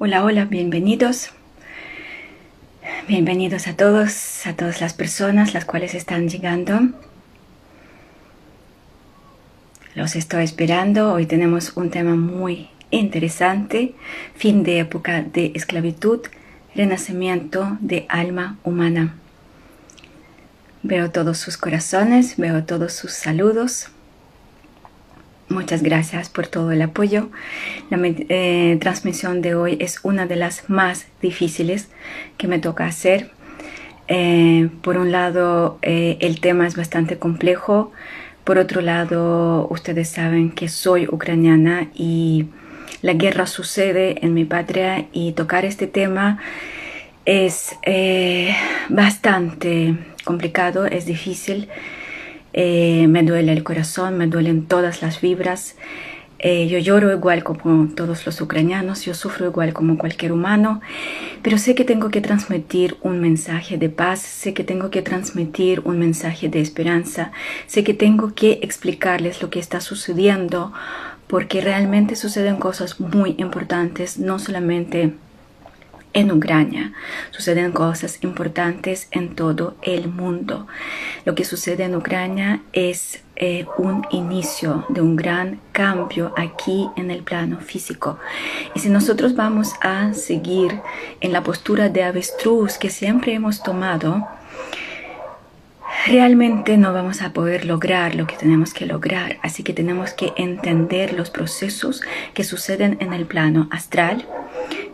Hola, hola, bienvenidos. Bienvenidos a todos, a todas las personas las cuales están llegando. Los estoy esperando. Hoy tenemos un tema muy interesante. Fin de época de esclavitud, renacimiento de alma humana. Veo todos sus corazones, veo todos sus saludos. Muchas gracias por todo el apoyo. La eh, transmisión de hoy es una de las más difíciles que me toca hacer. Eh, por un lado, eh, el tema es bastante complejo. Por otro lado, ustedes saben que soy ucraniana y la guerra sucede en mi patria y tocar este tema es bastante complicado, es difícil. Eh, me duele el corazón, me duelen todas las fibras. Eh, yo lloro igual como todos los ucranianos, yo sufro igual como cualquier humano, pero sé que tengo que transmitir un mensaje de paz, sé que tengo que transmitir un mensaje de esperanza, sé que tengo que explicarles lo que está sucediendo, porque realmente suceden cosas muy importantes, no solamente en Ucrania. Suceden cosas importantes en todo el mundo. Lo que sucede en Ucrania es eh, un inicio de un gran cambio aquí en el plano físico. Y si nosotros vamos a seguir en la postura de avestruz que siempre hemos tomado, realmente no vamos a poder lograr lo que tenemos que lograr. Así que tenemos que entender los procesos que suceden en el plano astral.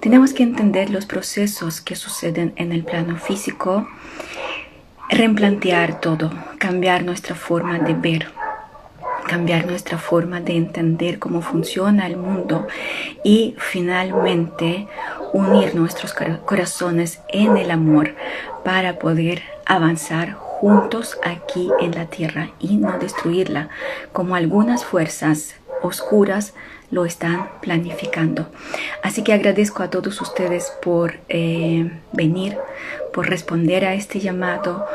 Tenemos que entender los procesos que suceden en el plano físico, replantear todo, cambiar nuestra forma de ver, cambiar nuestra forma de entender cómo funciona el mundo y finalmente unir nuestros corazones en el amor para poder avanzar juntos aquí en la tierra y no destruirla como algunas fuerzas oscuras lo están planificando. Así que agradezco a todos ustedes por eh, venir, por responder a este llamado,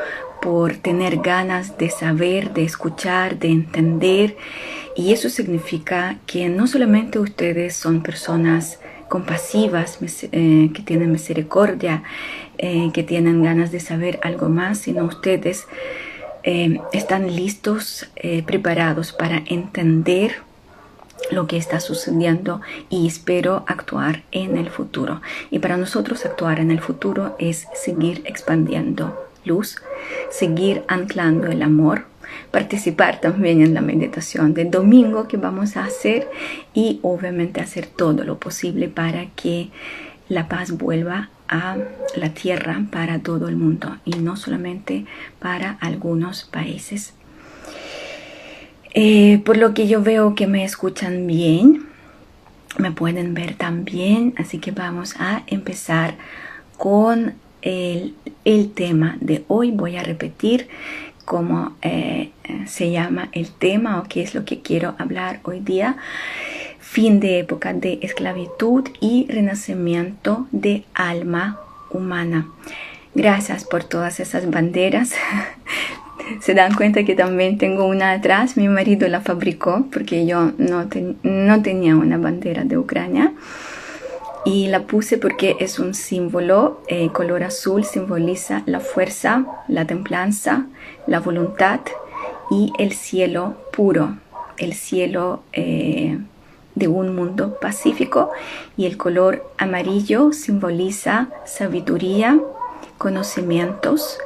por tener ganas de saber, de escuchar, de entender. Y eso significa que no solamente ustedes son personas compasivas, eh, que tienen misericordia, eh, que tienen ganas de saber algo más, sino ustedes eh, están listos, preparados para entender lo que está sucediendo y espero actuar en el futuro. Y para nosotros actuar en el futuro es seguir expandiendo luz, seguir anclando el amor, participar también en la meditación del domingo que vamos a hacer y obviamente hacer todo lo posible para que la paz vuelva a la tierra para todo el mundo y no solamente para algunos países. Eh, por lo que yo veo que me escuchan bien, me pueden ver también, así que vamos a empezar con el, el tema de hoy. Voy a repetir cómo eh, se llama el tema o qué es lo que quiero hablar hoy día. Fin de época de esclavitud y renacimiento de alma humana. Gracias por todas esas banderas. Se dan cuenta que también tengo una atrás. Mi marido la fabricó porque yo no, tenía una bandera de Ucrania y la puse porque es un símbolo, eh, color azul simboliza la fuerza, la templanza, la voluntad y el cielo puro, el cielo eh, de un mundo pacífico y el color amarillo simboliza sabiduría, conocimientos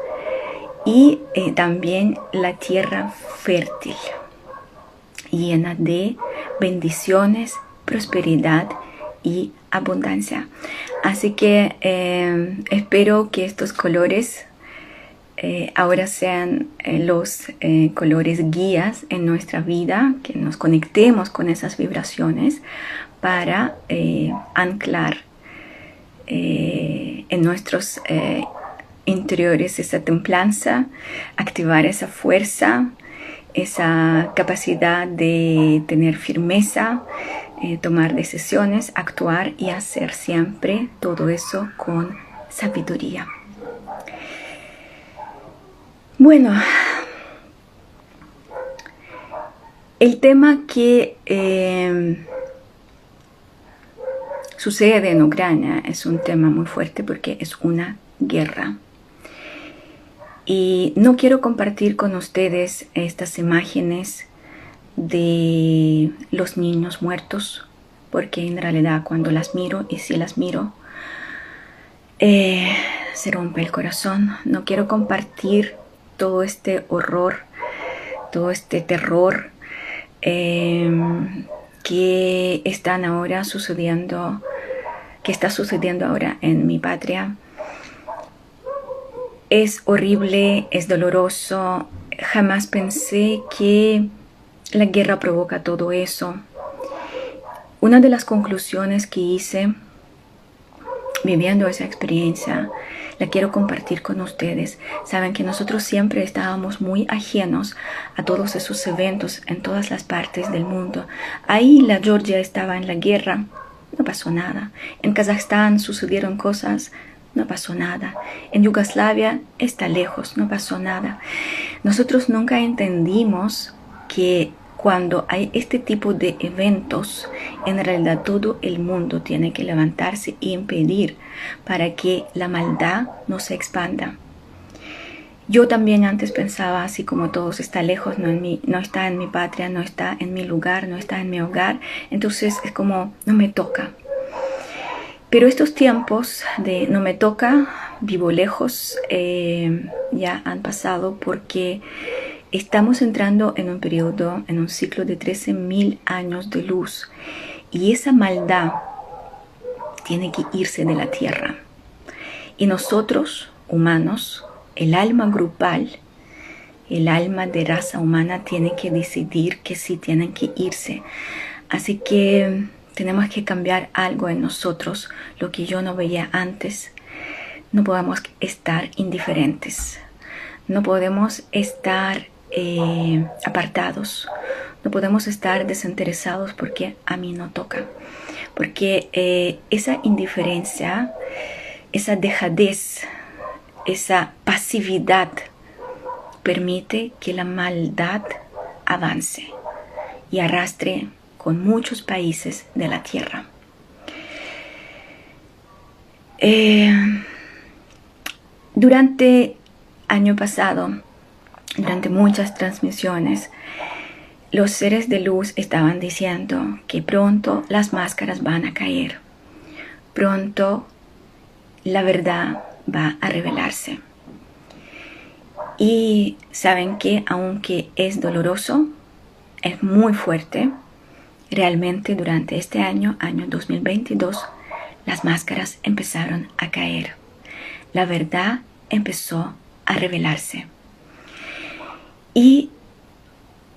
y eh, también la tierra fértil, llena de bendiciones, prosperidad y abundancia. Así que eh, espero que estos colores eh, ahora sean eh, los colores guías en nuestra vida, que nos conectemos con esas vibraciones para anclar en nuestros interiores esa templanza, activar esa fuerza, esa capacidad de tener firmeza, eh, tomar decisiones, actuar y hacer siempre todo eso con sabiduría. Bueno, el tema que eh, sucede en Ucrania es un tema muy fuerte porque es una guerra. Y no quiero compartir con ustedes estas imágenes de los niños muertos, porque en realidad cuando las miro, y si las miro, eh, se rompe el corazón. No quiero compartir todo este horror, todo este terror em, que están ahora sucediendo, que está sucediendo ahora en mi patria. Es horrible, es doloroso. Jamás pensé que la guerra provoca todo eso. Una de las conclusiones que hice viviendo esa experiencia, quiero compartir con ustedes. Saben que nosotros siempre estábamos muy ajenos a todos esos eventos en todas las partes del mundo. Ahí la Georgia estaba en la guerra, no pasó nada. En Kazajstán sucedieron cosas, no pasó nada. En Yugoslavia está lejos, no pasó nada. Nosotros nunca entendimos que cuando hay este tipo de eventos, en realidad todo el mundo tiene que levantarse y impedir para que la maldad no se expanda. Yo también antes pensaba, así como todos está lejos, no, está en mi patria, no está en mi lugar, no está en mi hogar, entonces es como no me toca. Pero estos tiempos de no me toca, vivo lejos, eh, ya han pasado porque Estamos entrando en un periodo, en un ciclo de 13.000 años de luz y esa maldad tiene que irse de la tierra. Y nosotros, humanos, el alma grupal, el alma de raza humana tiene que decidir que sí tienen que irse. Así que tenemos que cambiar algo en nosotros, lo que yo no veía antes. No podemos estar indiferentes. No podemos estar eh, apartados. No podemos estar desinteresados porque a mí no toca. Porque eh, esa indiferencia, esa dejadez, esa pasividad permite que la maldad avance y arrastre con muchos países de la tierra. Eh, durante año pasado durante muchas transmisiones, los seres de luz estaban diciendo que pronto las máscaras van a caer, pronto la verdad va a revelarse. Y saben que aunque es doloroso, es muy fuerte, realmente durante este año, año 2022, las máscaras empezaron a caer. La verdad empezó a revelarse. Y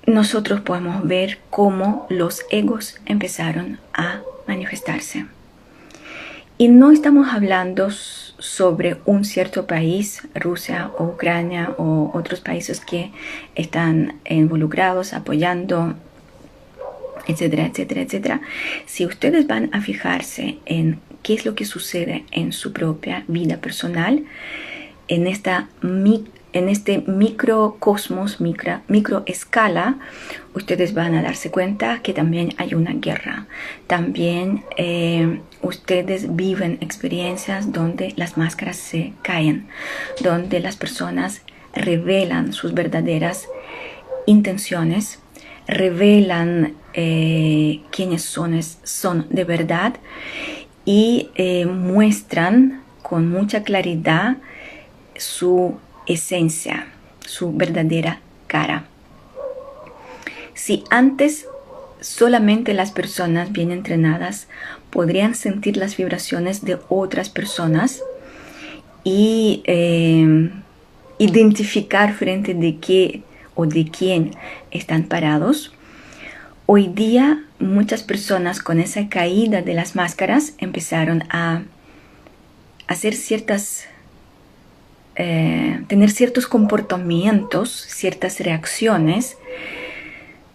nosotros podemos ver cómo los egos empezaron a manifestarse. Y no estamos hablando sobre un cierto país, Rusia o Ucrania o otros países que están involucrados, apoyando, etcétera, etcétera, etcétera. Si ustedes van a fijarse en qué es lo que sucede en su propia vida personal, en esta en este microcosmos, micro, microescala, ustedes van a darse cuenta que también hay una guerra. También eh, ustedes viven experiencias donde las máscaras se caen, donde las personas revelan sus verdaderas intenciones, revelan eh, quiénes son, son de verdad y eh, muestran con mucha claridad su esencia, su verdadera cara. Si antes solamente las personas bien entrenadas podrían sentir las vibraciones de otras personas y eh, identificar frente de qué o de quién están parados, hoy día muchas personas con esa caída de las máscaras empezaron a hacer ciertas eh, tener ciertos comportamientos, ciertas reacciones,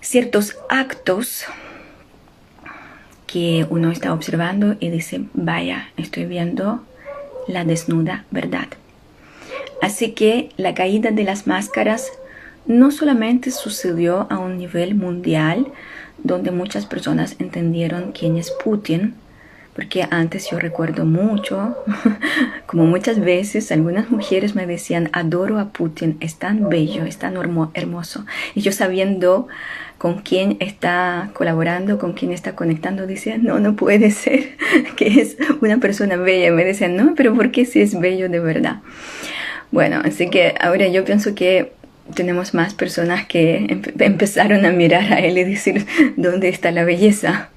ciertos actos que uno está observando y dice, vaya, estoy viendo la desnuda verdad. Así que la caída de las máscaras no solamente sucedió a un nivel mundial, donde muchas personas entendieron quién es Putin, porque antes yo recuerdo mucho, como muchas veces algunas mujeres me decían, adoro a Putin, es tan bello, es tan hermoso. Y yo sabiendo con quién está colaborando, con quién está conectando, decía, no, no puede ser que es una persona bella. Y me decían, no, pero ¿por qué si es bello de verdad? Bueno, así que ahora yo pienso que tenemos más personas que empezaron a mirar a él y decir, ¿dónde está la belleza?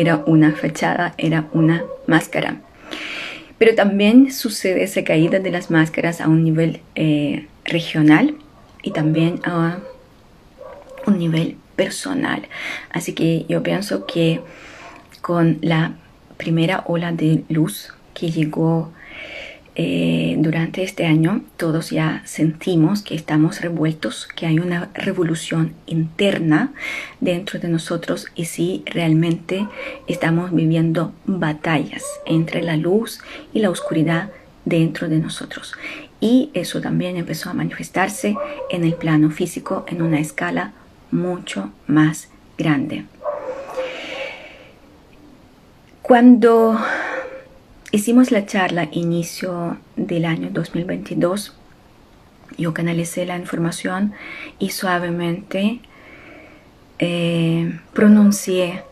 Era una fachada, era una máscara. Pero también sucede esa caída de las máscaras a un nivel eh, regional y también a un nivel personal. Así que yo pienso que con la primera ola de luz que llegó eh, durante este año todos ya sentimos que estamos revueltos, que hay una revolución interna dentro de nosotros y si realmente estamos viviendo batallas entre la luz y la oscuridad dentro de nosotros. Y eso también empezó a manifestarse en el plano físico en una escala mucho más grande. Cuando Hicimos la charla inicio del año 2022. Yo canalicé la información y suavemente eh, pronuncié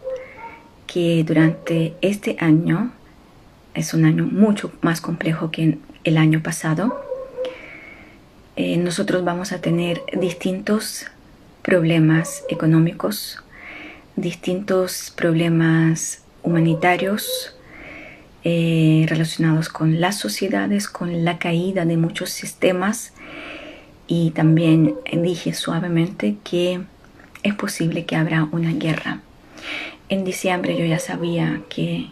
que durante este año, es un año mucho más complejo que el año pasado, eh, nosotros vamos a tener distintos problemas económicos, distintos problemas humanitarios, eh, relacionados con las sociedades, con la caída de muchos sistemas y también dije suavemente que es posible que habrá una guerra. En diciembre yo ya sabía que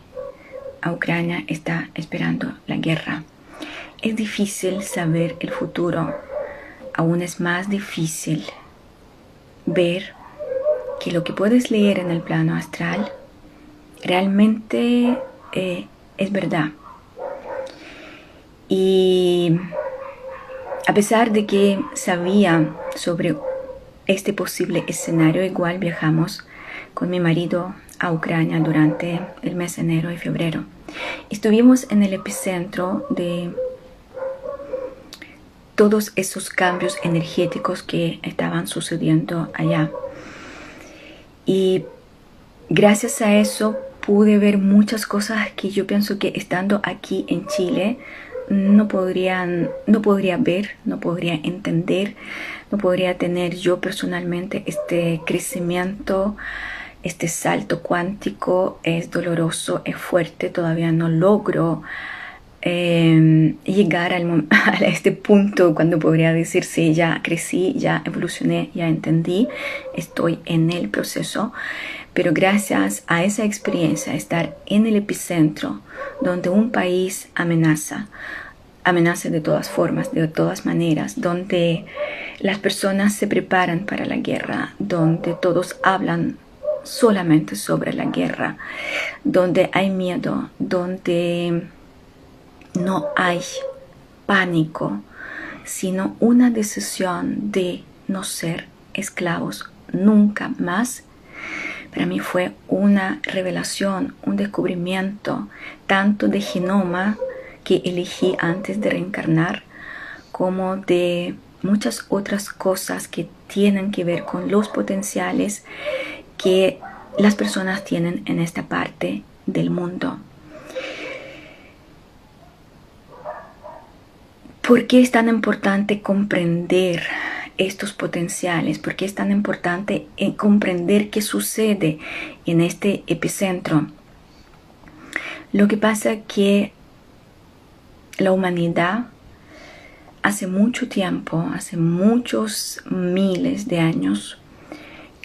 a Ucrania está esperando la guerra. Es difícil saber el futuro, aún es más difícil ver que lo que puedes leer en el plano astral realmente eh, es verdad. Y a pesar de que sabía sobre este posible escenario, igual viajamos con mi marido a Ucrania durante el mes de enero y febrero. Estuvimos en el epicentro de todos esos cambios energéticos que estaban sucediendo allá. Y gracias a eso pude ver muchas cosas que yo pienso que estando aquí en Chile no podrían no podría ver, no podría entender, no podría tener yo personalmente este crecimiento, este salto cuántico es doloroso, es fuerte, todavía no logro em, llegar al, a este punto cuando podría decir sí, ya crecí, ya evolucioné, ya entendí, estoy en el proceso. Pero gracias a esa experiencia, estar en el epicentro, donde un país amenaza, amenaza de todas formas, de todas maneras, donde las personas se preparan para la guerra, donde todos hablan solamente sobre la guerra, donde hay miedo, donde no hay pánico, sino una decisión de no ser esclavos nunca más para mí fue una revelación, un descubrimiento, tanto de genoma que elegí antes de reencarnar, como de muchas otras cosas que tienen que ver con los potenciales que las personas tienen en esta parte del mundo. ¿Por qué es tan importante comprender estos potenciales, porque es tan importante comprender qué sucede en este epicentro. Lo que pasa que la humanidad hace mucho tiempo, hace muchos miles de años,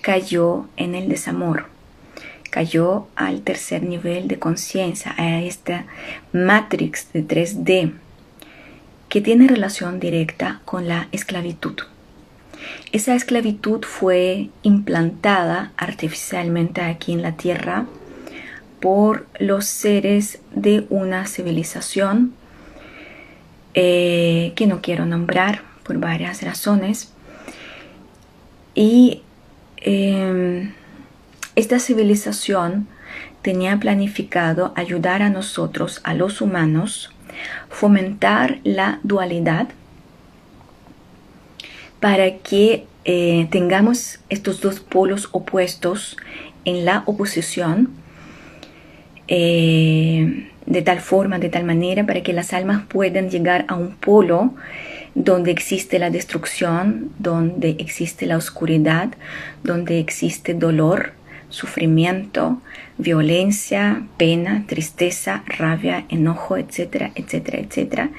cayó en el desamor, cayó al tercer nivel de conciencia, a esta matrix de 3D que tiene relación directa con la esclavitud. Esa esclavitud fue implantada artificialmente aquí en la Tierra por los seres de una civilización eh, que no quiero nombrar por varias razones. Y em, esta civilización tenía planificado ayudar a nosotros, a los humanos, fomentar la dualidad para que eh, tengamos estos dos polos opuestos en la oposición eh, de tal forma, de tal manera, para que las almas puedan llegar a un polo donde existe la destrucción, donde existe la oscuridad, donde existe dolor, sufrimiento, violencia, pena, tristeza, rabia, enojo, etcétera, etcétera, etcétera.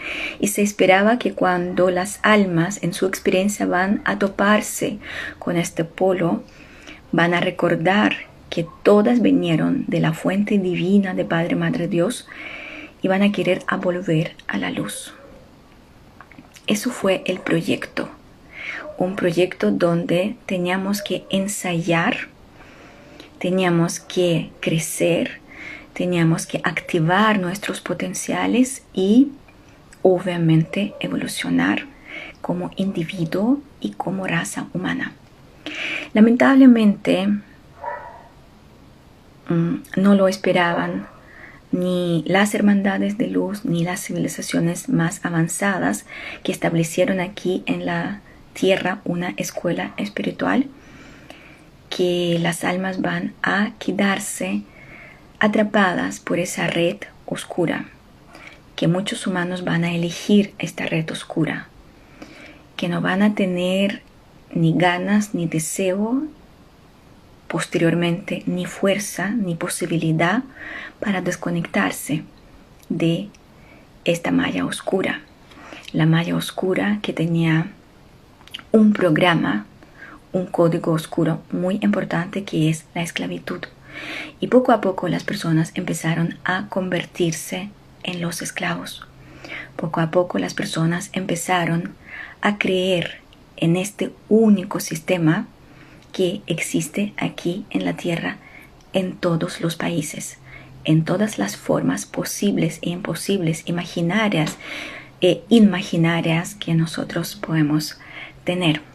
Y se esperaba que cuando las almas en su experiencia van a toparse con este polo, van a recordar que todas vinieron de la fuente divina de Padre Madre Dios y van a querer volver a la luz. Eso fue el proyecto, un proyecto donde teníamos que ensayar teníamos que crecer, teníamos que activar nuestros potenciales y obviamente evolucionar como individuo y como raza humana. Lamentablemente mm, no lo esperaban ni las hermandades de luz ni las civilizaciones más avanzadas que establecieron aquí en la tierra una escuela espiritual que las almas van a quedarse atrapadas por esa red oscura, que muchos humanos van a elegir esta red oscura, que no van a tener ni ganas ni deseo posteriormente, ni fuerza ni posibilidad para desconectarse de esta malla oscura. La malla oscura que tenía un programa un código oscuro muy importante que es la esclavitud. Y poco a poco las personas empezaron a convertirse en los esclavos. Poco a poco las personas empezaron a creer en este único sistema que existe aquí en la Tierra en todos los países, en todas las formas posibles e imposibles, imaginarias e imaginarias que nosotros podemos tener.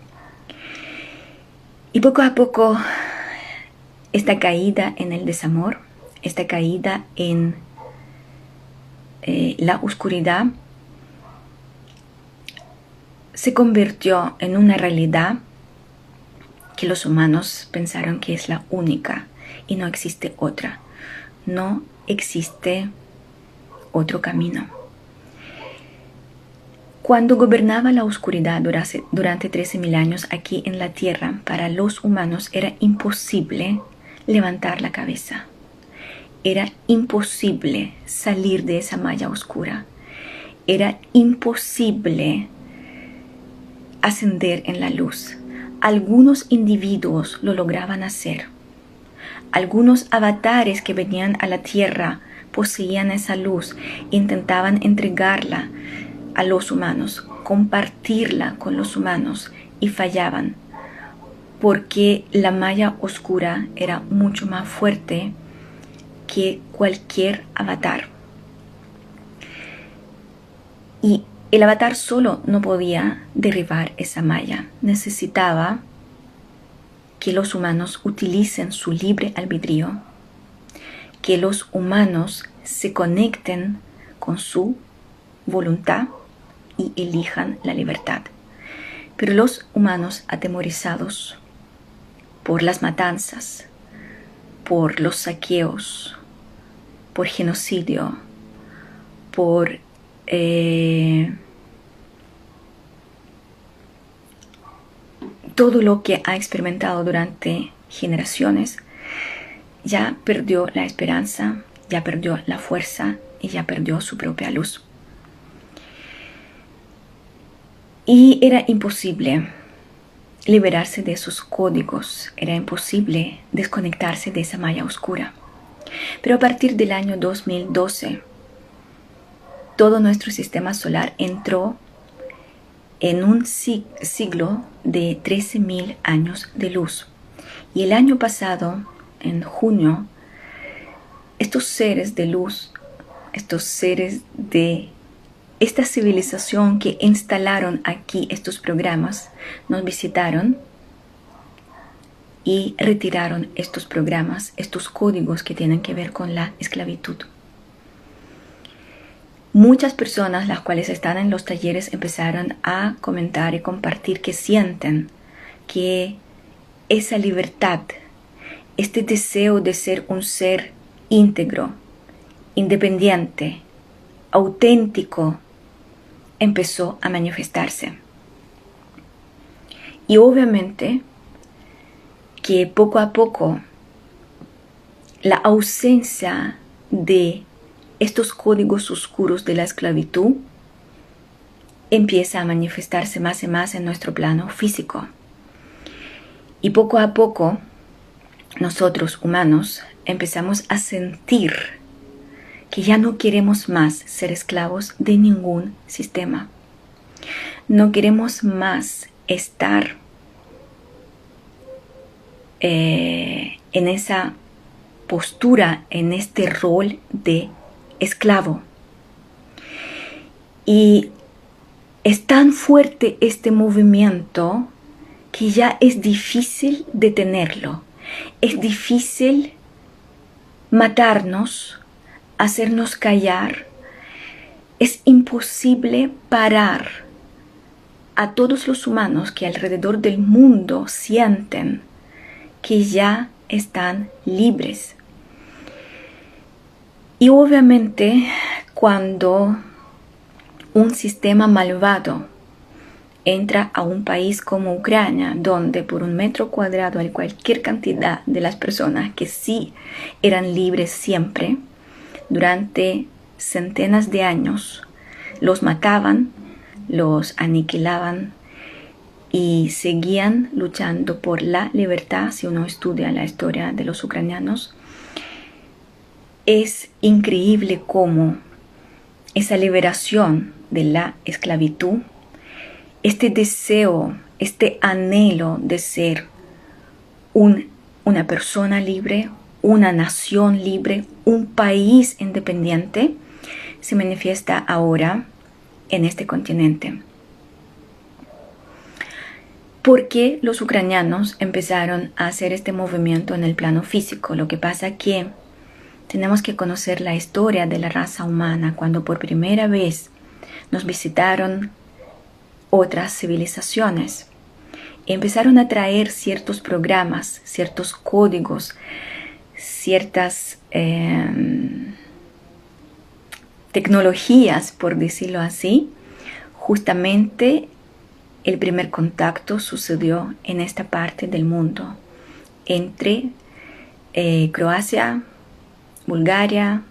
Y poco a poco esta caída en el desamor, esta caída en eh, la oscuridad, se convirtió en una realidad que los humanos pensaron que es la única y no existe otra. No existe otro camino. Cuando gobernaba la oscuridad durante, durante 13.000 años aquí en la Tierra, para los humanos era imposible levantar la cabeza. Era imposible salir de esa malla oscura. Era imposible ascender en la luz. Algunos individuos lo lograban hacer. Algunos avatares que venían a la tierra poseían esa luz, intentaban entregarla, a los humanos, compartirla con los humanos y fallaban porque la malla oscura era mucho más fuerte que cualquier avatar. Y el avatar solo no podía derribar esa malla, necesitaba que los humanos utilicen su libre albedrío, que los humanos se conecten con su voluntad y elijan la libertad. Pero los humanos atemorizados por las matanzas, por los saqueos, por genocidio, por eh, todo lo que ha experimentado durante generaciones, ya perdió la esperanza, ya perdió la fuerza y ya perdió su propia luz. Y era imposible liberarse de esos códigos, era imposible desconectarse de esa malla oscura. Pero a partir del año 2012, todo nuestro sistema solar entró en un siglo de 13.000 años de luz. Y el año pasado, en junio, estos seres de luz, estos seres de esta civilización que instalaron aquí estos programas nos visitaron y retiraron estos programas, estos códigos que tienen que ver con la esclavitud. Muchas personas, las cuales están en los talleres, empezaron a comentar y compartir que sienten que esa libertad, este deseo de ser un ser íntegro, independiente, auténtico, empezó a manifestarse. Y obviamente que poco a poco la ausencia de estos códigos oscuros de la esclavitud empieza a manifestarse más y más en nuestro plano físico. Y poco a poco nosotros humanos empezamos a sentir que ya no queremos más ser esclavos de ningún sistema. No queremos más estar eh, en esa postura, en este rol de esclavo. Y es tan fuerte este movimiento que ya es difícil detenerlo. Es difícil matarnos, hacernos callar. Es imposible parar a todos los humanos que alrededor del mundo sienten que ya están libres. Y obviamente cuando un sistema malvado entra a un país como Ucrania, donde por un metro cuadrado hay cualquier cantidad de las personas que sí eran libres siempre, durante centenas de años, los mataban, los aniquilaban y seguían luchando por la libertad, si uno estudia la historia de los ucranianos, es increíble cómo esa liberación de la esclavitud este deseo, este anhelo de ser una persona libre, una nación libre, un país independiente, se manifiesta ahora en este continente. ¿Por qué los ucranianos empezaron a hacer este movimiento en el plano físico? Lo que pasa que tenemos que conocer la historia de la raza humana cuando por primera vez nos visitaron otras civilizaciones. Empezaron a traer ciertos programas, ciertos códigos, ciertas em, tecnologías, por decirlo así. Justamente el primer contacto sucedió en esta parte del mundo, entre eh, Croacia, Bulgaria,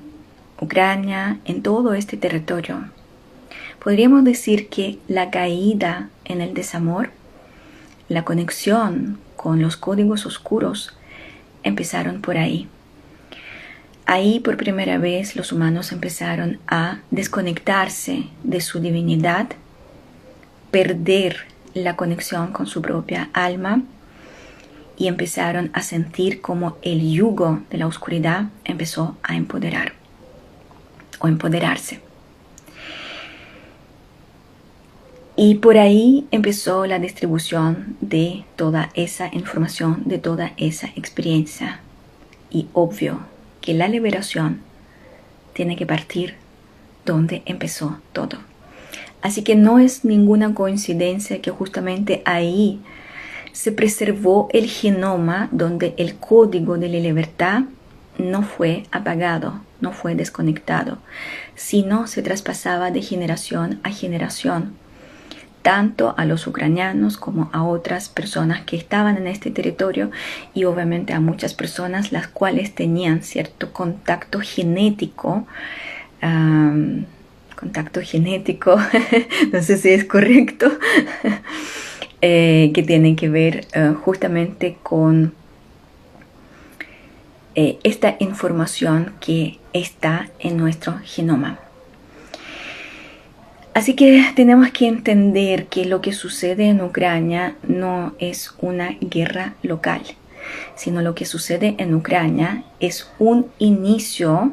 Ucrania, en todo este territorio. Podríamos decir que la caída en el desamor, la conexión con los códigos oscuros empezaron por ahí. Ahí por primera vez los humanos empezaron a desconectarse de su divinidad, perder la conexión con su propia alma y empezaron a sentir como el yugo de la oscuridad empezó a empoderar o empoderarse. Y por ahí empezó la distribución de toda esa información, de toda esa experiencia. Y obvio que la liberación tiene que partir donde empezó todo. Así que no es ninguna coincidencia que justamente ahí se preservó el genoma donde el código de la libertad no fue apagado, no fue desconectado, sino se traspasaba de generación a generación tanto a los ucranianos como a otras personas que estaban en este territorio y obviamente a muchas personas las cuales tenían cierto contacto genético. contacto genético, no sé si es correcto, eh, que tienen que ver eh, justamente con eh, esta información que está en nuestro genoma. Así que tenemos que entender que lo que sucede en Ucrania no es una guerra local, sino lo que sucede en Ucrania es un inicio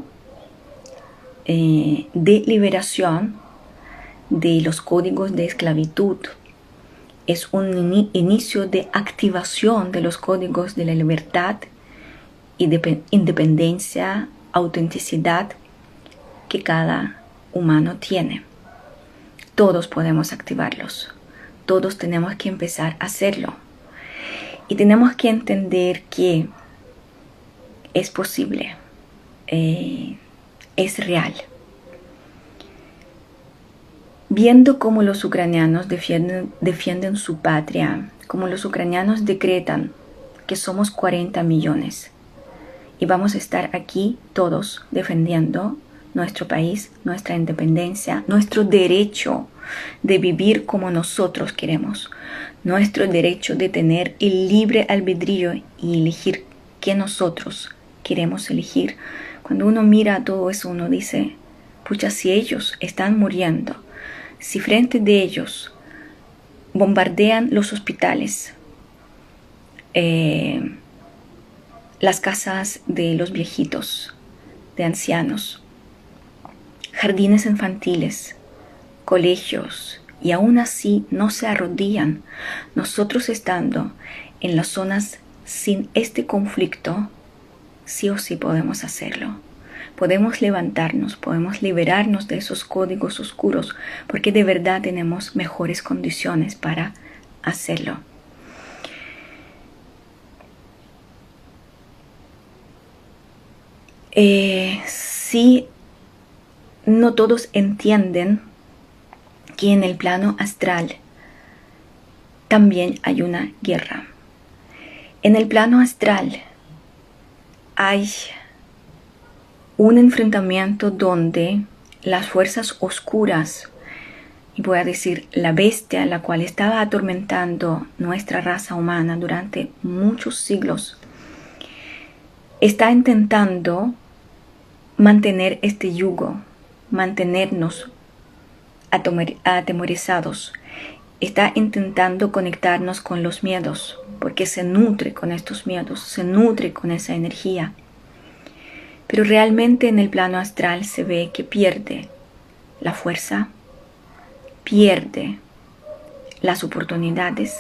eh, de liberación de los códigos de esclavitud es un inicio de activación de los códigos de la libertad y de independencia, autenticidad que cada humano tiene. Todos podemos activarlos. Todos tenemos que empezar a hacerlo. Y tenemos que entender que es posible, eh, es real. Viendo cómo los ucranianos defienden, defienden su patria, cómo los ucranianos decretan que somos 40 millones y vamos a estar aquí todos defendiendo nuestro país, nuestra independencia, nuestro derecho de vivir como nosotros queremos, nuestro derecho de tener el libre albedrío y elegir qué nosotros queremos elegir. Cuando uno mira todo eso, uno dice, pucha, si ellos están muriendo, si frente de ellos bombardean los hospitales, eh, las casas de los viejitos, de ancianos, jardines infantiles, colegios, y aún así no se arrodillan, nosotros estando en las zonas sin este conflicto, sí o sí podemos hacerlo. Podemos levantarnos, podemos liberarnos de esos códigos oscuros, porque de verdad tenemos mejores condiciones para hacerlo. Eh, sí, no todos entienden que en el plano astral también hay una guerra. En el plano astral hay un enfrentamiento donde las fuerzas oscuras, y voy a decir la bestia, la cual estaba atormentando nuestra raza humana durante muchos siglos, está intentando mantener este yugo, mantenernos atemorizados. Está intentando conectarnos con los miedos, porque se nutre con estos miedos, se nutre con esa energía. Pero realmente en el plano astral se ve que pierde la fuerza, pierde las oportunidades.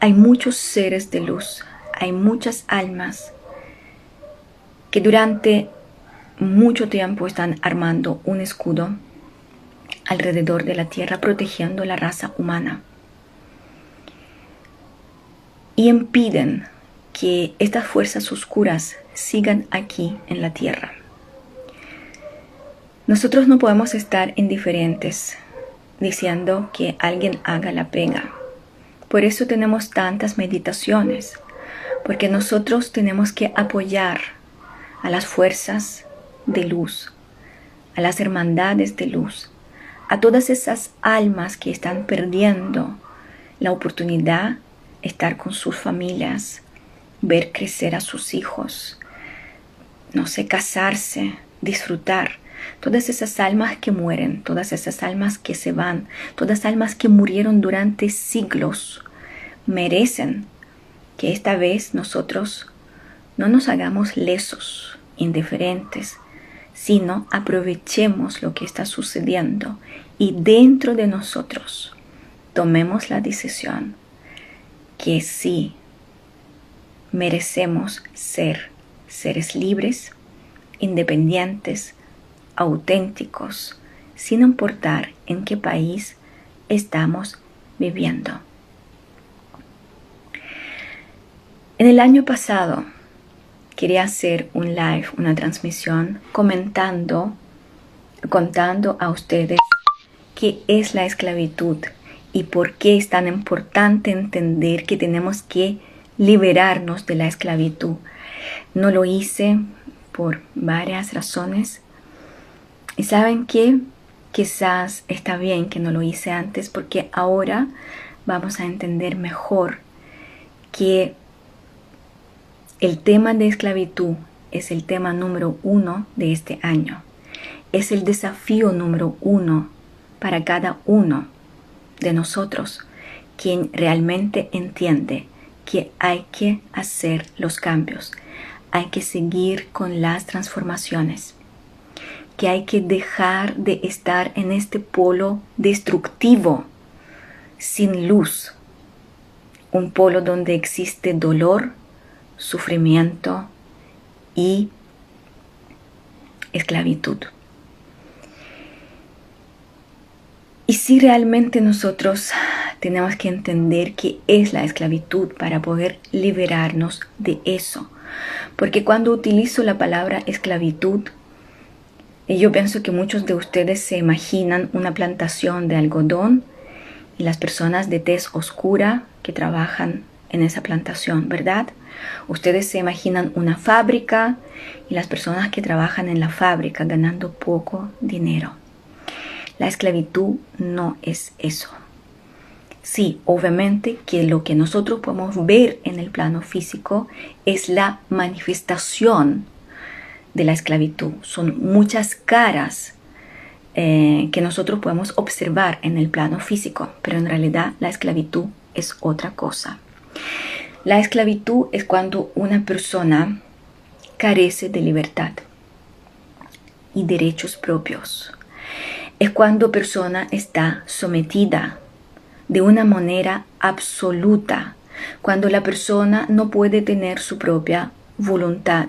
Hay muchos seres de luz, hay muchas almas que durante mucho tiempo están armando un escudo alrededor de la Tierra protegiendo la raza humana y impiden que estas fuerzas oscuras sigan aquí en la Tierra. Nosotros no podemos estar indiferentes diciendo que alguien haga la pega. Por eso tenemos tantas meditaciones, porque nosotros tenemos que apoyar a las fuerzas de luz, a las hermandades de luz, a todas esas almas que están perdiendo la oportunidad de estar con sus familias, ver crecer a sus hijos, no sé, casarse, disfrutar. Todas esas almas que mueren, todas esas almas que se van, todas almas que murieron durante siglos, merecen que esta vez nosotros no nos hagamos lesos, indiferentes, sino aprovechemos lo que está sucediendo y dentro de nosotros tomemos la decisión que sí merecemos ser seres libres, independientes, auténticos, sin importar en qué país estamos viviendo. En el año pasado, quería hacer un live, una transmisión, comentando, contando a ustedes qué es la esclavitud y por qué es tan importante entender que tenemos que liberarnos de la esclavitud. No lo hice por varias razones. Y saben que quizás está bien que no lo hice antes porque ahora vamos a entender mejor que el tema de esclavitud es el tema número uno de este año. Es el desafío número uno para cada uno de nosotros, quien realmente entiende que hay que hacer los cambios, hay que seguir con las transformaciones, que hay que dejar de estar en este polo destructivo, sin luz, un polo donde existe dolor, sufrimiento y esclavitud. Y si realmente nosotros tenemos que entender qué es la esclavitud para poder liberarnos de eso. Porque cuando utilizo la palabra esclavitud, yo pienso que muchos de ustedes se imaginan una plantación de algodón y las personas de tez oscura que trabajan en esa plantación, ¿verdad? Ustedes se imaginan una fábrica y las personas que trabajan en la fábrica ganando poco dinero. La esclavitud no es eso. Sí, obviamente que lo que nosotros podemos ver en el plano físico es la manifestación de la esclavitud. Son muchas caras eh, que nosotros podemos observar en el plano físico, pero en realidad la esclavitud es otra cosa. La esclavitud es cuando una persona carece de libertad y derechos propios. Es cuando persona está sometida de una manera absoluta, cuando la persona no puede tener su propia voluntad,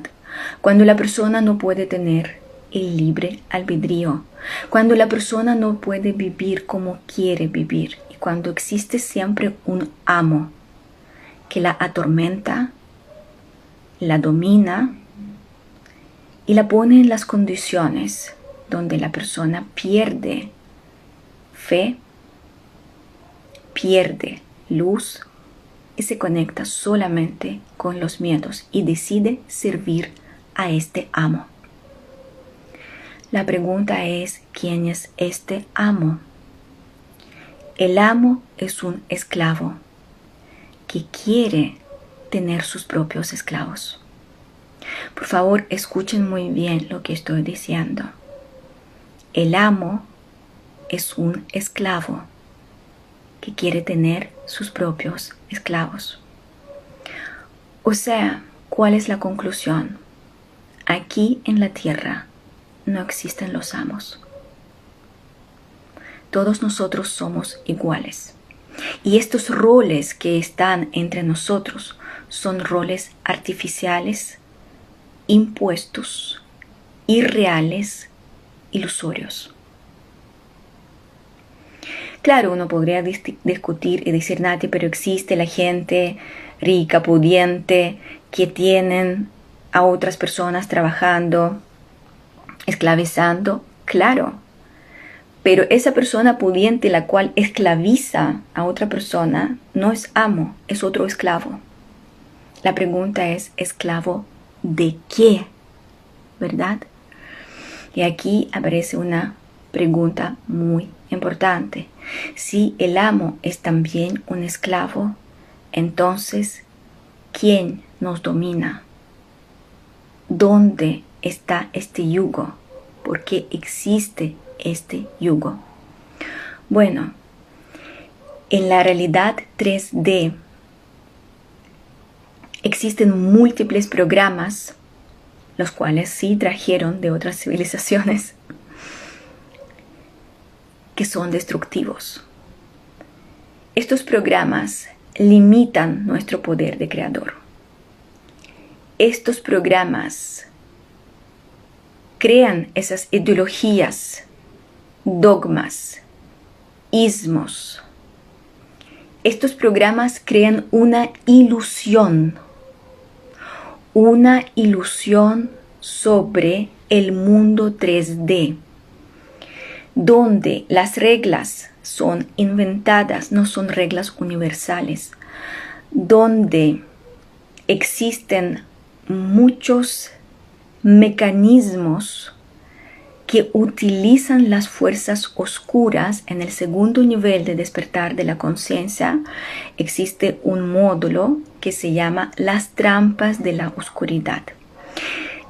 cuando la persona no puede tener el libre albedrío, cuando la persona no puede vivir como quiere vivir. Y cuando existe siempre un amo que la atormenta, la domina y la pone en las condiciones donde la persona pierde fe, pierde luz y se conecta solamente con los miedos y decide servir a este amo. La pregunta es, ¿quién es este amo? El amo es un esclavo que quiere tener sus propios esclavos. Por favor, escuchen muy bien lo que estoy diciendo. El amo es un esclavo que quiere tener sus propios esclavos. O sea, ¿cuál es la conclusión? Aquí en la tierra no existen los amos. Todos nosotros somos iguales. Y estos roles que están entre nosotros son roles artificiales, impuestos, irreales, ilusorios. Claro, uno podría discutir y decir, Nati, pero existe la gente rica, pudiente, que tienen a otras personas trabajando, esclavizando. Claro, pero esa persona pudiente la cual esclaviza a otra persona no es amo, es otro esclavo. La pregunta es, ¿esclavo de qué? ¿Verdad? Y aquí aparece una pregunta muy importante. Si el amo es también un esclavo, entonces, ¿quién nos domina? ¿Dónde está este yugo? ¿Por qué existe este yugo. Bueno, en la realidad 3D existen múltiples programas, los cuales sí trajeron de otras civilizaciones, que son destructivos. Estos programas limitan nuestro poder de creador. Estos programas crean esas ideologías dogmas, ismos. Estos programas crean una ilusión, una ilusión sobre el mundo 3D, donde las reglas son inventadas, no son reglas universales, donde existen muchos mecanismos que utilizan las fuerzas oscuras en el segundo nivel de despertar de la conciencia, existe un módulo que se llama las trampas de la oscuridad.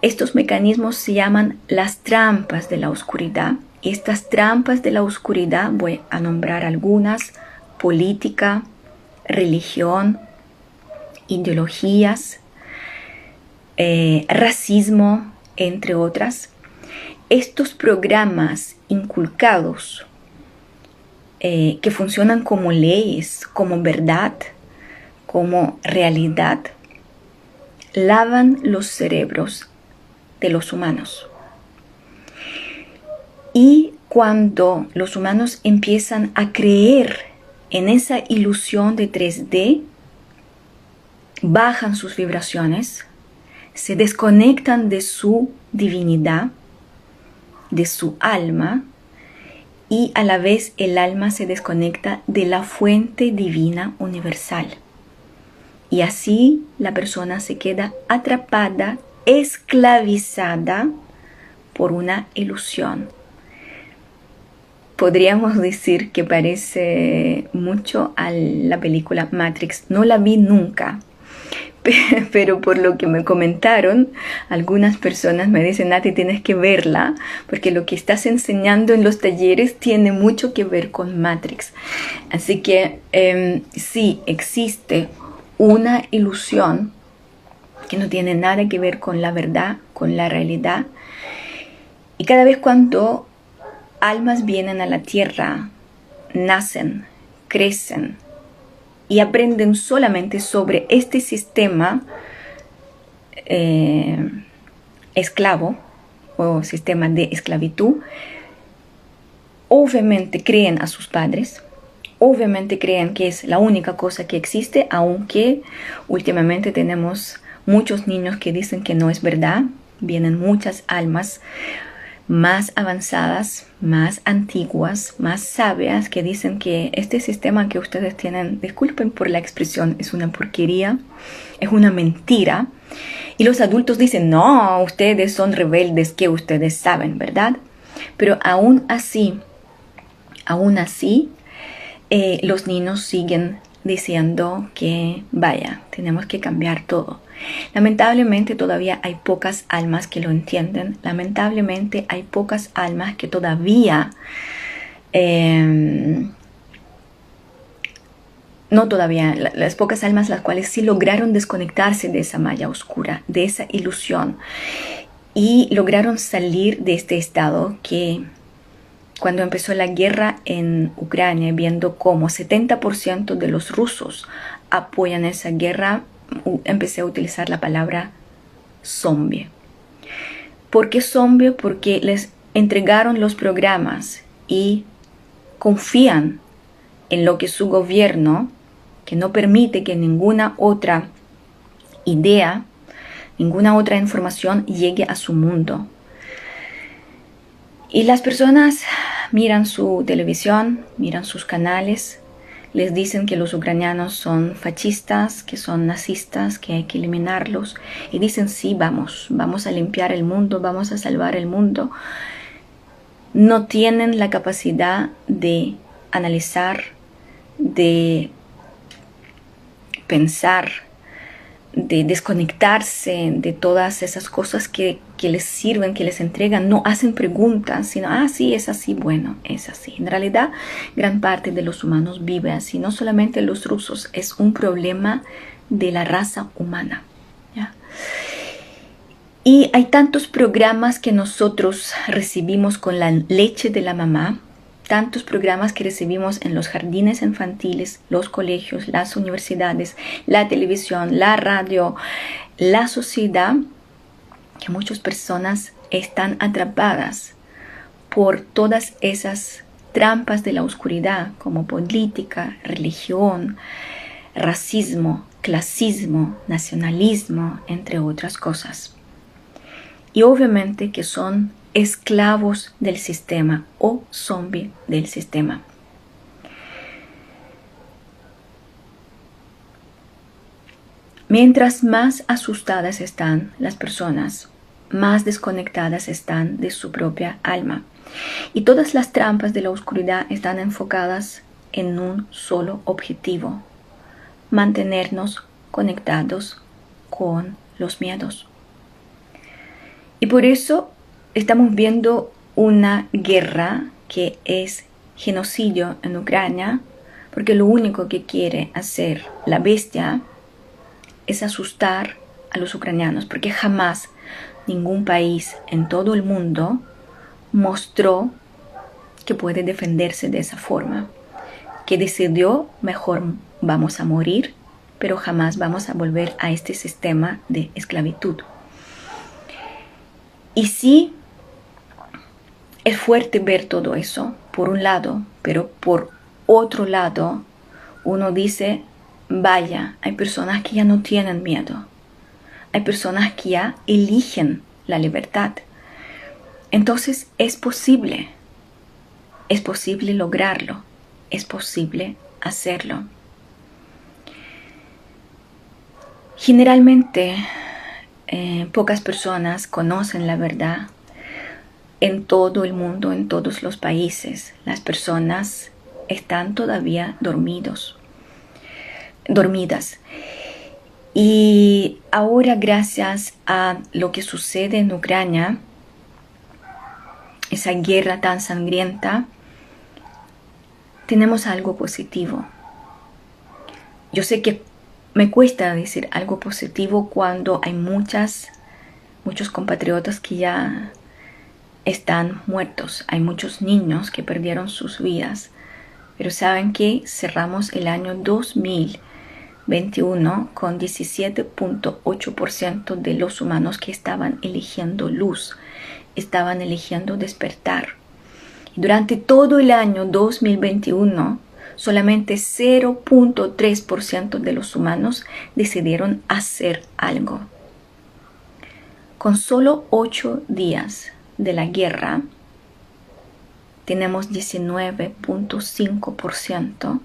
Estos mecanismos se llaman las trampas de la oscuridad. Estas trampas de la oscuridad, voy a nombrar algunas, política, religión, ideologías, eh, racismo, entre otras estos programas inculcados eh, que funcionan como leyes, como verdad, como realidad, lavan los cerebros de los humanos. Y cuando los humanos empiezan a creer en esa ilusión de 3D, bajan sus vibraciones, se desconectan de su divinidad, de su alma, y a la vez el alma se desconecta de la fuente divina universal. Y así la persona se queda atrapada, esclavizada por una ilusión. Podríamos decir que parece mucho a la película Matrix. No la vi nunca, pero por lo que me comentaron, algunas personas me dicen, Nati, tienes que verla, porque lo que estás enseñando en los talleres tiene mucho que ver con Matrix. Así que em, sí, existe una ilusión que no tiene nada que ver con la verdad, con la realidad. Y cada vez cuando almas vienen a la tierra, nacen, crecen, y aprenden solamente sobre este sistema eh, esclavo o sistema de esclavitud, obviamente creen a sus padres, obviamente creen que es la única cosa que existe, aunque últimamente tenemos muchos niños que dicen que no es verdad, vienen muchas almas más avanzadas, más antiguas, más sabias, que dicen que este sistema que ustedes tienen, disculpen por la expresión, es una porquería, es una mentira. Y los adultos dicen, no, ustedes son rebeldes, que ustedes saben, ¿verdad? Pero aún así, aún así, eh, los niños siguen diciendo que, vaya, tenemos que cambiar todo. Lamentablemente todavía hay pocas almas que lo entienden. Lamentablemente hay pocas almas que todavía... Em, no todavía, las pocas almas las cuales sí lograron desconectarse de esa malla oscura, de esa ilusión, y lograron salir de este estado que cuando empezó la guerra en Ucrania, viendo cómo 70% de los rusos apoyan esa guerra, empecé a utilizar la palabra zombie. ¿Por qué zombie? Porque les entregaron los programas y confían en lo que su gobierno, que no permite que ninguna otra idea, ninguna otra información llegue a su mundo. Y las personas miran su televisión, miran sus canales, les dicen que los ucranianos son fascistas, que son nazistas, que hay que eliminarlos. Y dicen, sí, vamos, vamos a limpiar el mundo, vamos a salvar el mundo. No tienen la capacidad de analizar, de pensar, de desconectarse de todas esas cosas que, les sirven, que les entregan, no hacen preguntas, sino, ah, sí, es así, bueno, es así. En realidad, gran parte de los humanos vive así, no solamente los rusos, es un problema de la raza humana. Y hay tantos programas que nosotros recibimos con la leche de la mamá, tantos programas que recibimos en los jardines infantiles, los colegios, las universidades, la televisión, la radio, la sociedad, que muchas personas están atrapadas por todas esas trampas de la oscuridad como política, religión, racismo, clasismo, nacionalismo, entre otras cosas. Y obviamente que son esclavos del sistema o zombie del sistema. Mientras más asustadas están las personas, más desconectadas están de su propia alma. Y todas las trampas de la oscuridad están enfocadas en un solo objetivo, mantenernos conectados con los miedos. Y por eso estamos viendo una guerra que es genocidio en Ucrania, porque lo único que quiere hacer la bestia es asustar a los ucranianos, porque jamás ningún país en todo el mundo mostró que puede defenderse de esa forma. que decidió mejor vamos a morir, pero jamás vamos a volver a este sistema de esclavitud. Y sí, es fuerte ver todo eso, por un lado, pero por otro lado, uno dice, vaya, hay personas que ya no tienen miedo, hay personas que ya eligen la libertad. Entonces es posible, es posible lograrlo, es posible hacerlo. Generalmente eh, pocas personas conocen la verdad en todo el mundo, en todos los países. Las personas están todavía dormidos, dormidas. Y ahora gracias a lo que sucede en Ucrania, esa guerra tan sangrienta, tenemos algo positivo. Yo sé que me cuesta decir algo positivo cuando hay muchas, muchos compatriotas que ya están muertos. Hay muchos niños que perdieron sus vidas. Pero saben que cerramos el año 2021 con 17.8% de los humanos que estaban eligiendo luz, estaban eligiendo despertar. Durante todo el año 2021, solamente 0.3% de los humanos decidieron hacer algo. Con solo 8 días de la guerra, tenemos 19.5%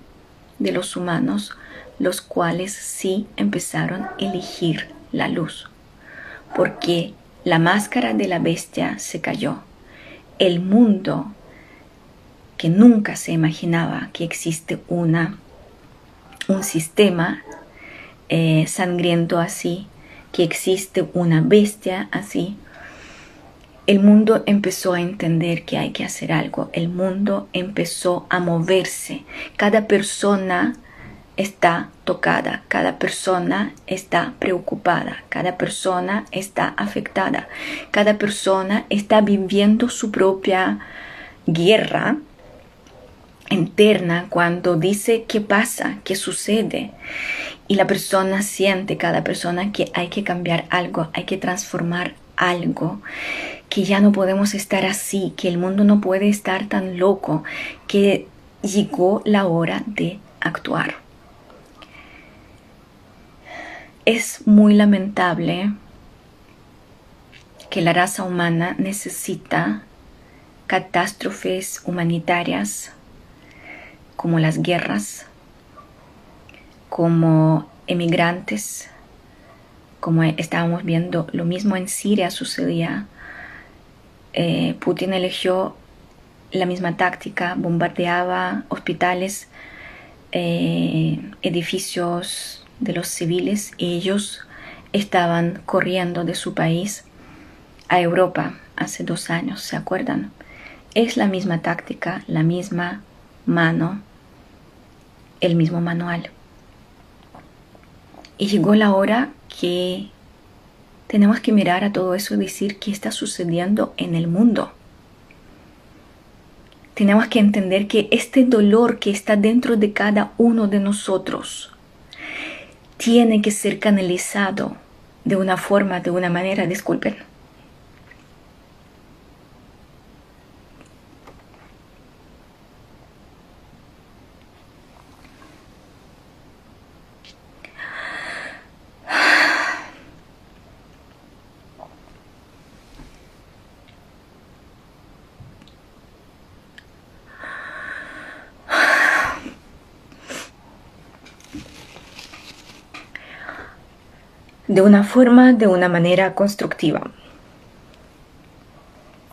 de los humanos los cuales sí empezaron a elegir la luz, porque la máscara de la bestia se cayó. El mundo que nunca se imaginaba que existe una, un sistema eh, sangriento así, que existe una bestia así, el mundo empezó a entender que hay que hacer algo, el mundo empezó a moverse, cada persona está tocada, cada persona está preocupada, cada persona está afectada, cada persona está viviendo su propia guerra interna cuando dice qué pasa, qué sucede. Y la persona siente, cada persona, que hay que cambiar algo, hay que transformar algo, que ya no podemos estar así, que el mundo no puede estar tan loco, que llegó la hora de actuar. Es muy lamentable que la raza humana necesita catástrofes humanitarias como las guerras, como emigrantes, como estábamos viendo, lo mismo en Siria sucedía. Eh, Putin eligió la misma táctica, bombardeaba hospitales, eh, edificios de los civiles y ellos estaban corriendo de su país a Europa hace dos años, ¿se acuerdan? Es la misma táctica, la misma mano el mismo manual. Y llegó la hora que tenemos que mirar a todo eso y decir qué está sucediendo en el mundo. Tenemos que entender que este dolor que está dentro de cada uno de nosotros tiene que ser canalizado de una forma, de una manera, disculpen, de una forma, de una manera constructiva.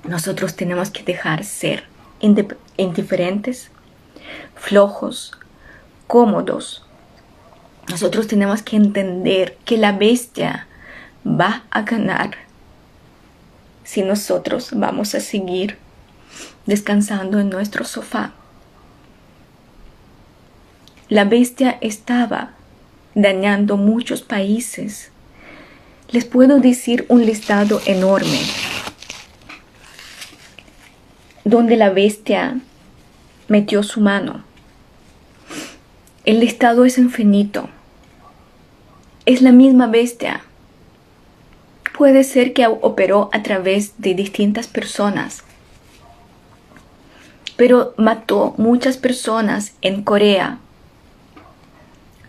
Nosotros tenemos que dejar ser indiferentes, flojos, cómodos. Nosotros tenemos que entender que la bestia va a ganar si nosotros vamos a seguir descansando en nuestro sofá. La bestia estaba dañando muchos países les puedo decir un listado enorme donde la bestia metió su mano. El Estado es infinito. Es la misma bestia. Puede ser que operó a través de distintas personas, pero mató muchas personas en Corea,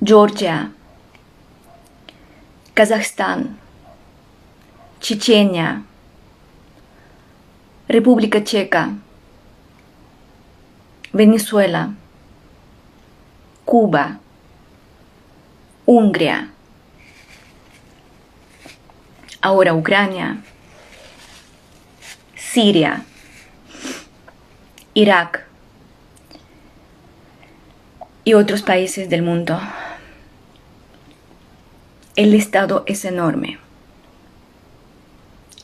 Georgia, Kazajstán, Chechenia, República Checa, Venezuela, Cuba, Hungría, ahora Ucrania, Siria, Irak y otros países del mundo. El Estado es enorme.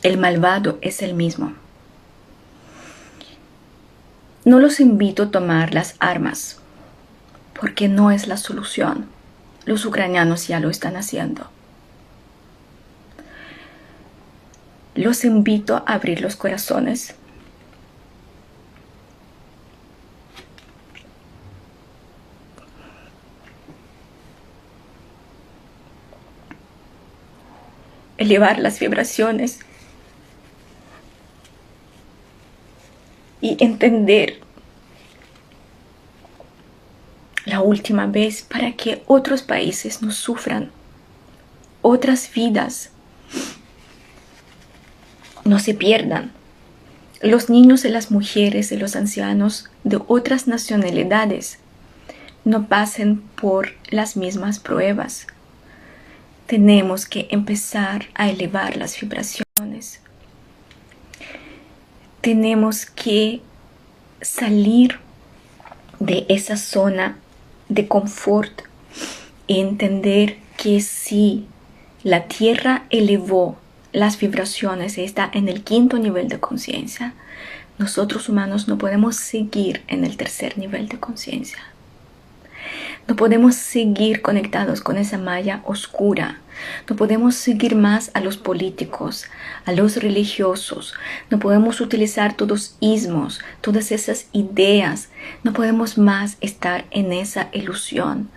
El malvado es el mismo. No los invito a tomar las armas porque no es la solución. Los ucranianos ya lo están haciendo. Los invito a abrir los corazones. elevar las vibraciones y entender la última vez para que otros países no sufran, otras vidas no se pierdan. Los niños y las mujeres y los ancianos de otras nacionalidades no pasen por las mismas pruebas. Tenemos que empezar a elevar las vibraciones. Tenemos que salir de esa zona de confort y entender que si la Tierra elevó las vibraciones y está en el quinto nivel de conciencia, nosotros humanos no podemos seguir en el tercer nivel de conciencia. No podemos seguir conectados con esa malla oscura. No podemos seguir más a los políticos, a los religiosos. No podemos utilizar todos ismos, todas esas ideas. No podemos más estar en esa ilusión.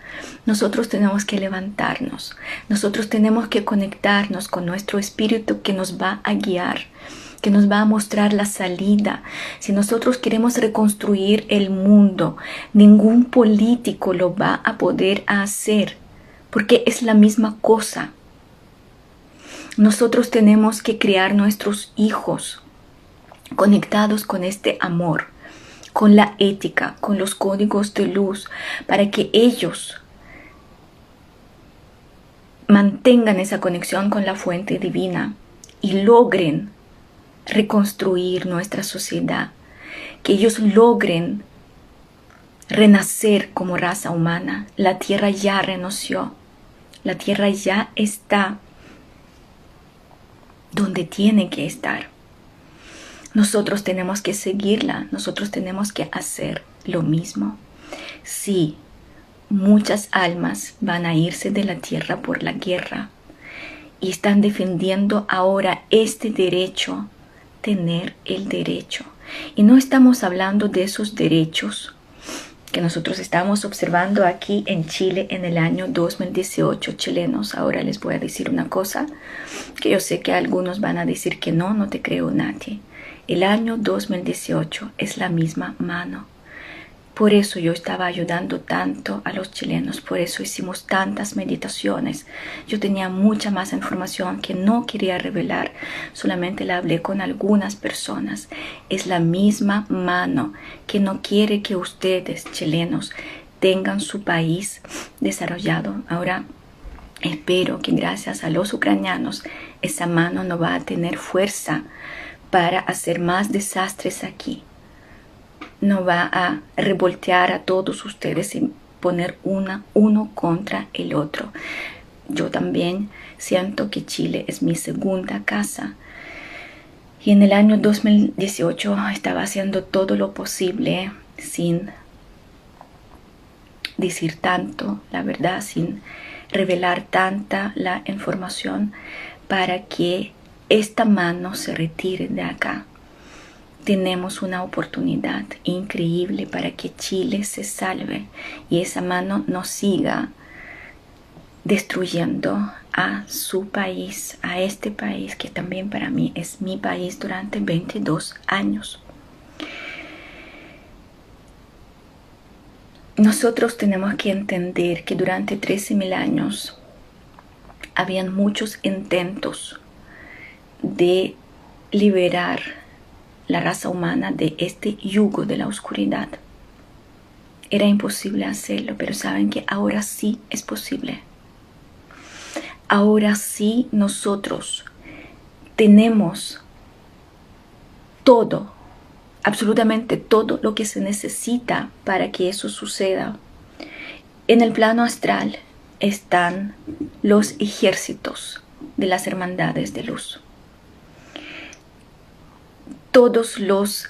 Nosotros tenemos que levantarnos. Nosotros tenemos que conectarnos con nuestro espíritu que nos va a guiar que nos va a mostrar la salida. Si nosotros queremos reconstruir el mundo, ningún político lo va a poder hacer, porque es la misma cosa. Nosotros tenemos que criar nuestros hijos conectados con este amor, con la ética, con los códigos de luz, para que ellos mantengan esa conexión con la fuente divina y logren reconstruir nuestra sociedad, que ellos logren renacer como raza humana. La tierra ya renació, la tierra ya está donde tiene que estar. Nosotros tenemos que seguirla, nosotros tenemos que hacer lo mismo. Sí, muchas almas van a irse de la tierra por la guerra y están defendiendo ahora este derecho tener el derecho. Y no estamos hablando de esos derechos que nosotros estamos observando aquí en Chile en el año 2018 chilenos. Ahora les voy a decir una cosa que yo sé que algunos van a decir que no, no te creo nadie. El año 2018 es la misma mano. Por eso yo estaba ayudando tanto a los chilenos, por eso hicimos tantas meditaciones. Yo tenía mucha más información que no quería revelar, solamente la hablé con algunas personas. Es la misma mano que no quiere que ustedes, chilenos, tengan su país desarrollado. Ahora espero que gracias a los ucranianos esa mano no va a tener fuerza para hacer más desastres aquí no va a revoltear a todos ustedes y poner una, uno contra el otro. Yo también siento que Chile es mi segunda casa. Y en el año 2018 estaba haciendo todo lo posible sin decir tanto, la verdad, sin revelar tanta la información para que esta mano se retire de acá tenemos una oportunidad increíble para que Chile se salve y esa mano no siga destruyendo a su país, a este país que también para mí es mi país durante 22 años. Nosotros tenemos que entender que durante 13.000 años habían muchos intentos de liberar la raza humana de este yugo de la oscuridad. Era imposible hacerlo, pero saben que ahora sí es posible. Ahora sí nosotros tenemos todo, absolutamente todo lo que se necesita para que eso suceda. En el plano astral están los ejércitos de las hermandades de luz todos los,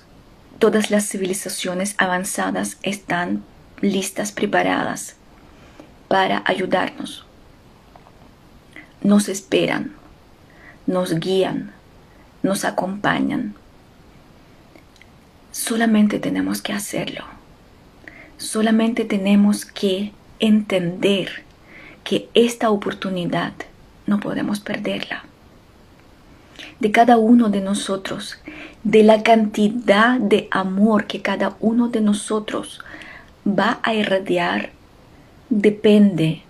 todas las civilizaciones avanzadas están listas, preparadas para ayudarnos. Nos esperan, nos guían, nos acompañan. Solamente tenemos que hacerlo. Solamente tenemos que entender que esta oportunidad no podemos perderla. De cada uno de nosotros de la cantidad de amor que cada uno de nosotros va a irradiar depende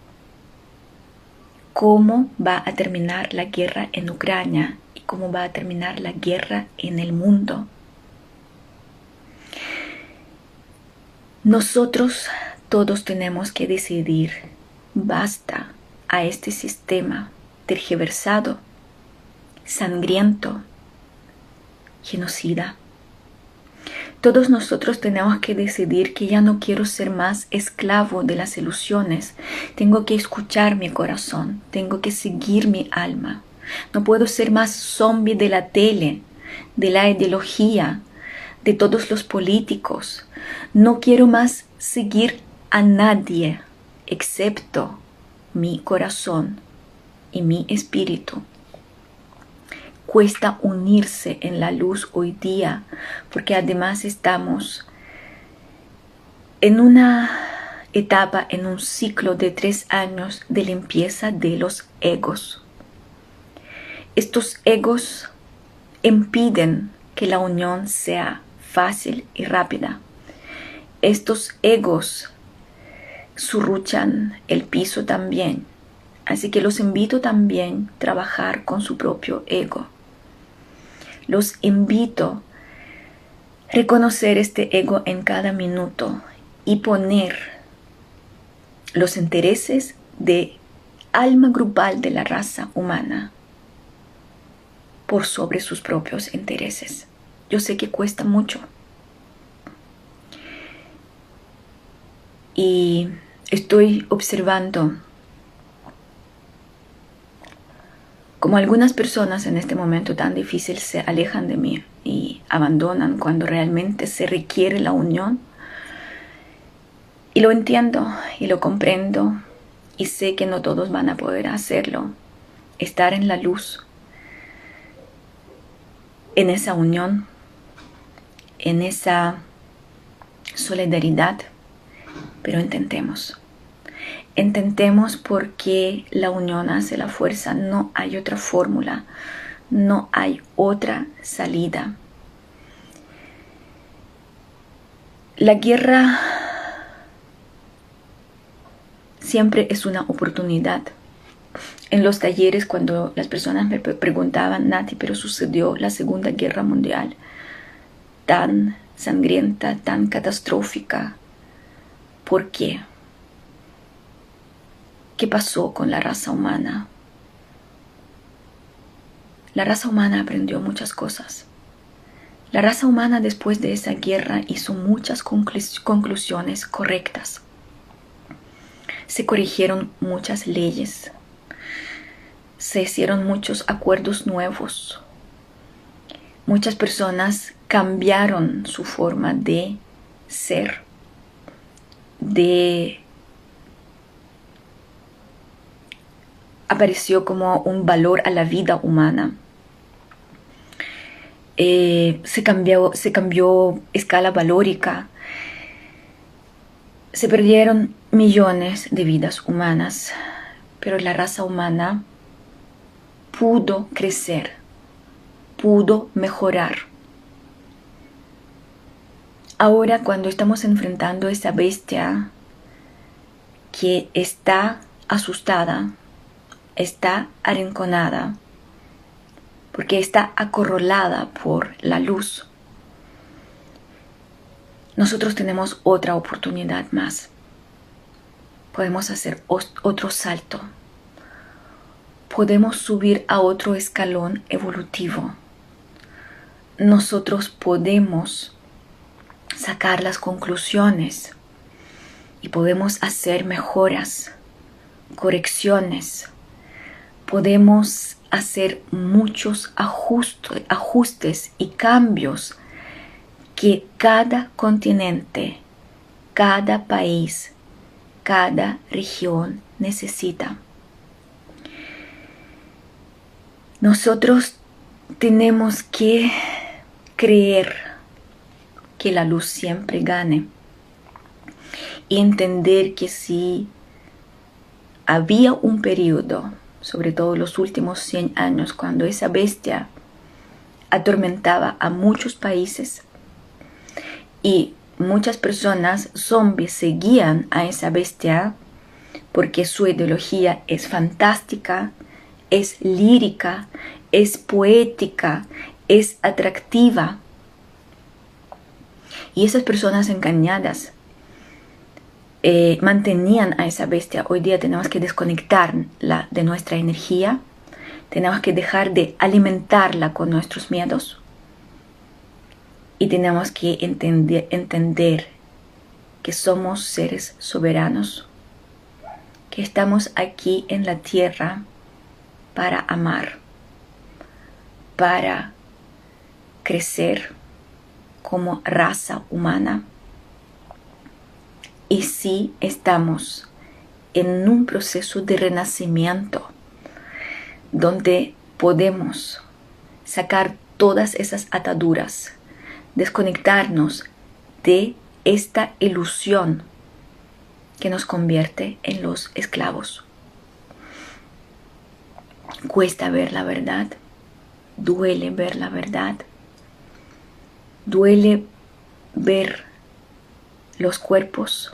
cómo va a terminar la guerra en Ucrania y cómo va a terminar la guerra en el mundo. Nosotros todos tenemos que decidir basta a este sistema tergiversado, sangriento, genocida. Todos nosotros tenemos que decidir que ya no quiero ser más esclavo de las ilusiones. Tengo que escuchar mi corazón, tengo que seguir mi alma. No puedo ser más zombie de la tele, de la ideología, de todos los políticos. No quiero más seguir a nadie excepto mi corazón y mi espíritu cuesta unirse en la luz hoy día, porque además estamos en una etapa, en un ciclo de tres años de limpieza de los egos. Estos egos impiden que la unión sea fácil y rápida. Estos egos surruchan el piso también. Así que los invito también a trabajar con su propio ego los invito a reconocer este ego en cada minuto y poner los intereses de alma grupal de la raza humana por sobre sus propios intereses. Yo sé que cuesta mucho. Y estoy observando Como algunas personas en este momento tan difícil se alejan de mí y abandonan cuando realmente se requiere la unión. Y lo entiendo y lo comprendo y sé que no todos van a poder hacerlo. Estar en la luz, en esa unión, en esa solidaridad, pero intentemos. Intentemos porque la unión hace la fuerza, no hay otra fórmula, no hay otra salida. La guerra siempre es una oportunidad. En los talleres, cuando las personas me preguntaban, Nati, pero sucedió la Segunda Guerra Mundial, tan sangrienta, tan catastrófica, ¿por qué? ¿Qué pasó con la raza humana? La raza humana aprendió muchas cosas. La raza humana después de esa guerra hizo muchas conclusiones correctas. Se corrigieron muchas leyes. Se hicieron muchos acuerdos nuevos. Muchas personas cambiaron su forma de ser, de apareció como un valor a la vida humana. eh, se, cambió, se cambió escala valórica, se perdieron millones de vidas humanas, pero la raza humana pudo crecer, pudo mejorar. Ahora cuando estamos enfrentando a esa bestia que está asustada, está arrinconada, porque está acorralada por la luz. Nosotros tenemos otra oportunidad más. Podemos hacer otro salto. Podemos subir a otro escalón evolutivo. Nosotros podemos sacar las conclusiones y podemos hacer mejoras, correcciones. Podemos hacer muchos ajustes y cambios que cada continente, cada país, cada región necesita. Nosotros tenemos que creer que la luz siempre gane y entender que si había un periodo sobre todo los últimos 100 años, cuando esa bestia atormentaba a muchos países y muchas personas zombies seguían a esa bestia porque su ideología es fantástica, es lírica, es poética, es atractiva. Y esas personas engañadas eh, mantenían a esa bestia. Hoy día tenemos que desconectarla de nuestra energía, tenemos que dejar de alimentarla con nuestros miedos. Y tenemos que entender, entender que somos seres soberanos, que estamos aquí en la tierra para amar, para crecer como raza humana y si estamos en un proceso de renacimiento donde podemos sacar todas esas ataduras, desconectarnos de esta ilusión que nos convierte en los esclavos. Cuesta ver la verdad, duele ver la verdad, duele ver los cuerpos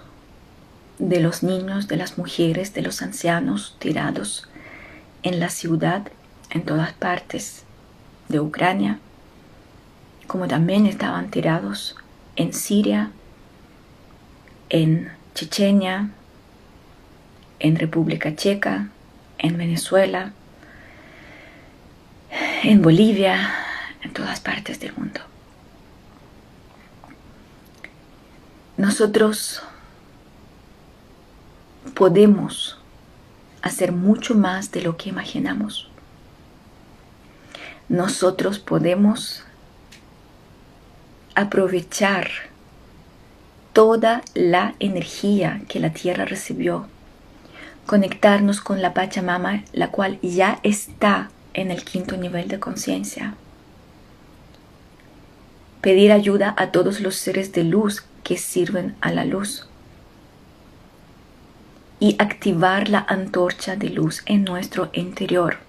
de los niños, de las mujeres, de los ancianos tirados en la ciudad, en todas partes de Ucrania, como también estaban tirados en Siria, en Chechenia, en República Checa, en Venezuela, en Bolivia, en todas partes del mundo. Nosotros podemos hacer mucho más de lo que imaginamos. Nosotros podemos aprovechar toda la energía que la tierra recibió, conectarnos con la Pachamama, la cual ya está en el quinto nivel de conciencia. Pedir ayuda a todos los seres de luz que sirven a la luz y activar la antorcha de luz en nuestro interior,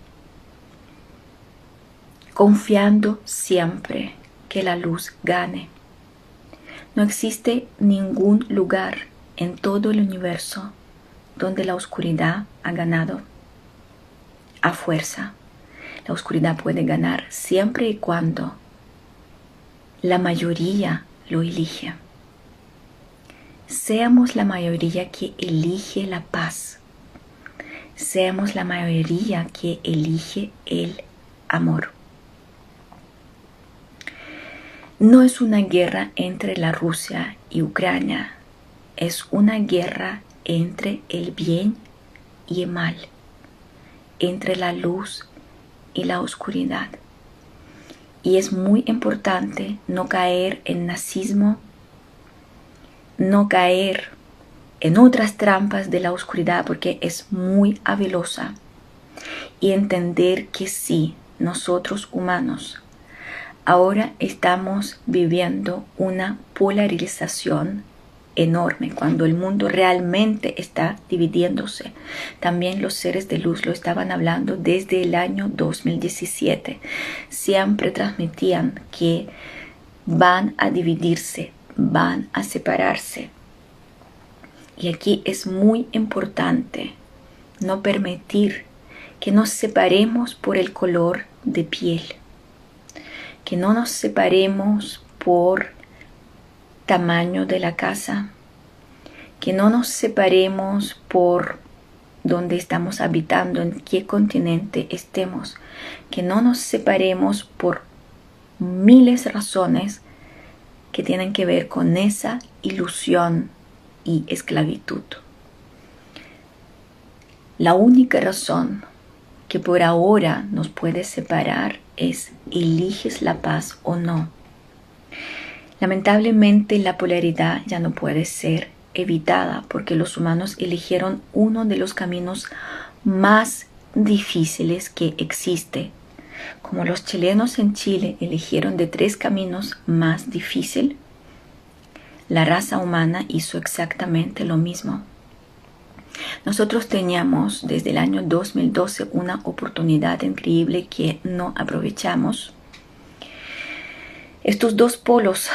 confiando siempre que la luz gane. No existe ningún lugar en todo el universo donde la oscuridad ha ganado a fuerza. La oscuridad puede ganar siempre y cuando la mayoría lo elige seamos la mayoría que elige la paz. Seamos la mayoría que elige el amor. No es una guerra entre la Rusia y Ucrania, es una guerra entre el bien y el mal, entre la luz y la oscuridad. Y es muy importante no caer en nazismo no caer en otras trampas de la oscuridad porque es muy habilosa y entender que si nosotros humanos ahora estamos viviendo una polarización enorme cuando el mundo realmente está dividiéndose. También los seres de luz lo estaban hablando desde el año 2017. Siempre transmitían que van a dividirse, van a separarse. Y aquí es muy importante no permitir que nos separemos por el color de piel, que no nos separemos por tamaño de la casa, que no nos separemos por donde estamos habitando, en qué continente estemos, que no nos separemos por miles de razones que tienen que ver con esa ilusión y esclavitud. La única razón que por ahora nos puede separar es eliges la paz o no. Lamentablemente la polaridad ya no puede ser evitada porque los humanos eligieron uno de los caminos más difíciles que existe. Como los chilenos en Chile eligieron de tres caminos más difíciles, la raza humana hizo exactamente lo mismo. Nosotros teníamos desde el año 2012 una oportunidad increíble que no aprovechamos estos dos polos,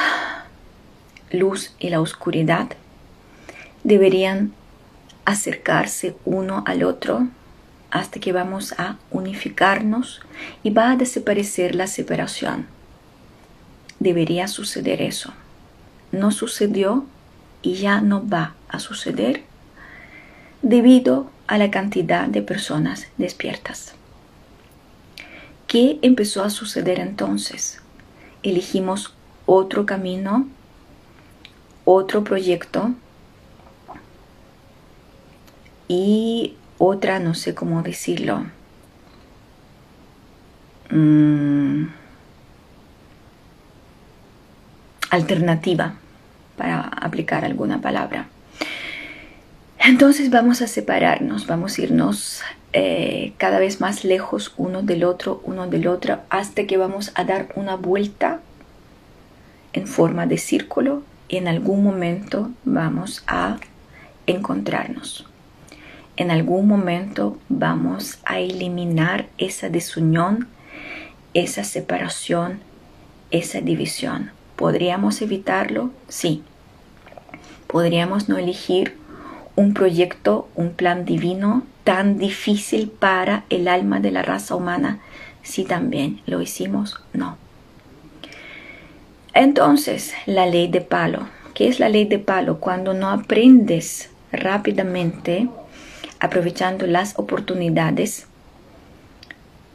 luz y la oscuridad, deberían acercarse uno al otro hasta que vamos a unificarnos y va a desaparecer la separación. Debería suceder eso. No sucedió y ya no va a suceder debido a la cantidad de personas despiertas. ¿Qué empezó a suceder entonces? elegimos otro camino, otro proyecto y otra, no sé cómo decirlo, mm, alternativa para aplicar alguna palabra. Entonces vamos a separarnos, vamos a irnos eh, cada vez más lejos uno del otro, uno del otro, hasta que vamos a dar una vuelta en forma de círculo y en algún momento vamos a encontrarnos. En algún momento vamos a eliminar esa desunión, esa separación, esa división. ¿Podríamos evitarlo? Sí. ¿Podríamos no elegir un proyecto, un plan divino tan difícil para el alma de la raza humana? Si también lo hicimos, no. Entonces, la ley de palo. ¿Qué es la ley de palo? Cuando no aprendes rápidamente, aprovechando las oportunidades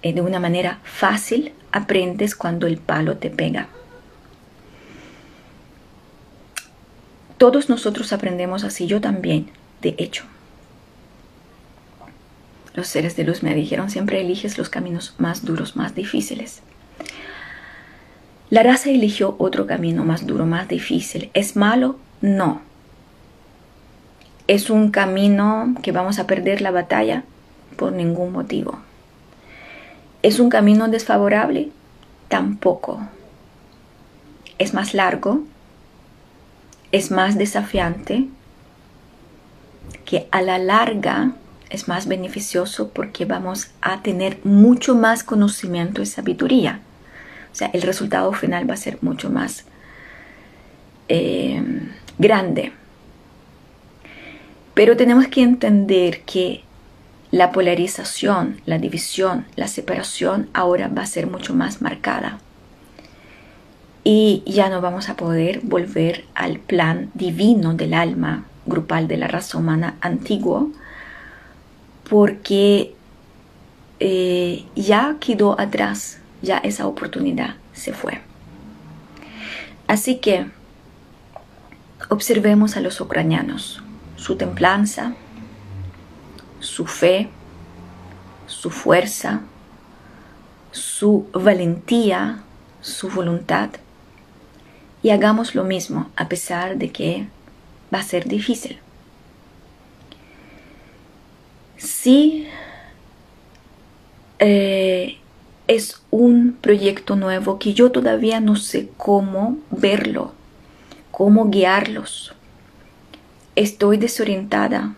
eh, de una manera fácil, aprendes cuando el palo te pega. Todos nosotros aprendemos así, yo también de hecho. Los seres de luz me dijeron, siempre eliges los caminos más duros, más difíciles. La raza eligió otro camino más duro, más difícil. ¿Es malo? No. ¿Es un camino que vamos a perder la batalla? Por ningún motivo. ¿Es un camino desfavorable? Tampoco. ¿Es más largo? ¿Es más desafiante? que a la larga es más beneficioso porque vamos a tener mucho más conocimiento y sabiduría. O sea, el resultado final va a ser mucho más eh, grande. Pero tenemos que entender que la polarización, la división, la separación ahora va a ser mucho más marcada. Y ya no vamos a poder volver al plan divino del alma grupal de la raza humana antiguo, porque eh, ya quedó atrás, ya esa oportunidad se fue. Así que observemos a los ucranianos, su templanza, su fe, su fuerza, su valentía, su voluntad, y hagamos lo mismo a pesar de que va a ser difícil. Si eh, es un proyecto nuevo que yo todavía no sé cómo verlo, cómo guiarlos. Estoy desorientada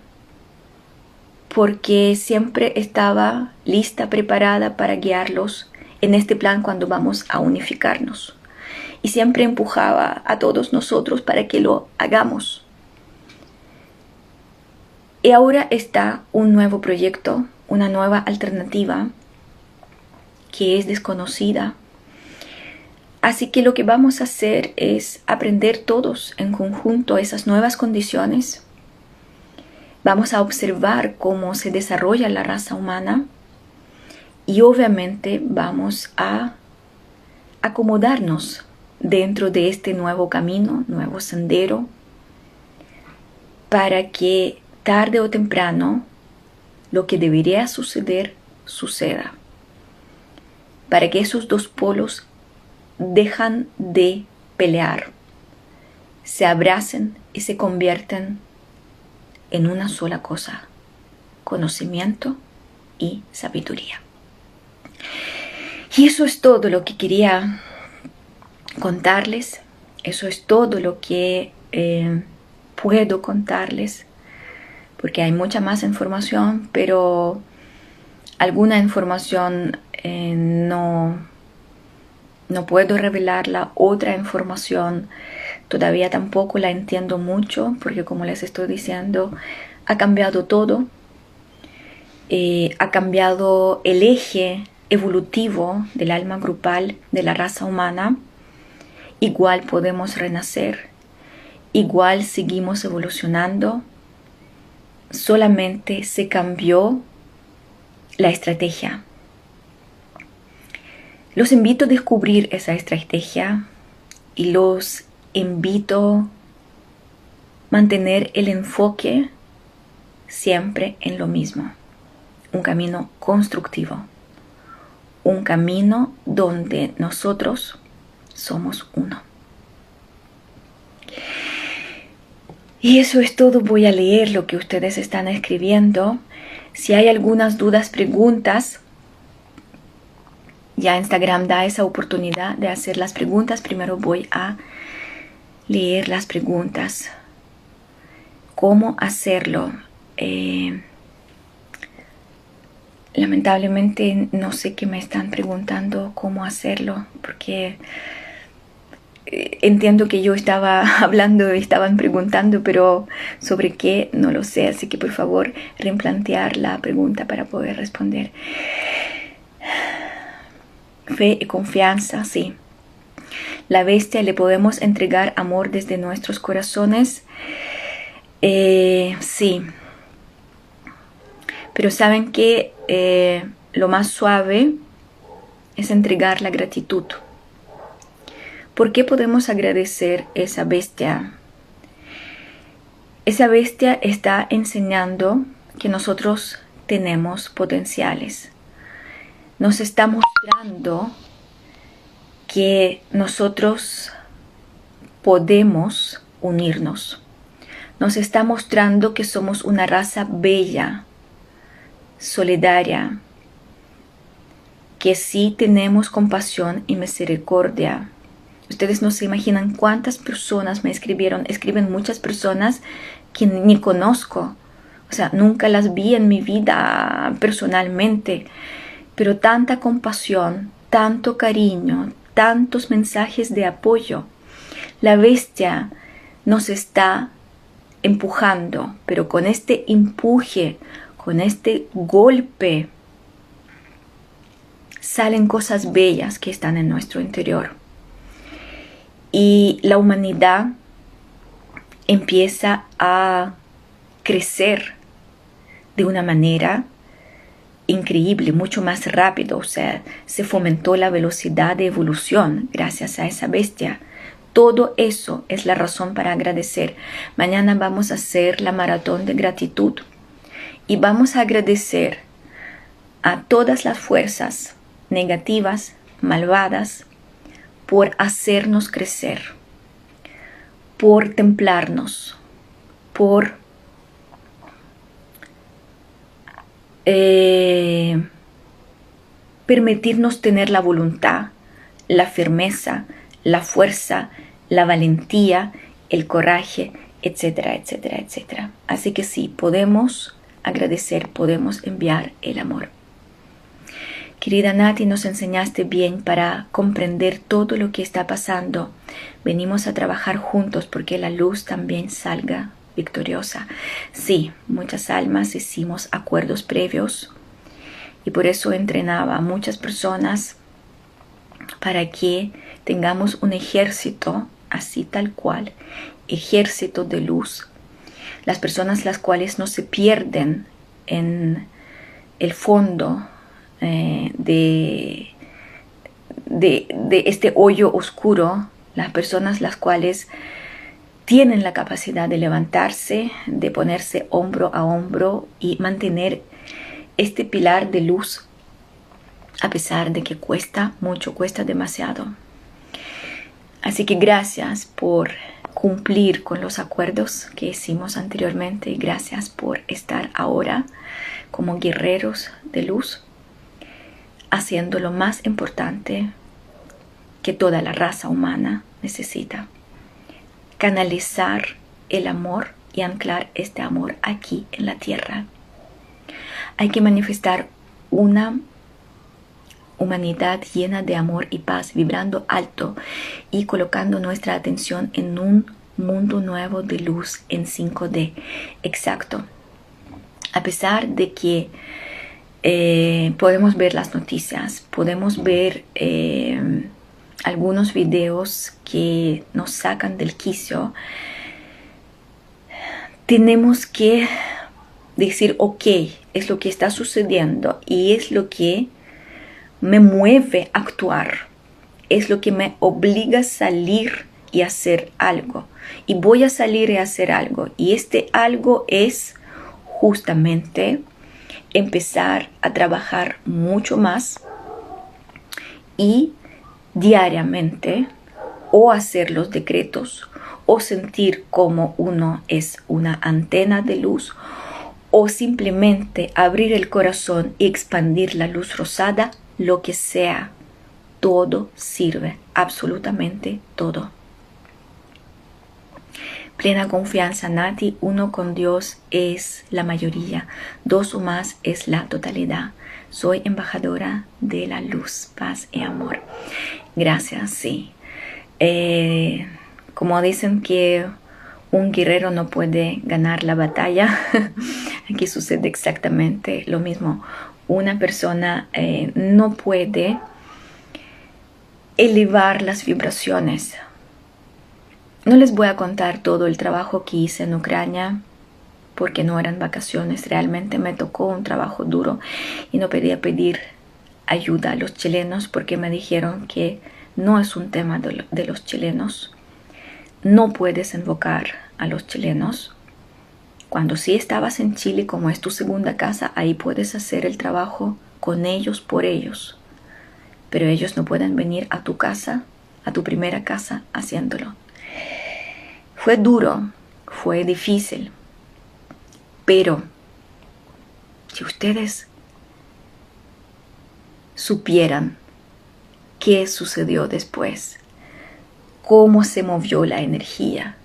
porque siempre estaba lista, preparada para guiarlos en este plan cuando vamos a unificarnos. Y siempre empujaba a todos nosotros para que lo hagamos. Y ahora está un nuevo proyecto, una nueva alternativa que es desconocida. Así que lo que vamos a hacer es aprender todos en conjunto esas nuevas condiciones. Vamos a observar cómo se desarrolla la raza humana y obviamente vamos a acomodarnos dentro de este nuevo camino, nuevo sendero, para que tarde o temprano lo que debería suceder suceda. Para que esos dos polos dejan de pelear, se abracen y se convierten en una sola cosa, conocimiento y sabiduría. Y eso es todo lo que quería contarles, eso es todo lo que eh, puedo contarles porque hay mucha más información, pero alguna información eh, no, no puedo revelarla, otra información. Todavía tampoco la entiendo mucho, porque como les estoy diciendo, ha cambiado todo, eh, ha cambiado el eje evolutivo del alma grupal de la raza humana, igual podemos renacer, igual seguimos evolucionando, solamente se cambió la estrategia. Los invito a descubrir esa estrategia y los invito a mantener el enfoque siempre en lo mismo. Un camino constructivo. Un camino donde nosotros somos uno. Y eso es todo. Voy a leer lo que ustedes están escribiendo. Si hay algunas dudas, preguntas, ya Instagram da esa oportunidad de hacer las preguntas. Primero voy a leer las preguntas. ¿Cómo hacerlo? Eh, lamentablemente no sé qué me están preguntando cómo hacerlo porque eh, entiendo que yo estaba hablando y estaban preguntando, pero sobre qué no lo sé, así que por favor replantear la pregunta para poder responder. Fe y confianza, sí. La bestia le podemos entregar amor desde nuestros corazones. Eh, sí. Pero saben que eh, lo más suave es entregar la gratitud ¿Por qué podemos agradecer esa bestia? Esa bestia está enseñando que nosotros tenemos potenciales. Nos está mostrando que nosotros podemos unirnos. Nos está mostrando que somos una raza bella, solidaria, que sí tenemos compasión y misericordia Ustedes no se imaginan cuántas personas me escribieron. Escriben muchas personas que ni conozco. O sea, nunca las vi en mi vida personalmente. Pero tanta compasión, tanto cariño, tantos mensajes de apoyo. La bestia nos está empujando, pero con este empuje, con este golpe, salen cosas bellas que están en nuestro interior y la humanidad empieza a crecer de una manera increíble, mucho más rápido, o sea, se fomentó la velocidad de evolución gracias a esa bestia. Todo eso es la razón para agradecer. Mañana vamos a hacer la maratón de gratitud y vamos a agradecer a todas las fuerzas negativas, malvadas, por hacernos crecer, por templarnos, por eh, permitirnos tener la voluntad, la firmeza, la fuerza, la valentía, el coraje, etcétera, etcétera, etcétera. Así que sí, podemos agradecer, podemos enviar el amor. Querida Nati, nos enseñaste bien para comprender todo lo que está pasando. Venimos a trabajar juntos porque la luz también salga victoriosa. Sí, muchas almas hicimos acuerdos previos y por eso entrenaba a muchas personas para que tengamos un ejército así tal cual, ejército de luz. Las personas las cuales no se pierden en el fondo eh, de, de, este hoyo oscuro, las personas las cuales tienen la capacidad de levantarse, de ponerse hombro a hombro y mantener este pilar de luz a pesar de que cuesta mucho, cuesta demasiado. Así que gracias por cumplir con los acuerdos que hicimos anteriormente y gracias por estar ahora como guerreros de luz haciendo lo más importante que toda la raza humana necesita. Canalizar el amor y anclar este amor aquí en la tierra. Hay que manifestar una humanidad llena de amor y paz, vibrando alto y colocando nuestra atención en un mundo nuevo de luz en 5D. Exacto. A pesar de que eh, podemos ver las noticias, podemos ver eh, algunos videos que nos sacan del quicio. Tenemos que decir, ok, es lo que está sucediendo y es lo que me mueve a actuar, es lo que me obliga a salir y hacer algo. Y voy a salir y hacer algo. Y este algo es justamente empezar a trabajar mucho más y diariamente o hacer los decretos o sentir como uno es una antena de luz o simplemente abrir el corazón y expandir la luz rosada, lo que sea, todo sirve, absolutamente todo. Plena confianza, Nati, uno con Dios es la mayoría, dos o más es la totalidad. Soy embajadora de la luz, paz y amor. Gracias, sí. Eh, como dicen que un guerrero no puede ganar la batalla, aquí sucede exactamente lo mismo. Una persona eh, no puede elevar las vibraciones no les voy a contar todo el trabajo que hice en Ucrania porque no eran vacaciones, realmente me tocó un trabajo duro y no podía pedir ayuda a los chilenos porque me dijeron que no es un tema de los chilenos, no puedes invocar a los chilenos. Cuando sí estabas en Chile, como es tu segunda casa, ahí puedes hacer el trabajo con ellos, por ellos. Pero ellos no pueden venir a tu casa, a tu primera casa, haciéndolo. Fue duro, fue difícil, pero si ustedes supieran qué sucedió después, cómo se movió la energía.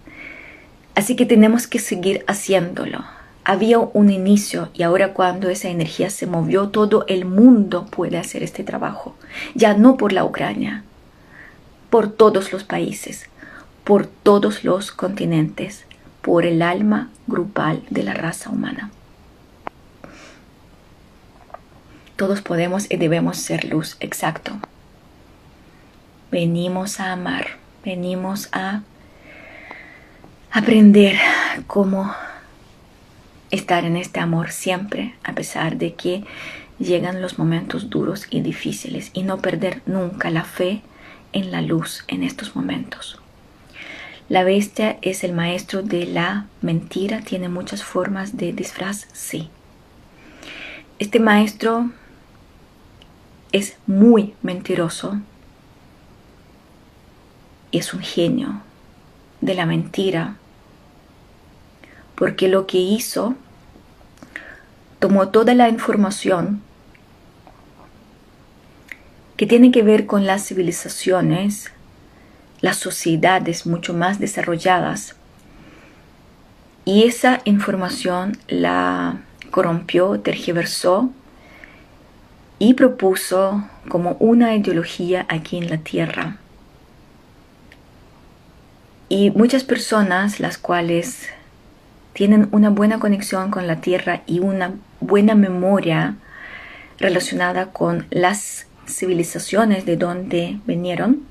Así que tenemos que seguir haciéndolo. Había un inicio y ahora cuando esa energía se movió, todo el mundo puede hacer este trabajo. Ya no por la Ucrania, por todos los países, por todos los continentes, por el alma grupal de la raza humana. Todos podemos y debemos ser luz, exacto. Venimos a amar, venimos a aprender cómo estar en este amor siempre, a pesar de que llegan los momentos duros y difíciles, y no perder nunca la fe en la luz en estos momentos. La bestia es el maestro de la mentira, tiene muchas formas de disfraz, sí. Este maestro es muy mentiroso es un genio de la mentira, porque lo que hizo, tomó toda la información que tiene que ver con las civilizaciones, las sociedades mucho más desarrolladas. Y esa información la corrompió, tergiversó y propuso como una ideología aquí en la Tierra. Y muchas personas, las cuales tienen una buena conexión con la Tierra y una buena memoria relacionada con las civilizaciones de donde vinieron,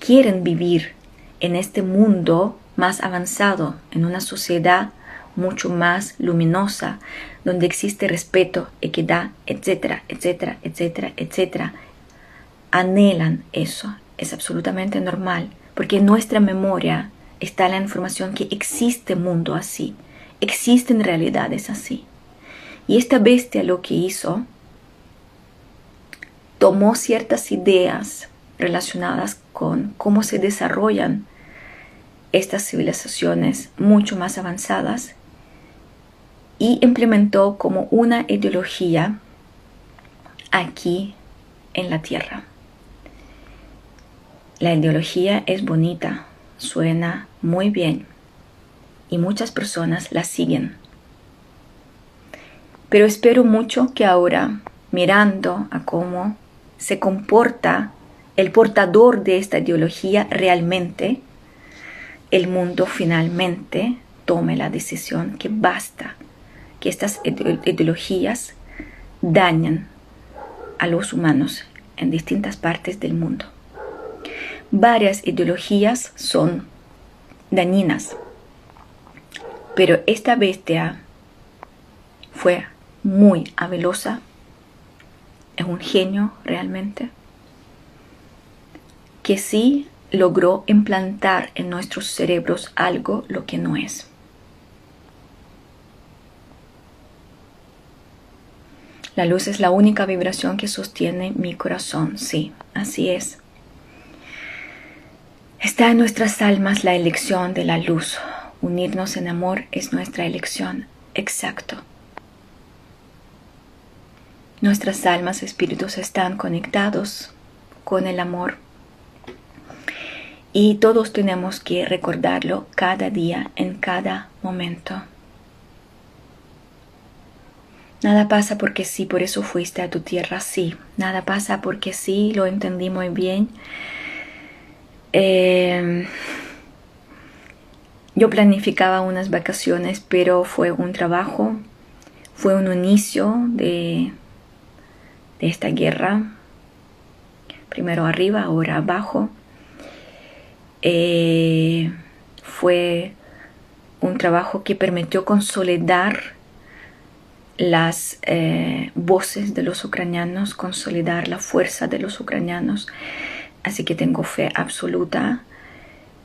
quieren vivir en este mundo más avanzado, en una sociedad mucho más luminosa, donde existe respeto, equidad, etcétera, etcétera, etcétera, etcétera. Anhelan eso, es absolutamente normal, porque en nuestra memoria está la información que existe mundo así, existen realidades así. Y esta bestia lo que hizo, tomó ciertas ideas relacionadas con cómo se desarrollan estas civilizaciones mucho más avanzadas y implementó como una ideología aquí en la tierra. La ideología es bonita, suena muy bien y muchas personas la siguen. Pero espero mucho que ahora, mirando a cómo se comporta el portador de esta ideología realmente, el mundo finalmente tome la decisión que basta que estas ideologías dañan a los humanos en distintas partes del mundo. Varias ideologías son dañinas, pero esta bestia fue muy habelosa, es un genio realmente, que sí logró implantar en nuestros cerebros algo lo que no es. La luz es la única vibración que sostiene mi corazón, sí, así es. Está en nuestras almas la elección de la luz. Unirnos en amor es nuestra elección, exacto. Nuestras almas, espíritus están conectados con el amor. Y todos tenemos que recordarlo cada día, en cada momento. Nada pasa porque sí, por eso fuiste a tu tierra, sí. Nada pasa porque sí, lo entendí muy bien. Em, yo planificaba unas vacaciones, pero fue un trabajo, fue un inicio de, de esta guerra. Primero arriba, ahora abajo. Eh, fue un trabajo que permitió consolidar las eh, voces de los ucranianos, consolidar la fuerza de los ucranianos. Así que tengo fe absoluta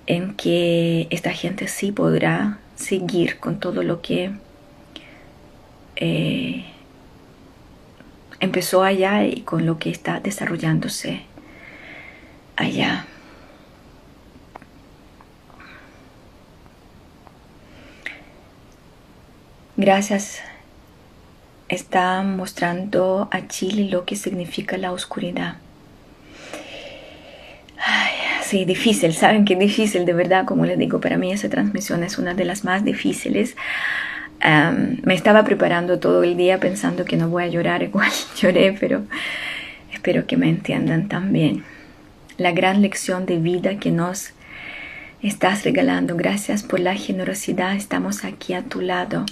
en que esta gente sí podrá seguir con todo lo que eh, empezó allá y con lo que está desarrollándose allá. Gracias está mostrando a Chile lo que significa la oscuridad. sí, difícil, saben que difícil, de verdad, como les digo, para mí esa transmisión es una de las más difíciles. me estaba preparando todo el día pensando que no voy a llorar, igual lloré, pero espero que me entiendan también. La gran lección de vida que nos estás regalando, gracias por la generosidad, estamos aquí a tu lado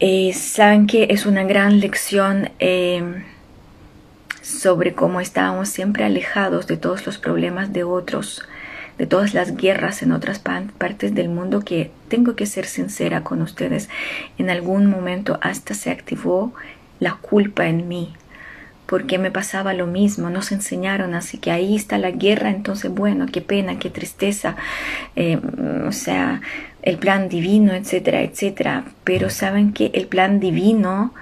eh, saben que es una gran lección em, sobre cómo estábamos siempre alejados de todos los problemas de otros, de todas las guerras en otras partes del mundo que tengo que ser sincera con ustedes, en algún momento hasta se activó la culpa en mí porque me pasaba lo mismo, nos enseñaron así que ahí está la guerra, entonces bueno, qué pena, qué tristeza, eh, o sea, el plan divino, etcétera, etcétera. Pero saben que el plan divino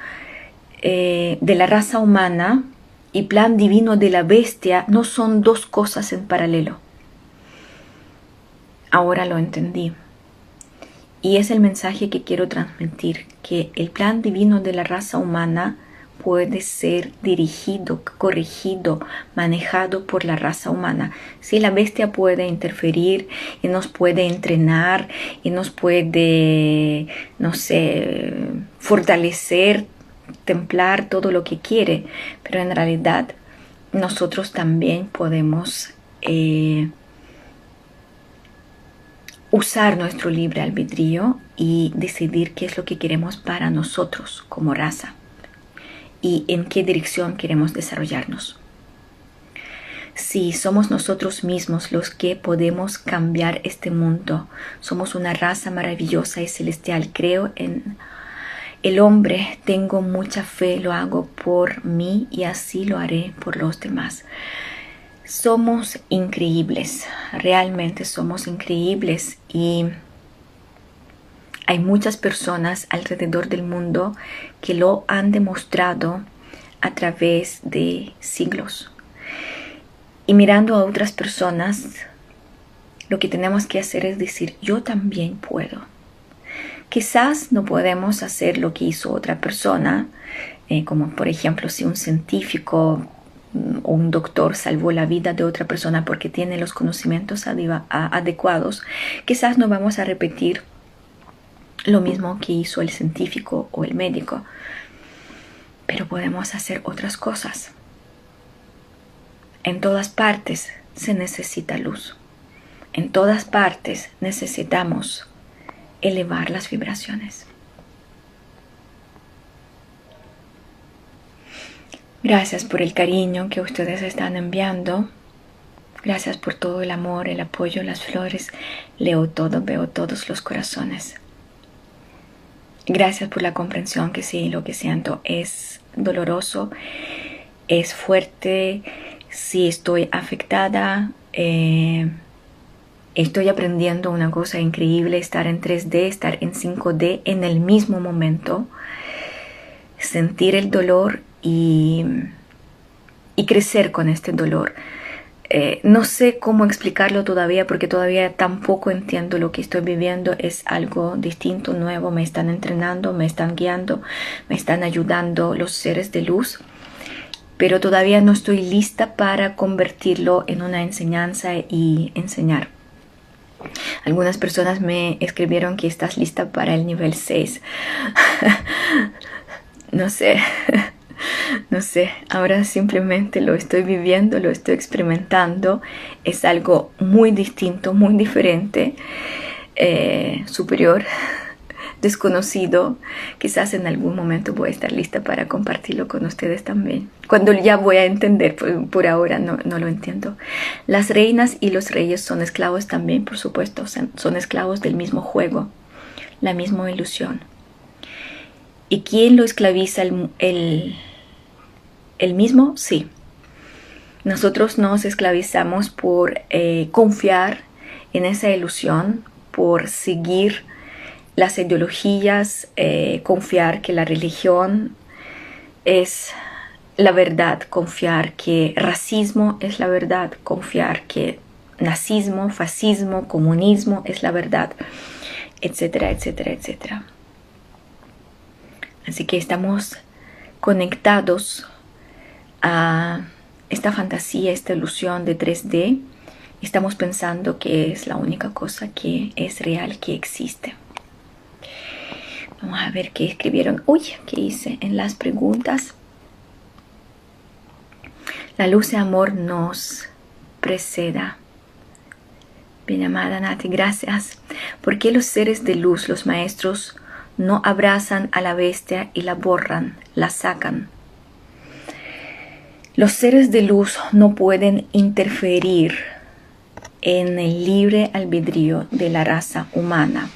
eh, de la raza humana y plan divino de la bestia no son dos cosas en paralelo. Ahora lo entendí. Y es el mensaje que quiero transmitir, que el plan divino de la raza humana puede ser dirigido, corregido, manejado por la raza humana. Si la bestia puede interferir y nos puede entrenar y nos puede, no sé, fortalecer, templar todo lo que quiere, pero en realidad nosotros también podemos eh, usar nuestro libre albedrío y decidir qué es lo que queremos para nosotros como raza y en qué dirección queremos desarrollarnos. Si somos nosotros mismos los que podemos cambiar este mundo, somos una raza maravillosa y celestial. Creo en el hombre, tengo mucha fe, lo hago por mí y así lo haré por los demás. Somos increíbles, realmente somos increíbles y hay muchas personas alrededor del mundo que lo han demostrado a través de siglos. Y mirando a otras personas, lo que tenemos que hacer es decir, yo también puedo. Quizás no podemos hacer lo que hizo otra persona, eh, como por ejemplo si un científico o un doctor salvó la vida de otra persona porque tiene los conocimientos adecuados, quizás no vamos a repetir lo mismo que hizo el científico o el médico, pero podemos hacer otras cosas. En todas partes se necesita luz. En todas partes necesitamos elevar las vibraciones. Gracias por el cariño que ustedes están enviando. Gracias por todo el amor, el apoyo, las flores. Leo todo, veo todos los corazones. Gracias por la comprensión que sí, lo que siento es doloroso, es fuerte, si estoy afectada, eh, estoy aprendiendo una cosa increíble, estar en 3D, estar en 5D en el mismo momento, sentir el dolor y, y crecer con este dolor. Eh, no sé cómo explicarlo todavía porque todavía tampoco entiendo lo que estoy viviendo. Es algo distinto, nuevo. Me están entrenando, me están guiando, me están ayudando los seres de luz. Pero todavía no estoy lista para convertirlo en una enseñanza y enseñar. Algunas personas me escribieron que estás lista para el nivel 6. no sé. no sé, ahora simplemente lo estoy viviendo, lo estoy experimentando, es algo muy distinto, muy diferente, eh, superior, desconocido. Quizás en algún momento voy a estar lista para compartirlo con ustedes también. Cuando ya voy a entender, por, ahora no, no, lo entiendo. Las reinas y los reyes son esclavos también, por supuesto, son esclavos del mismo juego, la misma ilusión. ¿Y quién lo esclaviza el, el mismo, sí. Nosotros nos esclavizamos por eh, confiar en esa ilusión, por seguir las ideologías, eh, confiar que la religión es la verdad, confiar que racismo es la verdad, confiar que nazismo, fascismo, comunismo es la verdad, etcétera, etcétera, etcétera. Así que estamos conectados a esta fantasía, esta ilusión de 3D, estamos pensando que es la única cosa que es real, que existe. Vamos a ver qué escribieron. Uy, ¿qué hice en las preguntas? La luz de amor nos preceda. Bien amada Nati, gracias. ¿Por qué los seres de luz, los maestros, no abrazan a la bestia y la borran, la sacan? Los seres de luz no pueden interferir en el libre albedrío de la raza humana.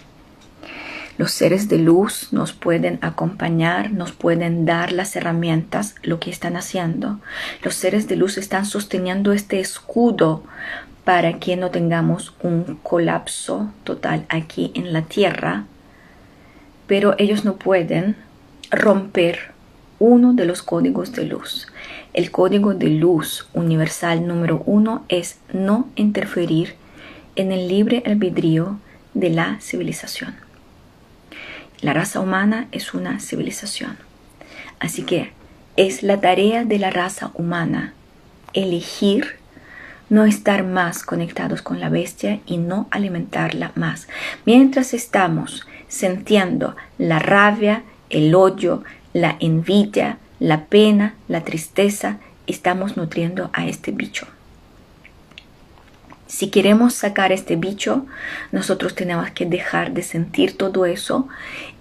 Los seres de luz nos pueden acompañar, nos pueden dar las herramientas, lo que están haciendo. Los seres de luz están sosteniendo este escudo para que no tengamos un colapso total aquí en la tierra, pero ellos no pueden romper uno de los códigos de luz. El código de luz universal número uno es no interferir en el libre albedrío de la civilización. La raza humana es una civilización. Así que es la tarea de la raza humana elegir no estar más conectados con la bestia y no alimentarla más. Mientras estamos sintiendo la rabia, el odio, la envidia, la pena, la tristeza, estamos nutriendo a este bicho. Si queremos sacar este bicho, nosotros tenemos que dejar de sentir todo eso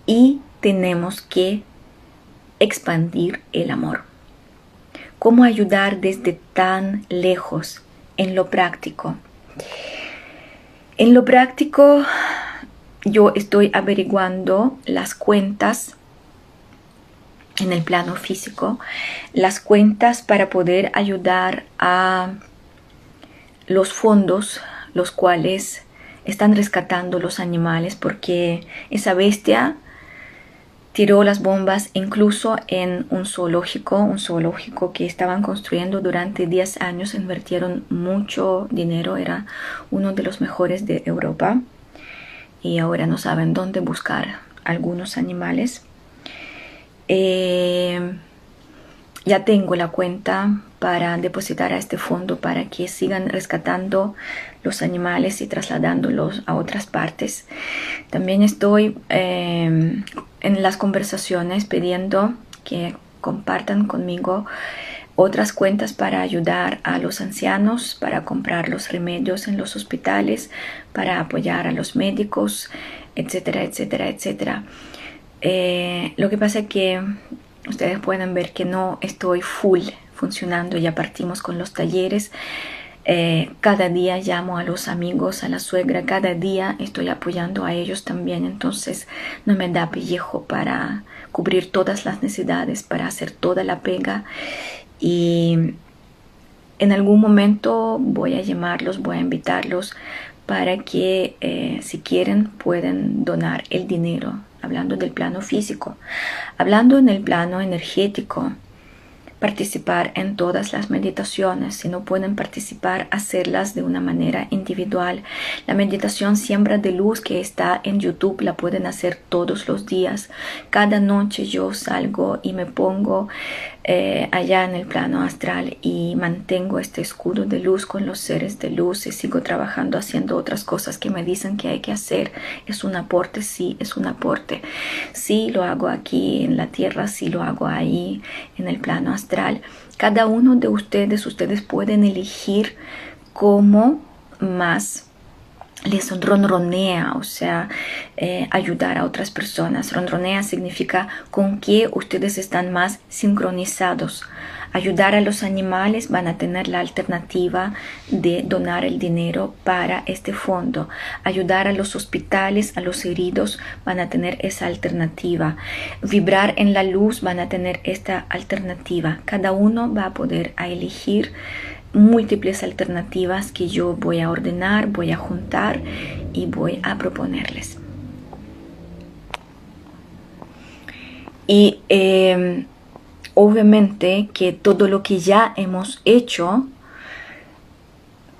y tenemos que expandir el amor. ¿Cómo ayudar desde tan lejos en lo práctico? En lo práctico, yo estoy averiguando las cuentas en el plano físico, las cuentas para poder ayudar a los fondos los cuales están rescatando los animales porque esa bestia tiró las bombas incluso en un zoológico, un zoológico que estaban construyendo durante 10 años, invirtieron mucho dinero, era uno de los mejores de Europa y ahora no saben dónde buscar algunos animales. Eh, ya tengo la cuenta para depositar a este fondo para que sigan rescatando los animales y trasladándolos a otras partes. También estoy em, en las conversaciones pidiendo que compartan conmigo otras cuentas para ayudar a los ancianos, para comprar los remedios en los hospitales, para apoyar a los médicos, etcétera, etcétera, etcétera. Eh, lo que pasa es que Ustedes pueden ver que no estoy full funcionando, ya partimos con los talleres. Eh, cada día llamo a los amigos, a la suegra, cada día estoy apoyando a ellos también, entonces no me da pellejo para cubrir todas las necesidades, para hacer toda la pega y en algún momento voy a llamarlos, voy a invitarlos para que eh, si quieren pueden donar el dinero hablando del plano físico, hablando en el plano energético, participar en todas las meditaciones. Si no pueden participar, hacerlas de una manera individual. La meditación siembra de luz que está en YouTube la pueden hacer todos los días. Cada noche yo salgo y me pongo eh, allá en el plano astral y mantengo este escudo de luz con los seres de luz y sigo trabajando haciendo otras cosas que me dicen que hay que hacer. Es un aporte, sí, es un aporte. Sí lo hago aquí en la tierra, sí lo hago ahí en el plano astral. Cada uno de ustedes, ustedes pueden elegir cómo más les ronronea, o sea, eh, ayudar a otras personas. Ronronea significa con que ustedes están más sincronizados. Ayudar a los animales van a tener la alternativa de donar el dinero para este fondo. Ayudar a los hospitales, a los heridos, van a tener esa alternativa. Vibrar en la luz van a tener esta alternativa. Cada uno va a poder elegir múltiples alternativas que yo voy a ordenar, voy a juntar y voy a proponerles. Y em, obviamente que todo lo que ya hemos hecho,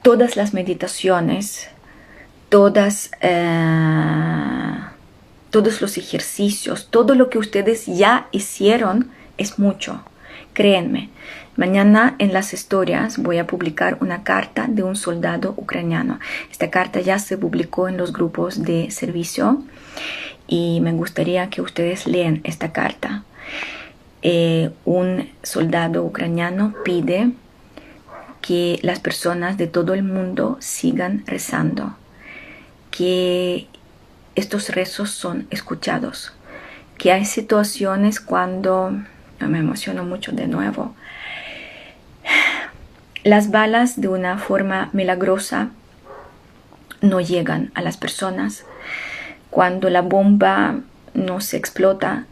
todas las meditaciones, todas, eh, todos los ejercicios, todo lo que ustedes ya hicieron es mucho. Créenme, Mañana en las historias voy a publicar una carta de un soldado ucraniano. Esta carta ya se publicó en los grupos de servicio y me gustaría que ustedes lean esta carta. Eh, un soldado ucraniano pide que las personas de todo el mundo sigan rezando, que estos rezos son escuchados, que hay situaciones cuando, me emociono mucho de nuevo, las balas de una forma milagrosa no llegan a las personas. Cuando la bomba no se explota,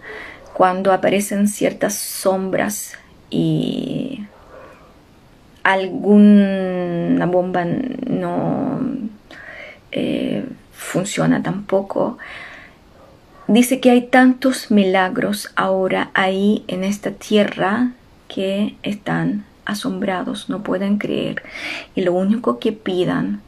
cuando aparecen ciertas sombras y alguna bomba no eh, funciona tampoco. Dice que hay tantos milagros ahora ahí en esta tierra que están asombrados, no pueden creer y lo único que pidan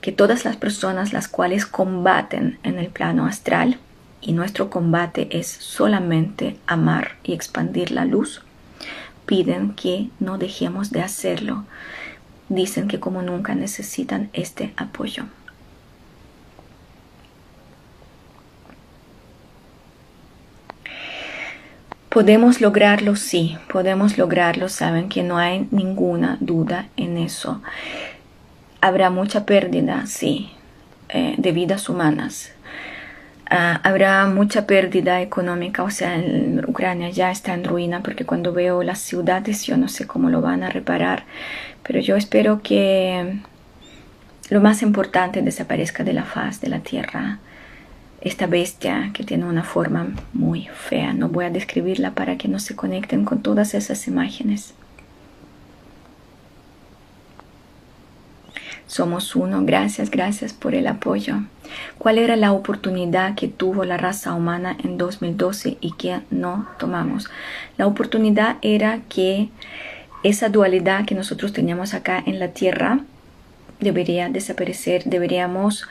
que todas las personas las cuales combaten en el plano astral y nuestro combate es solamente amar y expandir la luz, piden que no dejemos de hacerlo. Dicen que como nunca necesitan este apoyo. Podemos lograrlo, sí, podemos lograrlo, saben que no hay ninguna duda en eso. Habrá mucha pérdida, sí, eh, de vidas humanas. Ah, habrá mucha pérdida económica, o sea, Ucrania ya está en ruina porque cuando veo las ciudades yo no sé cómo lo van a reparar, pero yo espero que lo más importante desaparezca de la faz de la tierra esta bestia que tiene una forma muy fea. No voy a describirla para que no se conecten con todas esas imágenes. Somos uno. Gracias, gracias por el apoyo. ¿Cuál era la oportunidad que tuvo la raza humana en 2012 y que no tomamos? La oportunidad era que esa dualidad que nosotros teníamos acá en la Tierra debería desaparecer. Deberíamos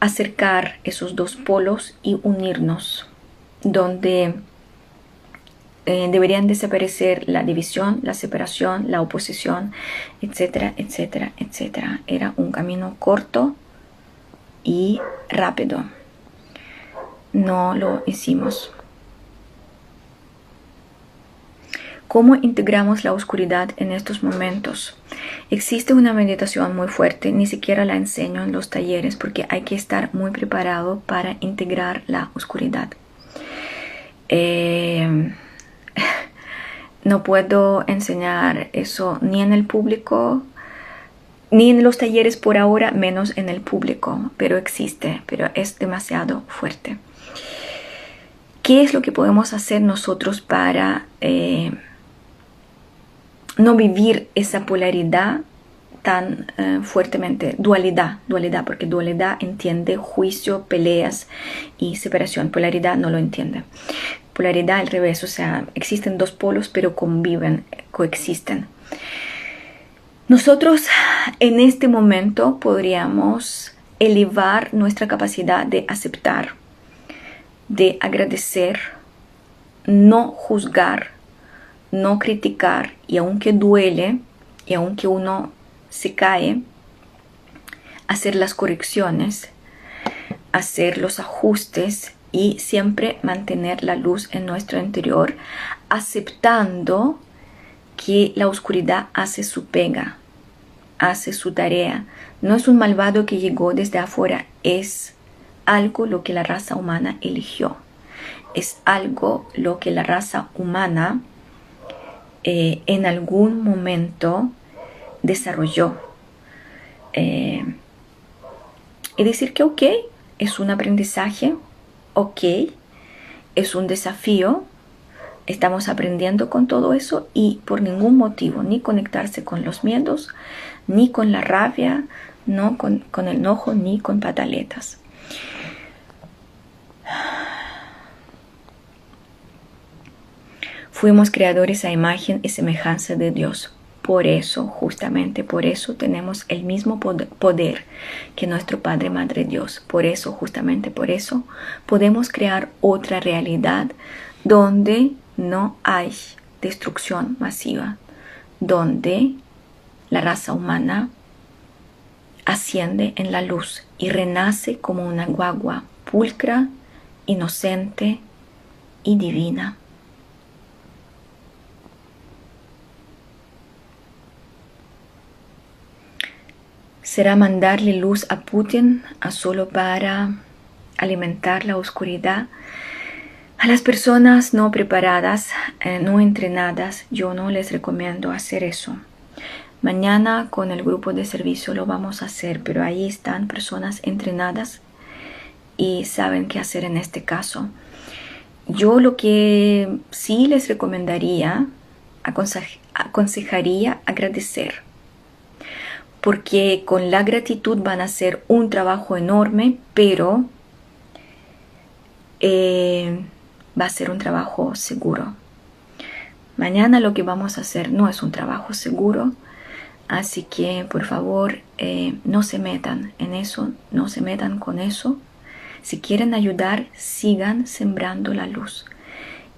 acercar esos dos polos y unirnos, donde eh, deberían desaparecer la división, la separación, la oposición, etcétera, etcétera, etcétera. Era un camino corto y rápido. No lo hicimos. ¿Cómo integramos la oscuridad en estos momentos? Existe una meditación muy fuerte, ni siquiera la enseño en los talleres porque hay que estar muy preparado para integrar la oscuridad. Eh, no puedo enseñar eso ni en el público, ni en los talleres por ahora, menos en el público, pero existe, pero es demasiado fuerte. ¿Qué es lo que podemos hacer nosotros para... Eh, no vivir esa polaridad tan eh, fuertemente, dualidad, dualidad, porque dualidad entiende juicio, peleas y separación, polaridad no lo entiende. Polaridad al revés, o sea, existen dos polos pero conviven, coexisten. Nosotros en este momento podríamos elevar nuestra capacidad de aceptar, de agradecer, no juzgar, no criticar y aunque duele y aunque uno se cae, hacer las correcciones, hacer los ajustes y siempre mantener la luz en nuestro interior, aceptando que la oscuridad hace su pega, hace su tarea. No es un malvado que llegó desde afuera, es algo lo que la raza humana eligió. Es algo lo que la raza humana eh, en algún momento desarrolló. Eh, y decir que ok, es un aprendizaje, ok, es un desafío, estamos aprendiendo con todo eso y por ningún motivo, ni conectarse con los miedos, ni con la rabia, no con, con el enojo, ni con pataletas. Fuimos creadores a imagen y semejanza de Dios. Por eso, justamente por eso tenemos el mismo poder que nuestro Padre Madre Dios. Por eso, justamente por eso, podemos crear otra realidad donde no hay destrucción masiva, donde la raza humana asciende en la luz y renace como una guagua pulcra, inocente y divina. Será mandarle luz a Putin a solo para alimentar la oscuridad. A las personas no preparadas, eh, no entrenadas, yo no les recomiendo hacer eso. Mañana con el grupo de servicio lo vamos a hacer, pero ahí están personas entrenadas y saben qué hacer en este caso. Yo lo que sí les recomendaría, aconsejaría agradecer porque con la gratitud van a hacer un trabajo enorme, pero eh, va a ser un trabajo seguro. Mañana lo que vamos a hacer no es un trabajo seguro, así que por favor eh, no se metan en eso, no se metan con eso. Si quieren ayudar, sigan sembrando la luz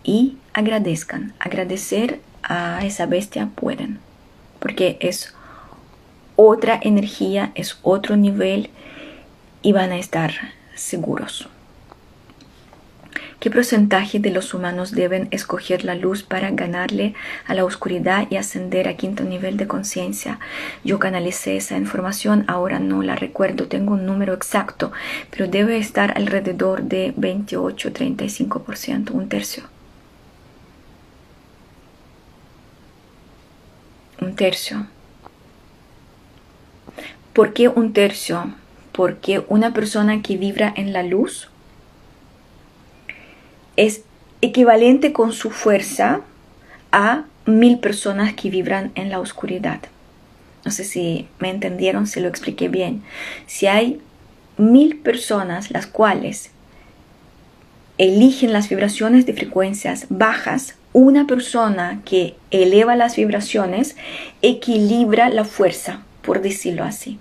y agradezcan. Agradecer a esa bestia, pueden, porque es otra energía, es otro nivel y van a estar seguros. ¿Qué porcentaje de los humanos deben escoger la luz para ganarle a la oscuridad y ascender a quinto nivel de conciencia? Yo canalicé esa información, ahora no la recuerdo, tengo un número exacto, pero debe estar alrededor de 28-35%, un tercio. Un tercio. ¿Por qué un tercio? Porque una persona que vibra en la luz es equivalente con su fuerza a mil personas que vibran en la oscuridad. No sé si me entendieron, si lo expliqué bien. Si hay mil personas las cuales eligen las vibraciones de frecuencias bajas, una persona que eleva las vibraciones equilibra la fuerza, por decirlo así.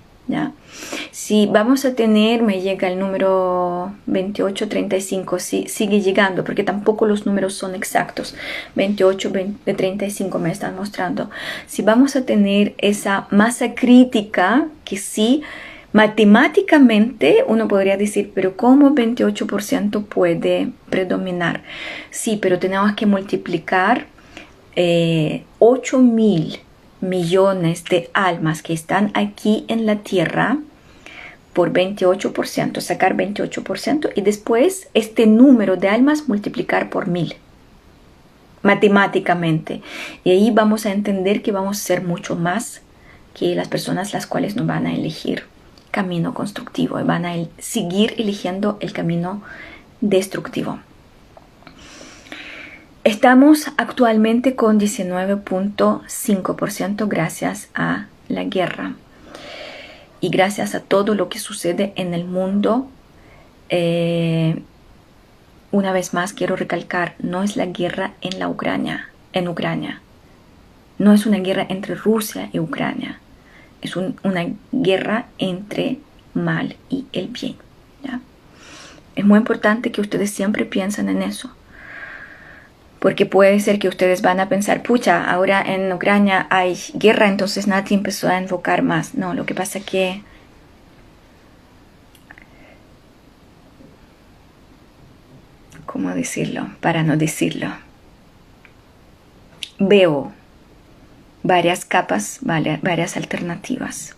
Si vamos a tener, me llega el número 2835, si, sigue llegando, porque tampoco los números son exactos. 28, 35 me están mostrando. Si vamos a tener esa masa crítica, que sí, matemáticamente uno podría decir, pero ¿cómo 28% puede predominar? Sí, pero tenemos que multiplicar eh, 8000 millones de almas que están aquí en la tierra por 28%, sacar 28% y después este número de almas multiplicar por mil matemáticamente. Y ahí vamos a entender que vamos a ser mucho más que las personas las cuales no van a elegir camino constructivo y van a seguir eligiendo el camino destructivo. Estamos actualmente con 19.5% gracias a la guerra y gracias a todo lo que sucede en el mundo. Eh, una vez más quiero recalcar, no es la guerra en la Ucrania, en Ucrania. No es una guerra entre Rusia y Ucrania. Es una guerra entre mal y el bien. Es muy importante que ustedes siempre piensen en eso porque puede ser que ustedes van a pensar, pucha, ahora en Ucrania hay guerra, entonces nadie empezó a invocar más. No, lo que pasa que ¿cómo decirlo? Para no decirlo. Veo varias capas, varias alternativas.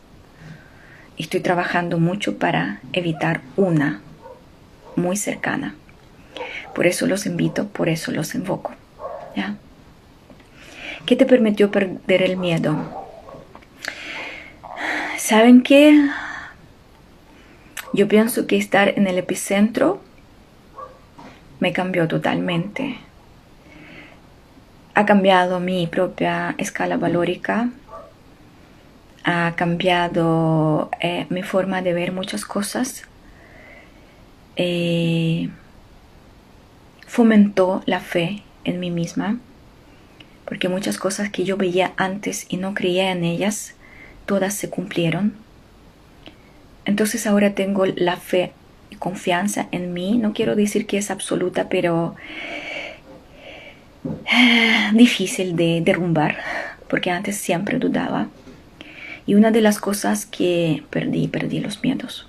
Estoy trabajando mucho para evitar una muy cercana. Por eso los invito, por eso los invoco. ¿ya? ¿Qué te permitió perder el miedo? ¿Saben qué? Yo pienso que estar en el epicentro me cambió totalmente. Ha cambiado mi propia escala valórica, ha cambiado eh, mi forma de ver muchas cosas. Eh, fomentó la fe en mí misma, porque muchas cosas que yo veía antes y no creía en ellas, todas se cumplieron. Entonces ahora tengo la fe y confianza en mí. No quiero decir que es absoluta, pero difícil de derrumbar, porque antes siempre dudaba. Y una de las cosas que perdí, perdí los miedos.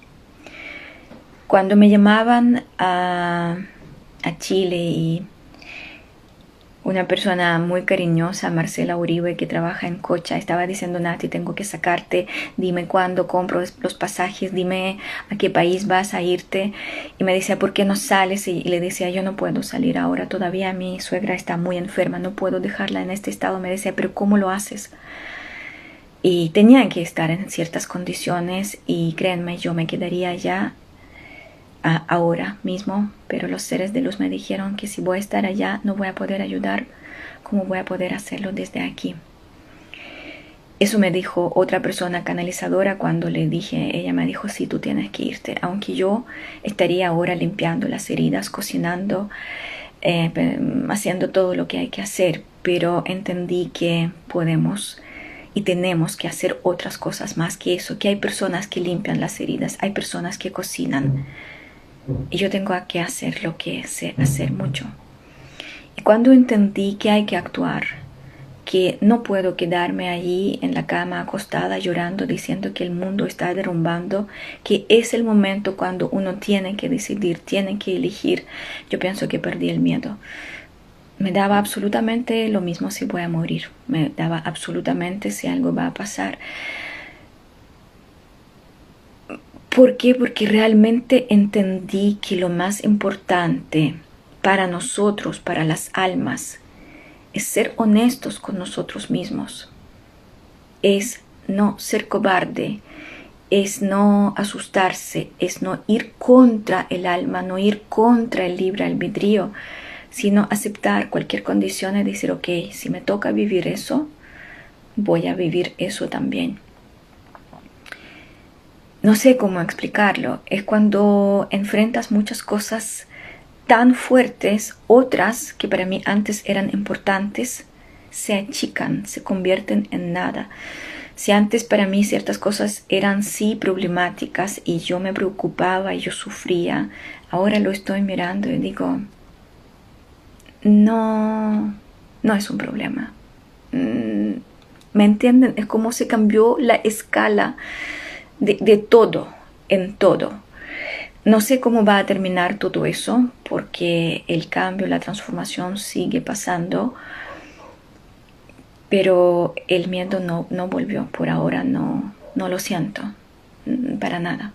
Cuando me llamaban a a Chile y una persona muy cariñosa, Marcela Uribe, que trabaja en Cocha, estaba diciendo, Nati, tengo que sacarte, dime cuándo compro los pasajes, dime a qué país vas a irte. Y me decía, ¿por qué no sales? Y le decía, yo no puedo salir ahora, todavía mi suegra está muy enferma, no puedo dejarla en este estado. Me decía, pero ¿cómo lo haces? Y tenía que estar en ciertas condiciones y créanme, yo me quedaría allá ahora mismo, pero los seres de luz me dijeron que si voy a estar allá no voy a poder ayudar, ¿cómo voy a poder hacerlo desde aquí? Eso me dijo otra persona canalizadora cuando le dije, ella me dijo, sí, tú tienes que irte, aunque yo estaría ahora limpiando las heridas, cocinando, eh, haciendo todo lo que hay que hacer, pero entendí que podemos y tenemos que hacer otras cosas más que eso, que hay personas que limpian las heridas, hay personas que cocinan y yo tengo que hacer lo que sé hacer mucho. Y cuando entendí que hay que actuar, que no puedo quedarme allí en la cama acostada llorando diciendo que el mundo está derrumbando, que es el momento cuando uno tiene que decidir, tiene que elegir. Yo pienso que perdí el miedo. Me daba absolutamente lo mismo si voy a morir, me daba absolutamente si algo va a pasar. ¿Por qué? Porque realmente entendí que lo más importante para nosotros, para las almas, es ser honestos con nosotros mismos, es no ser cobarde, es no asustarse, es no ir contra el alma, no ir contra el libre albedrío, sino aceptar cualquier condición y decir, ok, si me toca vivir eso, voy a vivir eso también. No sé cómo explicarlo, es cuando enfrentas muchas cosas tan fuertes, otras que para mí antes eran importantes, se achican, se convierten en nada. Si antes para mí ciertas cosas eran sí problemáticas y yo me preocupaba y yo sufría, ahora lo estoy mirando y digo, no, no es un problema. Mm, ¿Me entienden? Es como se cambió la escala de, todo, en todo. No sé cómo va a terminar todo eso, porque el cambio, la transformación sigue pasando, pero el miedo no, no volvió, por ahora no, no lo siento, mm, para nada.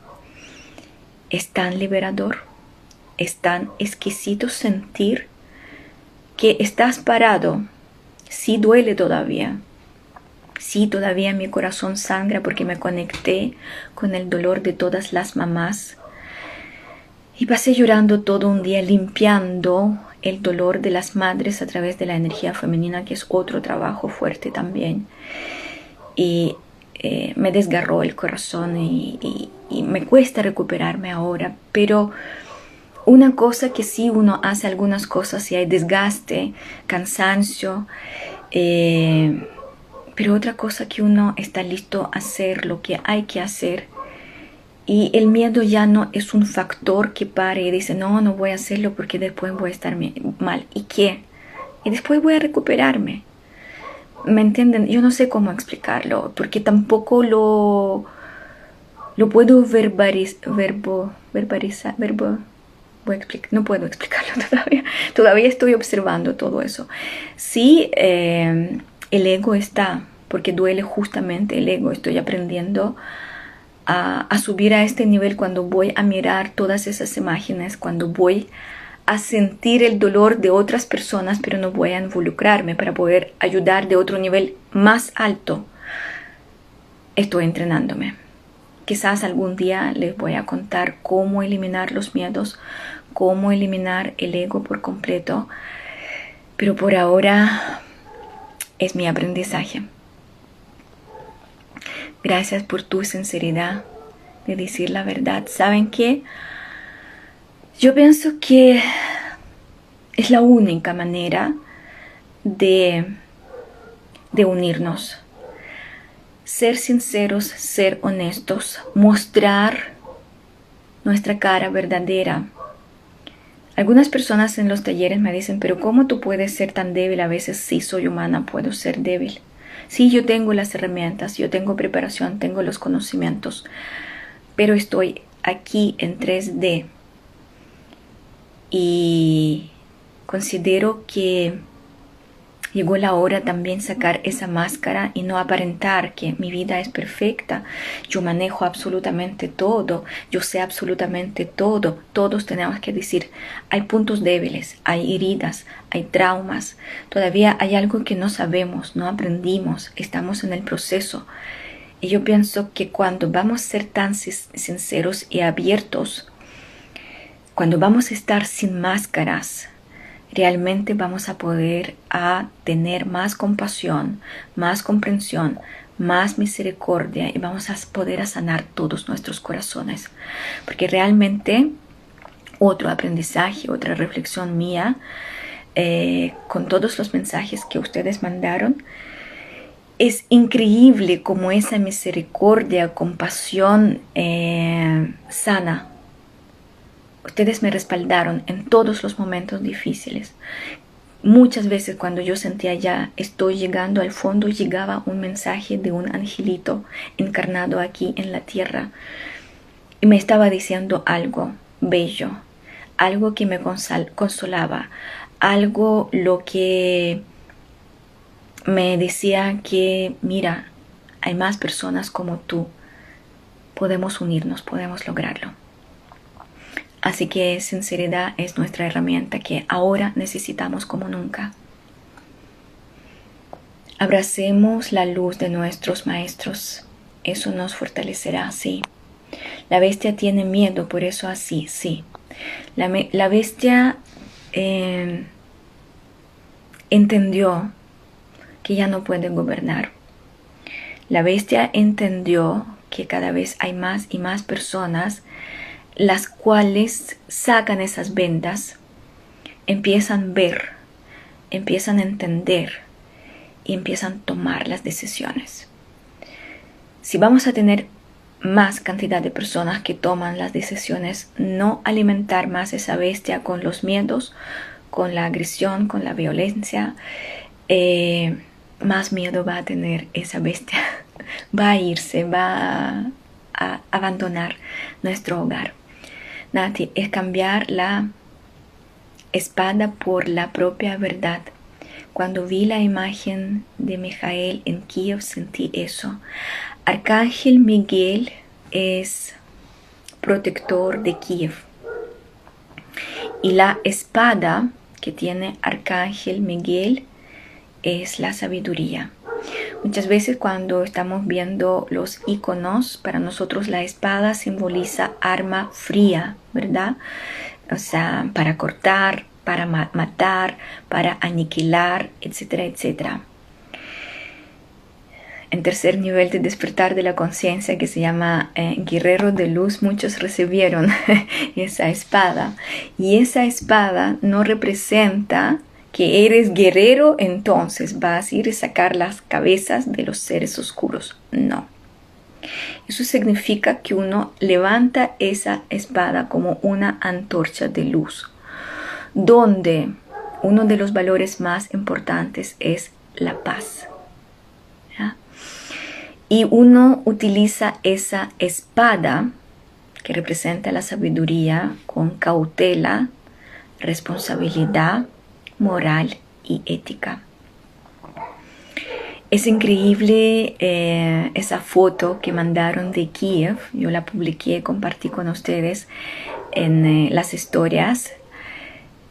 Es tan liberador, es tan exquisito sentir que estás parado, sí duele todavía, sí todavía mi corazón sangra porque me conecté con el dolor de todas las mamás y pasé llorando todo un día limpiando el dolor de las madres a través de la energía femenina, que es otro trabajo fuerte también. Y eh, me desgarró el corazón y, me cuesta recuperarme ahora, pero una cosa que sí uno hace algunas cosas y hay desgaste, cansancio, eh, pero otra cosa que uno está listo a hacer lo que hay que hacer y el miedo ya no es un factor que pare y dice, no, no voy a hacerlo porque después voy a estar mal. ¿Y qué? Y después voy a recuperarme. ¿Me entienden? Yo no sé cómo explicarlo, porque tampoco lo, lo puedo verbalizar, verbo, verbalizar, verbo, no puedo explicarlo todavía. Todavía estoy observando todo eso. Sí, eh, el ego está, porque duele justamente el ego. Estoy aprendiendo a, subir a este nivel cuando voy a mirar todas esas imágenes, cuando voy a sentir el dolor de otras personas, pero no voy a involucrarme para poder ayudar de otro nivel más alto. Estoy entrenándome. Quizás algún día les voy a contar cómo eliminar los miedos, cómo eliminar el ego por completo, pero por ahora es mi aprendizaje. Gracias por tu sinceridad de decir la verdad. ¿Saben qué? Yo pienso que es la única manera de, de unirnos. Ser sinceros, ser honestos, mostrar nuestra cara verdadera. Algunas personas en los talleres me dicen, pero ¿cómo tú puedes ser tan débil? A veces sí soy humana, puedo ser débil. Sí, yo tengo las herramientas, yo tengo preparación, tengo los conocimientos, pero estoy aquí en 3D y considero que Llegó la hora también sacar esa máscara y no aparentar que mi vida es perfecta. Yo manejo absolutamente todo, yo sé absolutamente todo. Todos tenemos que decir, hay puntos débiles, hay heridas, hay traumas. Todavía hay algo que no sabemos, no aprendimos, estamos en el proceso. Y yo pienso que cuando vamos a ser tan sinceros y abiertos, cuando vamos a estar sin máscaras, realmente vamos a poder a tener más compasión, más comprensión, más misericordia y vamos a poder a sanar todos nuestros corazones. Porque realmente otro aprendizaje, otra reflexión mía, eh, con todos los mensajes que ustedes mandaron, es increíble como esa misericordia, compasión eh, sana Ustedes me respaldaron en todos los momentos difíciles. muchas veces cuando yo sentía ya estoy llegando al fondo, llegaba un mensaje de un angelito encarnado aquí en la tierra y me estaba diciendo algo bello, algo que me consolaba, algo lo que me decía que, mira, hay más personas como tú, podemos unirnos, podemos lograrlo. Así que sinceridad es nuestra herramienta que ahora necesitamos como nunca. Abracemos la luz de nuestros maestros. Eso nos fortalecerá, sí. La bestia tiene miedo, por eso así, sí. La, bestia eh, entendió que ya no puede gobernar. La bestia entendió que cada vez hay más y más personas las cuales sacan esas vendas, empiezan a ver, empiezan a entender y empiezan a tomar las decisiones. Si vamos a tener más cantidad de personas que toman las decisiones, no alimentar más esa bestia con los miedos, con la agresión, con la violencia, eh, más miedo va a tener esa bestia. Va a irse, va a abandonar nuestro hogar. Nati, es cambiar la espada por la propia verdad. Cuando vi la imagen de Mijael en Kiev sentí eso. Arcángel Miguel es protector de Kiev. Y la espada que tiene Arcángel Miguel es la sabiduría. Muchas veces cuando estamos viendo los iconos, para nosotros la espada simboliza arma fría, ¿verdad? O sea, para cortar, para matar, para aniquilar, etcétera, etcétera. En tercer nivel de despertar de la conciencia que se llama eh, guerrero de luz, muchos recibieron esa espada. Y esa espada no representa que eres guerrero, entonces vas a ir a sacar las cabezas de los seres oscuros. No. Eso significa que uno levanta esa espada como una antorcha de luz, donde uno de los valores más importantes es la paz. Y uno utiliza esa espada que representa la sabiduría con cautela, responsabilidad, moral y ética. Es increíble eh, esa foto que mandaron de Kiev. Yo la publiqué, compartí con ustedes en eh, las historias.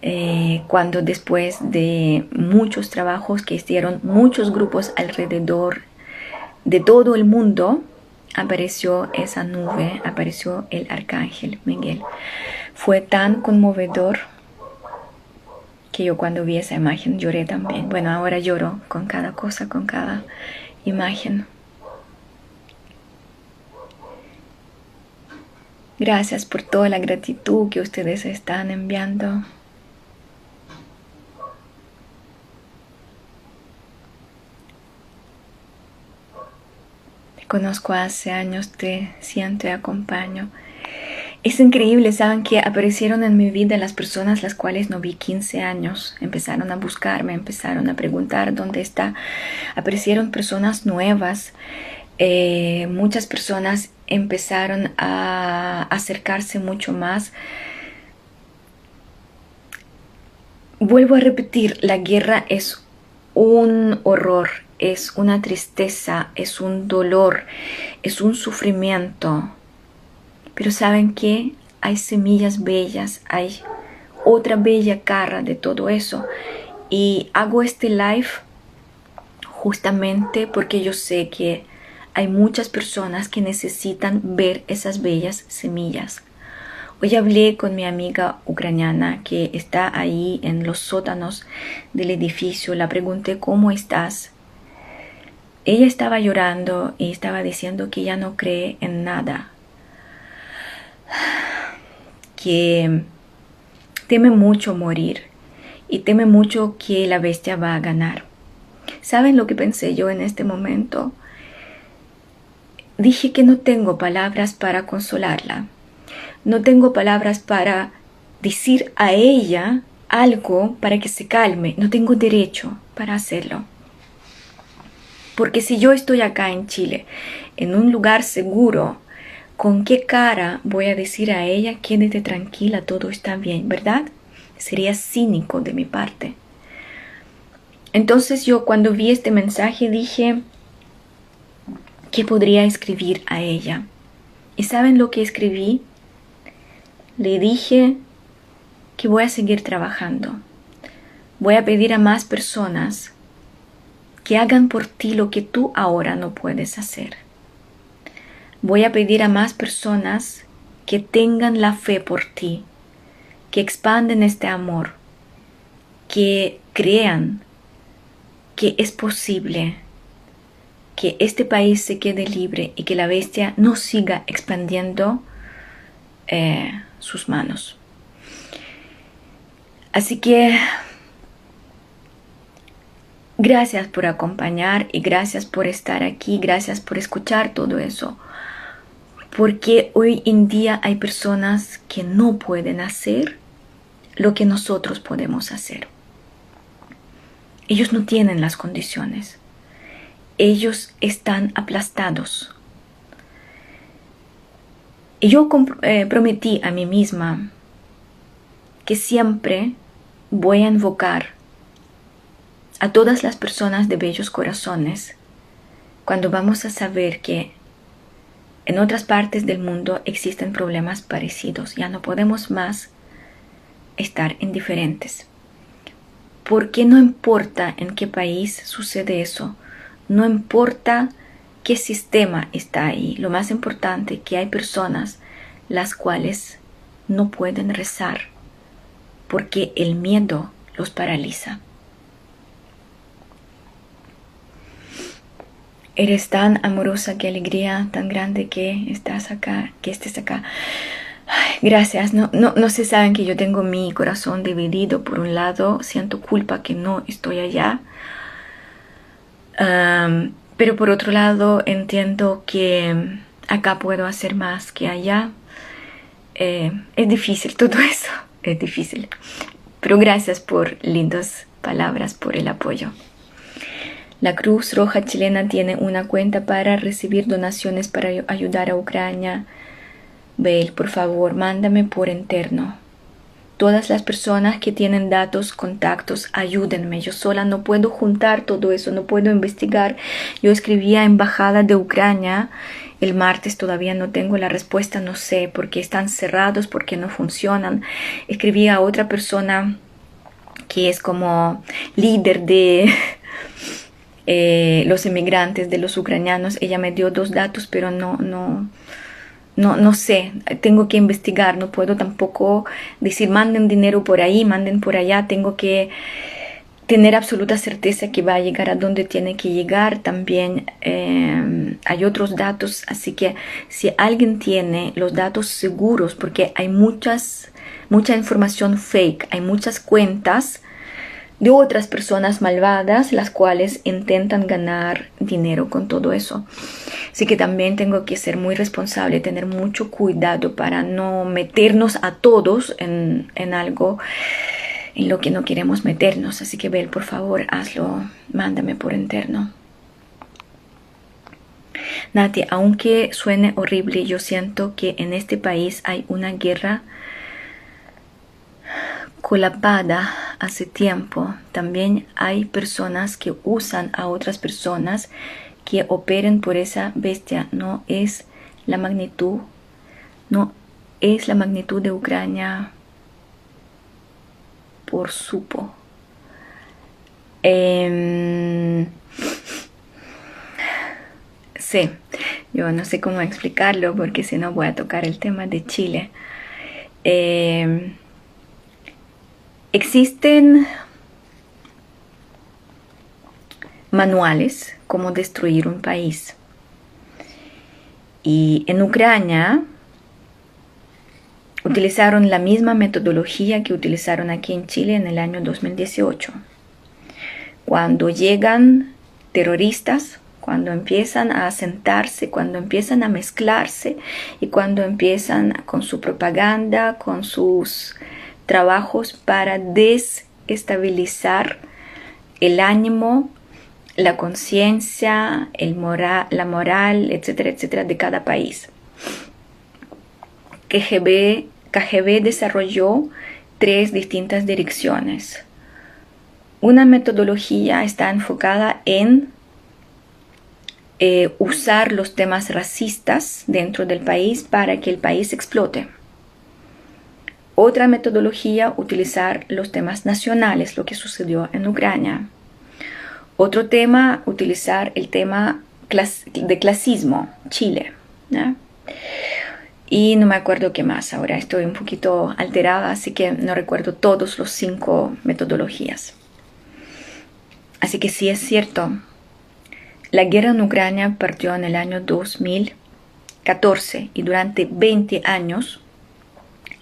Eh, cuando después de muchos trabajos que hicieron muchos grupos alrededor de todo el mundo, apareció esa nube, apareció el arcángel Miguel. Fue tan conmovedor que yo cuando vi esa imagen lloré también. Bueno, ahora lloro con cada cosa, con cada imagen. Gracias por toda la gratitud que ustedes están enviando. Te conozco hace años, te siento y acompaño. Es increíble, saben que aparecieron en mi vida las personas las cuales no vi 15 años, empezaron a buscarme, empezaron a preguntar dónde está, aparecieron personas nuevas, eh, muchas personas empezaron a acercarse mucho más. Vuelvo a repetir, la guerra es un horror, es una tristeza, es un dolor, es un sufrimiento pero saben que hay semillas bellas, hay otra bella cara de todo eso. Y hago este live justamente porque yo sé que hay muchas personas que necesitan ver esas bellas semillas. Hoy hablé con mi amiga ucraniana que está ahí en los sótanos del edificio. La pregunté cómo estás. Ella estaba llorando y estaba diciendo que ya no cree en nada, que teme mucho morir y teme mucho que la bestia va a ganar. ¿Saben lo que pensé yo en este momento? Dije que no tengo palabras para consolarla. No tengo palabras para decir a ella algo para que se calme. No tengo derecho para hacerlo. Porque si yo estoy acá en Chile, en un lugar seguro, ¿con qué cara voy a decir a ella, quédate tranquila, todo está bien, verdad? Sería cínico de mi parte. Entonces yo cuando vi este mensaje dije, ¿qué podría escribir a ella? ¿Y saben lo que escribí? Le dije que voy a seguir trabajando. Voy a pedir a más personas que hagan por ti lo que tú ahora no puedes hacer. Voy a pedir a más personas que tengan la fe por ti, que expanden este amor, que crean que es posible que este país se quede libre y que la bestia no siga expandiendo eh, sus manos. Así que gracias por acompañar y gracias por estar aquí, gracias por escuchar todo eso. Porque hoy en día hay personas que no pueden hacer lo que nosotros podemos hacer. Ellos no tienen las condiciones. Ellos están aplastados. Y yo eh, prometí a mí misma que siempre voy a invocar a todas las personas de bellos corazones cuando vamos a saber que en otras partes del mundo existen problemas parecidos. Ya no podemos más estar indiferentes porque no importa en qué país sucede eso, no importa qué sistema está ahí, lo más importante es que hay personas las cuales no pueden rezar porque el miedo los paraliza. Eres tan amorosa, qué alegría tan grande que estás acá, que estés acá gracias. No, no, no se saben que yo tengo mi corazón dividido. Por un lado, siento culpa que no estoy allá. pero por otro lado, entiendo que acá puedo hacer más que allá. Eh, es difícil todo eso. Es difícil. Pero gracias por lindas palabras, por el apoyo. La Cruz Roja Chilena tiene una cuenta para recibir donaciones para ayudar a Ucrania Bale, por favor, mándame por interno. Todas las personas que tienen datos, contactos, ayúdenme. Yo sola no puedo juntar todo eso, no puedo investigar. Yo escribí a Embajada de Ucrania el martes, todavía no tengo la respuesta, no sé por qué están cerrados, por qué no funcionan. Escribí a otra persona que es como líder de eh, los inmigrantes, de los ucranianos. Ella me dio dos datos, pero no, no, no, no sé, tengo que investigar, no puedo tampoco decir manden dinero por ahí, manden por allá, tengo que tener absoluta certeza que va a llegar a donde tiene que llegar. También eh, hay otros datos, así que si alguien tiene los datos seguros, porque hay muchas, mucha información fake, hay muchas cuentas de otras personas malvadas, las cuales intentan ganar dinero con todo eso. Así que también tengo que ser muy responsable, tener mucho cuidado para no meternos a todos en, en algo en lo que no queremos meternos. Así que, Bel, por favor, hazlo, mándame por interno. Nati, aunque suene horrible, yo siento que en este país hay una guerra colapada hace tiempo. También hay personas que usan a otras personas que operen por esa bestia. No es la magnitud, no es la magnitud de Ucrania por supo. Eh, sí, yo no sé cómo explicarlo porque si no voy a tocar el tema de Chile. Eh, Existen manuales como destruir un país. Y en Ucrania utilizaron la misma metodología que utilizaron aquí en Chile en el año 2018. Cuando llegan terroristas, cuando empiezan a asentarse, cuando empiezan a mezclarse y cuando empiezan con su propaganda, con sus trabajos para desestabilizar el ánimo, la conciencia, la moral, etcétera, etcétera, de cada país. KGB, KGB desarrolló tres distintas direcciones. Una metodología está enfocada en eh, usar los temas racistas dentro del país para que el país explote. Otra metodología, utilizar los temas nacionales, lo que sucedió en Ucrania. Otro tema, utilizar el tema de clasismo, Chile. Y no me acuerdo qué más, ahora estoy un poquito alterada, así que no recuerdo todos los cinco metodologías. Así que sí es cierto, la guerra en Ucrania partió en el año 2014 y durante 20 años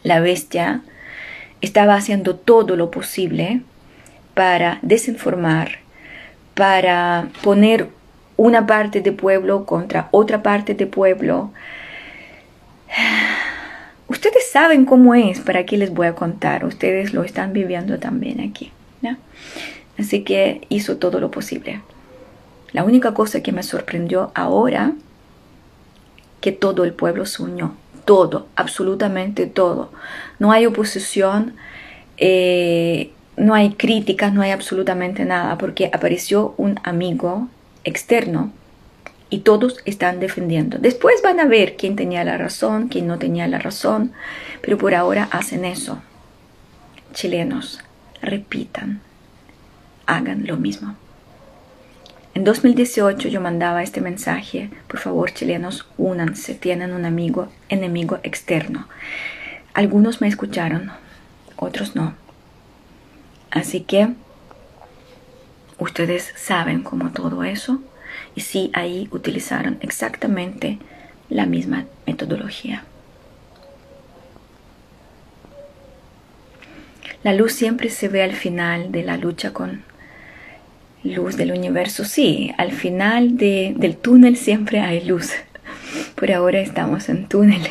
la bestia estaba haciendo todo lo posible para desinformar, para poner una parte de pueblo contra otra parte de pueblo, Ustedes saben cómo es, para qué les voy a contar. Ustedes lo están viviendo también aquí. Así que hizo todo lo posible. La única cosa que me sorprendió ahora, que todo el pueblo se unió. Todo, absolutamente todo. No hay oposición, eh, no hay críticas, no hay absolutamente nada, porque apareció un amigo externo y todos están defendiendo. Después van a ver quién tenía la razón, quién no tenía la razón, pero por ahora hacen eso. Chilenos, repitan, hagan lo mismo. En 2018 yo mandaba este mensaje, por favor chilenos, únanse, tienen un amigo, enemigo externo. Algunos me escucharon, otros no. Así que ustedes saben cómo todo eso y sí ahí utilizaron exactamente la misma metodología. La luz siempre se ve al final de la lucha con luz del universo. Sí, al final del túnel siempre hay luz. Por ahora estamos en túnel.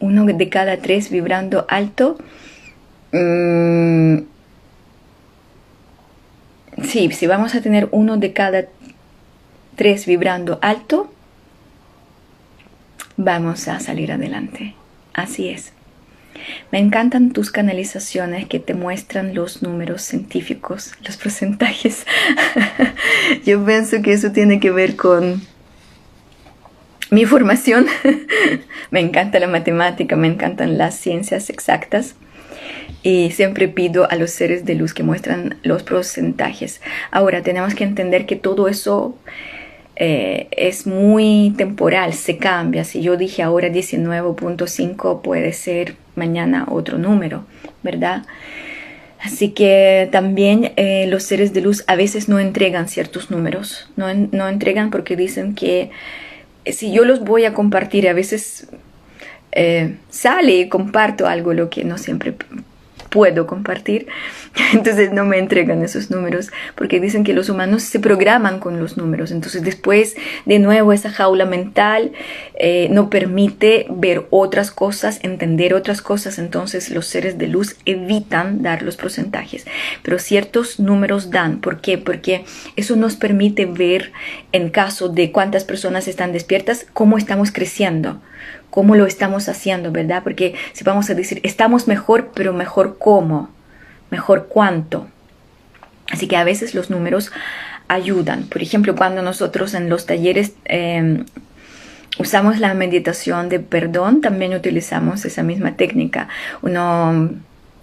Uno de cada tres vibrando alto. Mm, sí, si vamos a tener uno de cada tres vibrando alto, vamos a salir adelante. Así es. Me encantan tus canalizaciones que te muestran los números científicos, los porcentajes. Yo pienso que eso tiene que ver con mi formación. me encanta la matemática, me encantan las ciencias exactas y siempre pido a los seres de luz que muestran los porcentajes. Ahora tenemos que entender que todo eso eh, es muy temporal, se cambia. Si yo dije ahora 19.5 puede ser mañana otro número, ¿verdad? Así que también eh, los seres de luz a veces no entregan ciertos números, no, no entregan porque dicen que eh, si yo los voy a compartir, a veces sale y comparto algo lo que no siempre puedo compartir. Entonces no me entregan esos números porque dicen que los humanos se programan con los números. Entonces después de nuevo esa jaula mental eh, no permite ver otras cosas, entender otras cosas. Entonces los seres de luz evitan dar los porcentajes. Pero ciertos números dan. ¿Por qué? Porque eso nos permite ver en caso de cuántas personas están despiertas cómo estamos creciendo cómo lo estamos haciendo, ¿verdad? Porque si vamos a decir, estamos mejor, pero mejor cómo, mejor cuánto. Así que a veces los números ayudan. Por ejemplo, cuando nosotros en los talleres em, usamos la meditación de perdón, también utilizamos esa misma técnica. Uno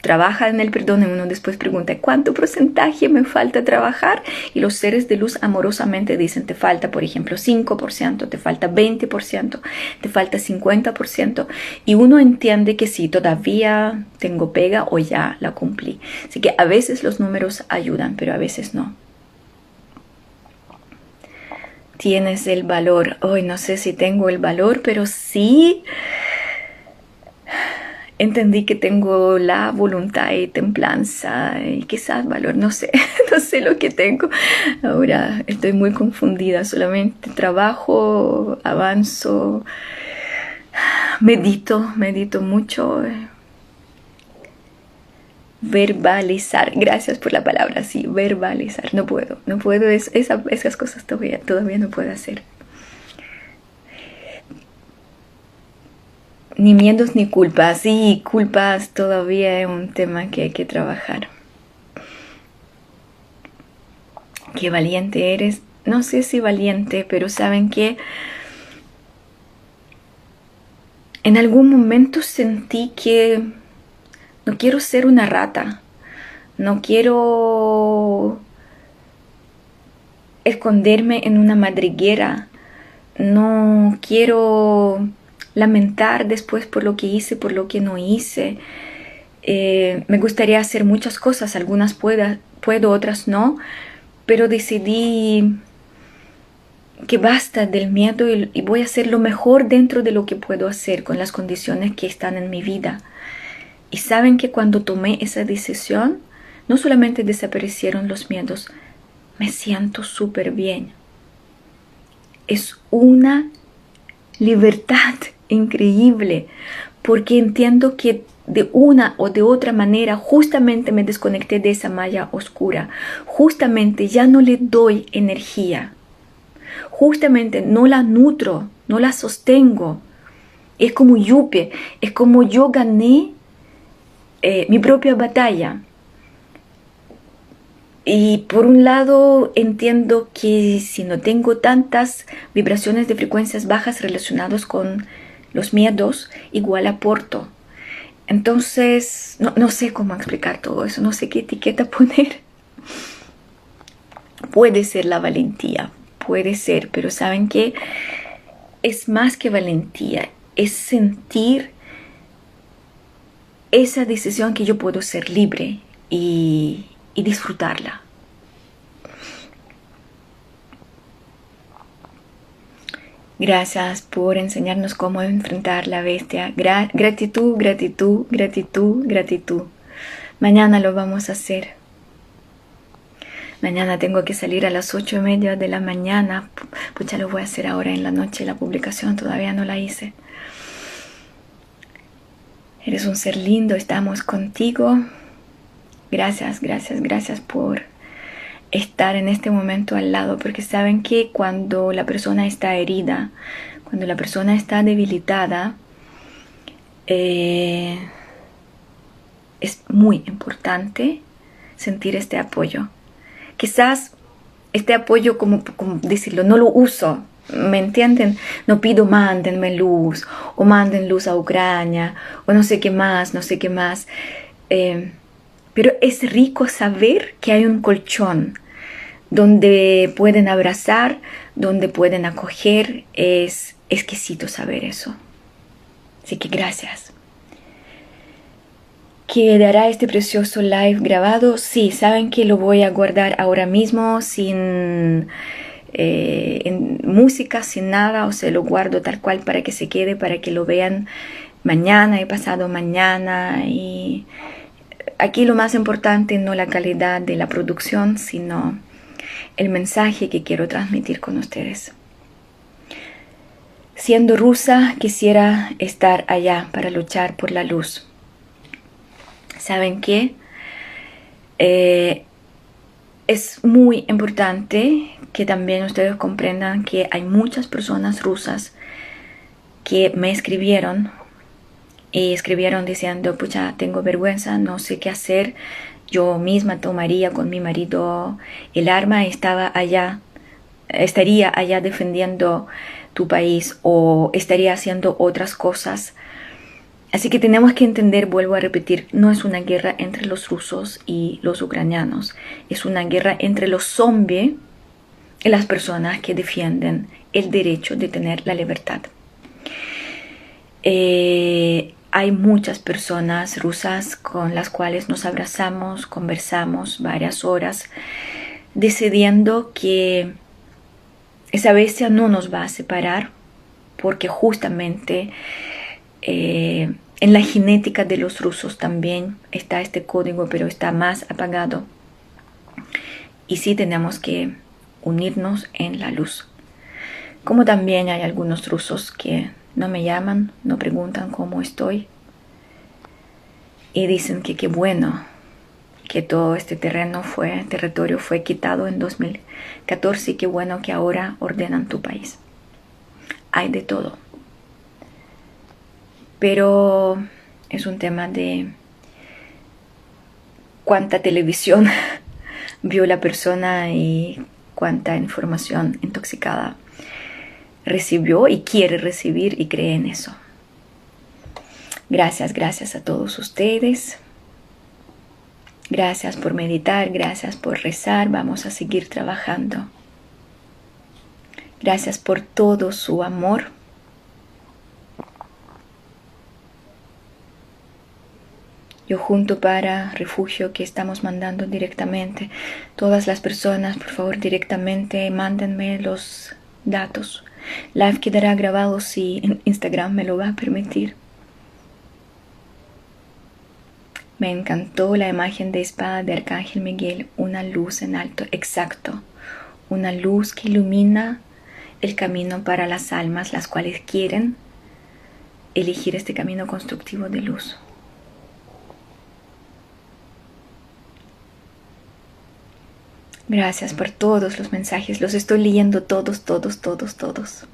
trabaja en el perdón y uno después pregunta cuánto porcentaje me falta trabajar y los seres de luz amorosamente dicen te falta por ejemplo 5%, te falta 20%, te falta 50% y uno entiende que sí, todavía tengo pega o ya la cumplí. Así que a veces los números ayudan, pero a veces no. Tienes el valor. Hoy no sé si tengo el valor, pero sí entendí que tengo la voluntad y templanza y quizás valor, no sé, no sé lo que tengo. Ahora estoy muy confundida, solamente trabajo, avanzo, medito, medito mucho. Verbalizar, gracias por la palabra, sí, verbalizar, no puedo, no puedo, es, esas cosas todavía, todavía no puedo hacer. Ni miedos ni culpas, sí, culpas todavía es un tema que hay que trabajar. Qué valiente eres, no sé si valiente, pero saben que en algún momento sentí que no quiero ser una rata, no quiero esconderme en una madriguera, no quiero lamentar después por lo que hice, por lo que no hice. Eh, me gustaría hacer muchas cosas, algunas puedo, otras no, pero decidí que basta del miedo y voy a hacer lo mejor dentro de lo que puedo hacer con las condiciones que están en mi vida. Y saben que cuando tomé esa decisión, no solamente desaparecieron los miedos, me siento súper bien. Es una libertad increíble porque entiendo que de una o de otra manera justamente me desconecté de esa malla oscura, justamente ya no le doy energía, justamente no la nutro, no la sostengo. Es como yupe, es como yo gané eh, mi propia batalla. Y por un lado entiendo que si no tengo tantas vibraciones de frecuencias bajas relacionadas con los miedos, igual aporto. Entonces, no, no sé cómo explicar todo eso, no sé qué etiqueta poner. Puede ser la valentía, puede ser, pero saben que es más que valentía, es sentir esa decisión que yo puedo ser libre y, disfrutarla. Gracias por enseñarnos cómo enfrentar la bestia. gratitud, gratitud, gratitud, gratitud. Mañana lo vamos a hacer. Mañana tengo que salir a las ocho y media de la mañana. Pues ya lo voy a hacer ahora en la noche. La publicación todavía no la hice. Eres un ser lindo, estamos contigo. Gracias, gracias, gracias por estar en este momento al lado, porque saben que cuando la persona está herida, cuando la persona está debilitada, eh, es muy importante sentir este apoyo. Quizás este apoyo, como, como decirlo, no lo uso ¿Me entienden? No pido mándenme luz o manden luz a Ucrania o no sé qué más, no sé qué más. Eh, pero es rico saber que hay un colchón donde pueden abrazar, donde pueden acoger. Es exquisito saber eso. Así que gracias. ¿Quedará este precioso live grabado? Sí, saben que lo voy a guardar ahora mismo sin eh, música, sin nada, o se lo guardo tal cual para que se quede, para que lo vean mañana y pasado mañana. Y aquí lo más importante no la calidad de la producción, sino el mensaje que quiero transmitir con ustedes. Siendo rusa, quisiera estar allá para luchar por la luz. ¿Saben qué? Eh, es muy importante que también ustedes comprendan que hay muchas personas rusas que me escribieron y escribieron diciendo, pucha, tengo vergüenza, no sé qué hacer, yo misma tomaría con mi marido el arma, estaba allá, estaría allá defendiendo tu país o estaría haciendo otras cosas. Así que tenemos que entender, vuelvo a repetir, no es una guerra entre los rusos y los ucranianos, es una guerra entre los zombies las personas que defienden el derecho de tener la libertad. Eh, hay muchas personas rusas con las cuales nos abrazamos, conversamos varias horas, decidiendo que esa bestia no nos va a separar, porque justamente eh, en la genética de los rusos también está este código, pero está más apagado. Y sí tenemos que unirnos en la luz. Como también hay algunos rusos que no me llaman, no preguntan cómo estoy. Y dicen que qué bueno que todo este terreno fue, territorio fue quitado en 2014 y qué bueno que ahora ordenan tu país. Hay de todo. Pero es un tema de cuánta televisión vio la persona y cuánta información intoxicada recibió y quiere recibir y cree en eso. Gracias, gracias a todos ustedes. Gracias por meditar, gracias por rezar. Vamos a seguir trabajando. Gracias por todo su amor. Yo junto para refugio que estamos mandando directamente. Todas las personas, por favor, directamente mándenme los datos. Live quedará grabado si Instagram me lo va a permitir. Me encantó la imagen de espada de Arcángel Miguel, una luz en alto, exacto, una luz que ilumina el camino para las almas, las cuales quieren elegir este camino constructivo de luz. Gracias por todos los mensajes. Los estoy leyendo todos, todos, todos, todos.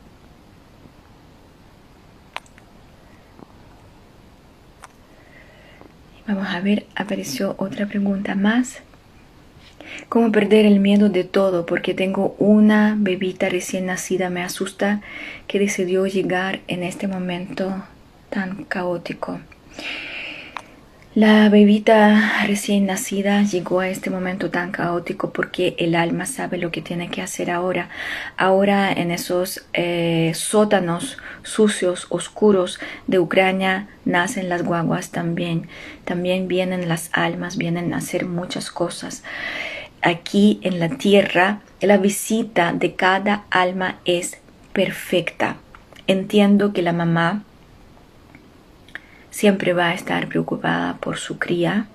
Vamos a ver, apareció otra pregunta más. ¿Cómo perder el miedo de todo? Porque tengo una bebita recién nacida. Me asusta que decidió llegar en este momento tan caótico. La bebita recién nacida llegó a este momento tan caótico porque el alma sabe lo que tiene que hacer ahora. Ahora en esos eh, sótanos sucios, oscuros de Ucrania nacen las guaguas también. También vienen las almas, vienen a hacer muchas cosas. Aquí en la tierra la visita de cada alma es perfecta. Entiendo que la mamá siempre va a estar preocupada por su cría.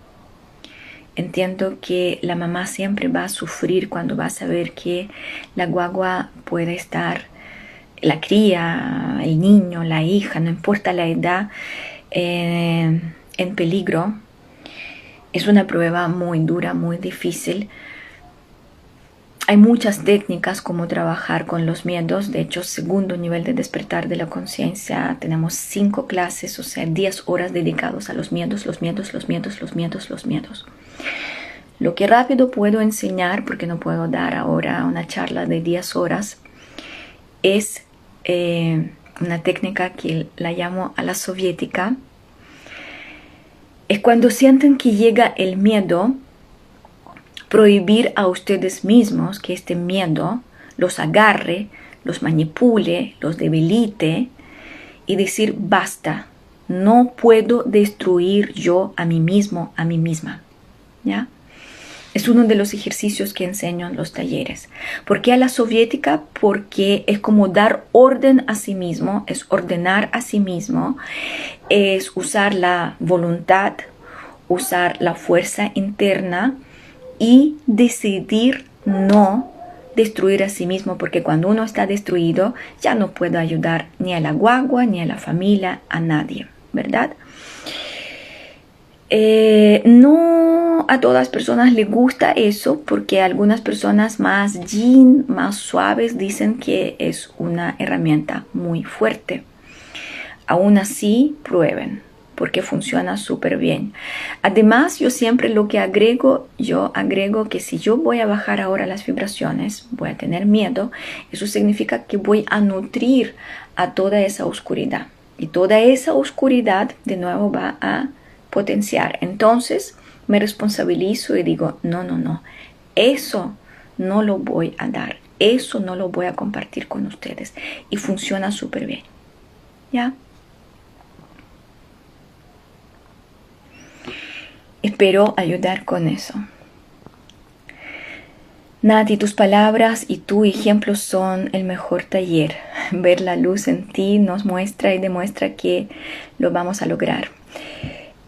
Entiendo que la mamá siempre va a sufrir cuando va a saber que la guagua puede estar, la cría, el niño, la hija, no importa la edad, eh, en peligro. Es una prueba muy dura, muy difícil, hay muchas técnicas como trabajar con los miedos. De hecho, segundo nivel de despertar de la conciencia, tenemos cinco clases, o sea, diez horas dedicados a los miedos, los miedos, los miedos, los miedos, los miedos. Lo que rápido puedo enseñar, porque no puedo dar ahora una charla de 10 horas, es eh, una técnica que la llamo a la soviética. Es cuando sienten que llega el miedo, prohibir a ustedes mismos que este miedo los agarre, los manipule, los debilite y decir basta, no puedo destruir yo a mí mismo, a mí misma. ¿Ya? Es uno de los ejercicios que enseño en los talleres. ¿Por qué a la soviética? Porque es como dar orden a sí mismo, es ordenar a sí mismo, es usar la voluntad, usar la fuerza interna y decidir no destruir a sí mismo, porque cuando uno está destruido ya no puedo ayudar ni a la guagua, ni a la familia, a nadie, ¿verdad? Eh, no a todas las personas les gusta eso porque algunas personas más yin, más suaves dicen que es una herramienta muy fuerte. Aún así, prueben porque funciona súper bien. Además, yo siempre lo que agrego, yo agrego que si yo voy a bajar ahora las vibraciones, voy a tener miedo, eso significa que voy a nutrir a toda esa oscuridad. Y toda esa oscuridad de nuevo va a potenciar. Entonces me responsabilizo y digo, no, no, no, eso no lo voy a dar, eso no lo voy a compartir con ustedes. Y funciona súper bien. ¿Ya? Espero ayudar con eso. Nati, tus palabras y tu ejemplo son el mejor taller. Ver la luz en ti nos muestra y demuestra que lo vamos a lograr.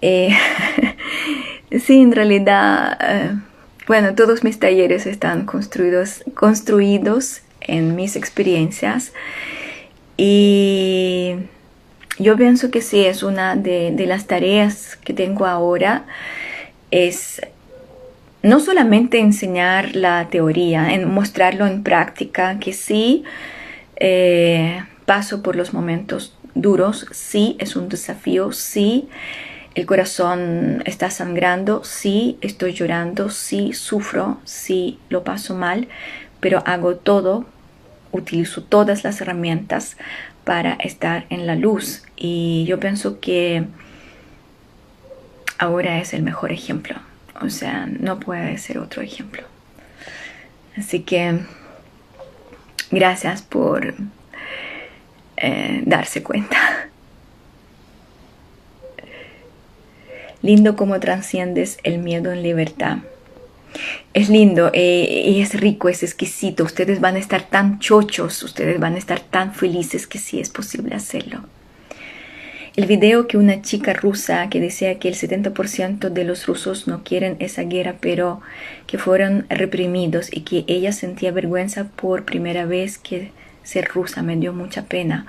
Eh, sí, en realidad, eh, bueno, todos mis talleres están construidos, construidos en mis experiencias y yo pienso que sí, es una de, de las tareas que tengo ahora, es no solamente enseñar la teoría, en mostrarlo en práctica, que sí eh, paso por los momentos duros, sí es un desafío, sí el corazón está sangrando, sí estoy llorando, sí sufro, sí lo paso mal, pero hago todo, utilizo todas las herramientas para estar en la luz. Y yo pienso que ahora es el mejor ejemplo. O sea, no puede ser otro ejemplo. Así que gracias por eh, darse cuenta. Lindo como transciendes el miedo en libertad. Es lindo eh, y es rico, es exquisito. Ustedes van a estar tan chochos, ustedes van a estar tan felices que sí es posible hacerlo. El video que una chica rusa que decía que el 70% de los rusos no quieren esa guerra, pero que fueron reprimidos y que ella sentía vergüenza por primera vez que ser rusa me dio mucha pena.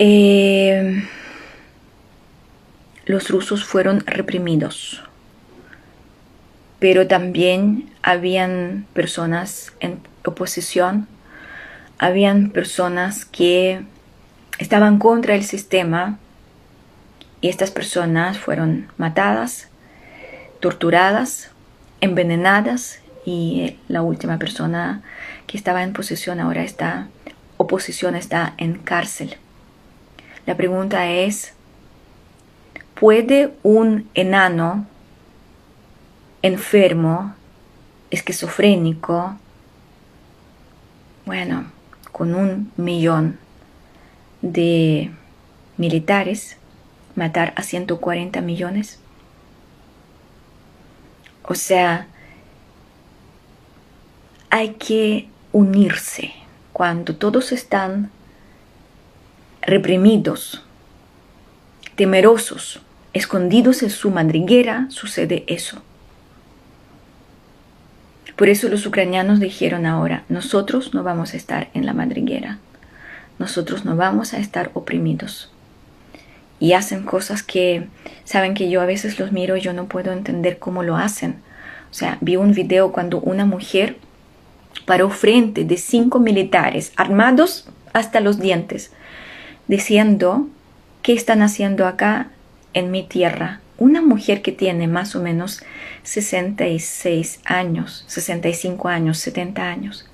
Eh, los rusos fueron reprimidos, pero también habían personas en oposición, habían personas que estaban contra el sistema y estas personas fueron matadas, torturadas, envenenadas y la última persona que estaba en posesión ahora está, oposición está en cárcel. La pregunta es, ¿puede un enano enfermo, esquizofrénico, bueno, con un millón de militares matar a 140 millones. O sea, hay que unirse cuando todos están reprimidos, temerosos, escondidos en su madriguera, sucede eso. Por eso los ucranianos dijeron ahora, nosotros no vamos a estar en la madriguera nosotros no vamos a estar oprimidos. Y hacen cosas que saben que yo a veces los miro y yo no puedo entender cómo lo hacen. O sea, vi un video cuando una mujer paró frente de cinco militares armados hasta los dientes, diciendo, ¿qué están haciendo acá en mi tierra? Una mujer que tiene más o menos 66 años, 65 años, 70 años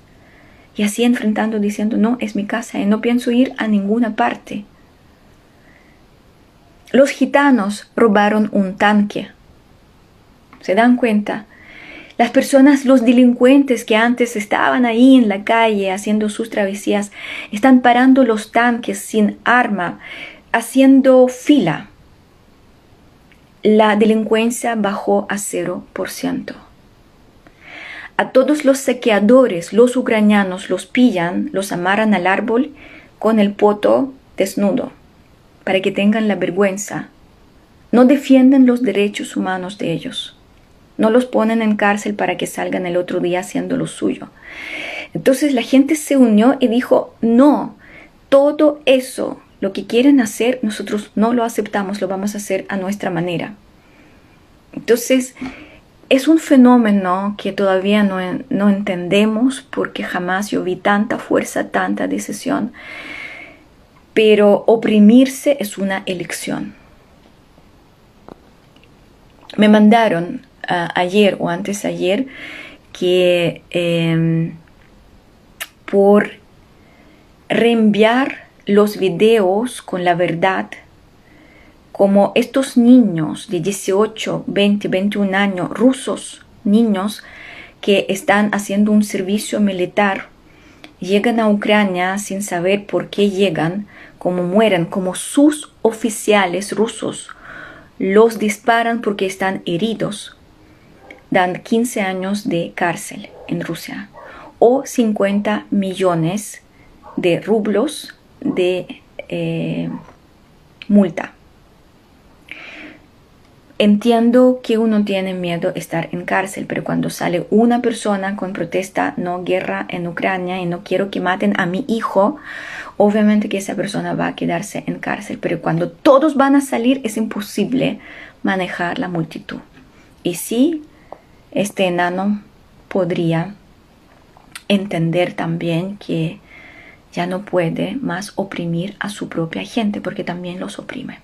y así enfrentando diciendo, no, es mi casa y no pienso ir a ninguna parte. Los gitanos robaron un tanque. ¿Se dan cuenta? Las personas, los delincuentes que antes estaban ahí en la calle haciendo sus travesías, están parando los tanques sin arma, haciendo fila. La delincuencia bajó a 0%. A todos los saqueadores, los ucranianos los pillan, los amarran al árbol con el poto desnudo, para que tengan la vergüenza. No defienden los derechos humanos de ellos. No los ponen en cárcel para que salgan el otro día haciendo lo suyo. Entonces la gente se unió y dijo, no, todo eso, lo que quieren hacer, nosotros no lo aceptamos, lo vamos a hacer a nuestra manera. Entonces, es un fenómeno que todavía no, no, entendemos porque jamás yo vi tanta fuerza, tanta decisión, pero oprimirse es una elección. Me mandaron ayer o antes ayer que eh, por reenviar los videos con la verdad como estos niños de 18, 20, 21 años, rusos, niños que están haciendo un servicio militar, llegan a Ucrania sin saber por qué llegan, como mueren, como sus oficiales rusos los disparan porque están heridos, dan 15 años de cárcel en Rusia o 50 millones de rublos de eh, multa. Entiendo que uno tiene miedo estar en cárcel, pero cuando sale una persona con protesta no guerra en Ucrania y no quiero que maten a mi hijo obviamente que esa persona va a quedarse en cárcel, pero cuando todos van a salir es imposible manejar la multitud. Y sí, este enano podría entender también que ya no puede más oprimir a su propia gente porque también los oprime.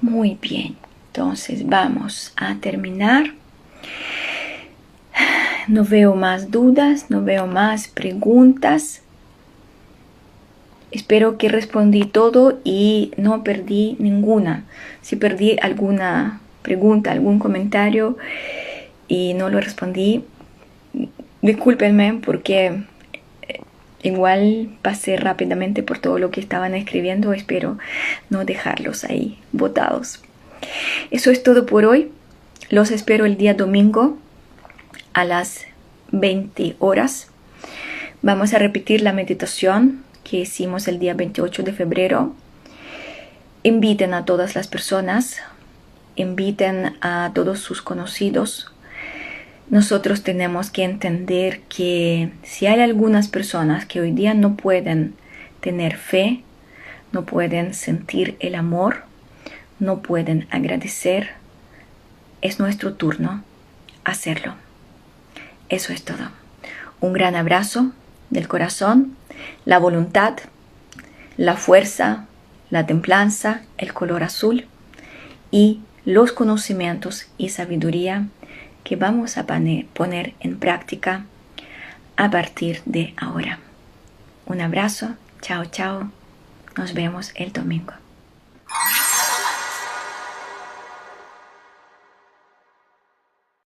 Muy bien, entonces vamos a terminar. No veo más dudas, no veo más preguntas. Espero que respondí todo y no perdí ninguna. Si perdí alguna pregunta, algún comentario y no lo respondí, discúlpenme porque igual pasé rápidamente por todo lo que estaban escribiendo. Espero no dejarlos ahí botados. Eso es todo por hoy. Los espero el día domingo a las 20 horas. Vamos a repetir la meditación que hicimos el día 28 de febrero. Inviten a todas las personas, inviten a todos sus conocidos. Nosotros tenemos que entender que si hay algunas personas que hoy día no pueden tener fe, no pueden sentir el amor, no pueden agradecer, es nuestro turno hacerlo. Eso es todo. Un gran abrazo del corazón, la voluntad, la fuerza, la templanza, el color azul y los conocimientos y sabiduría que vamos a poner en práctica a partir de ahora. Un abrazo, chao, chao, nos vemos el domingo.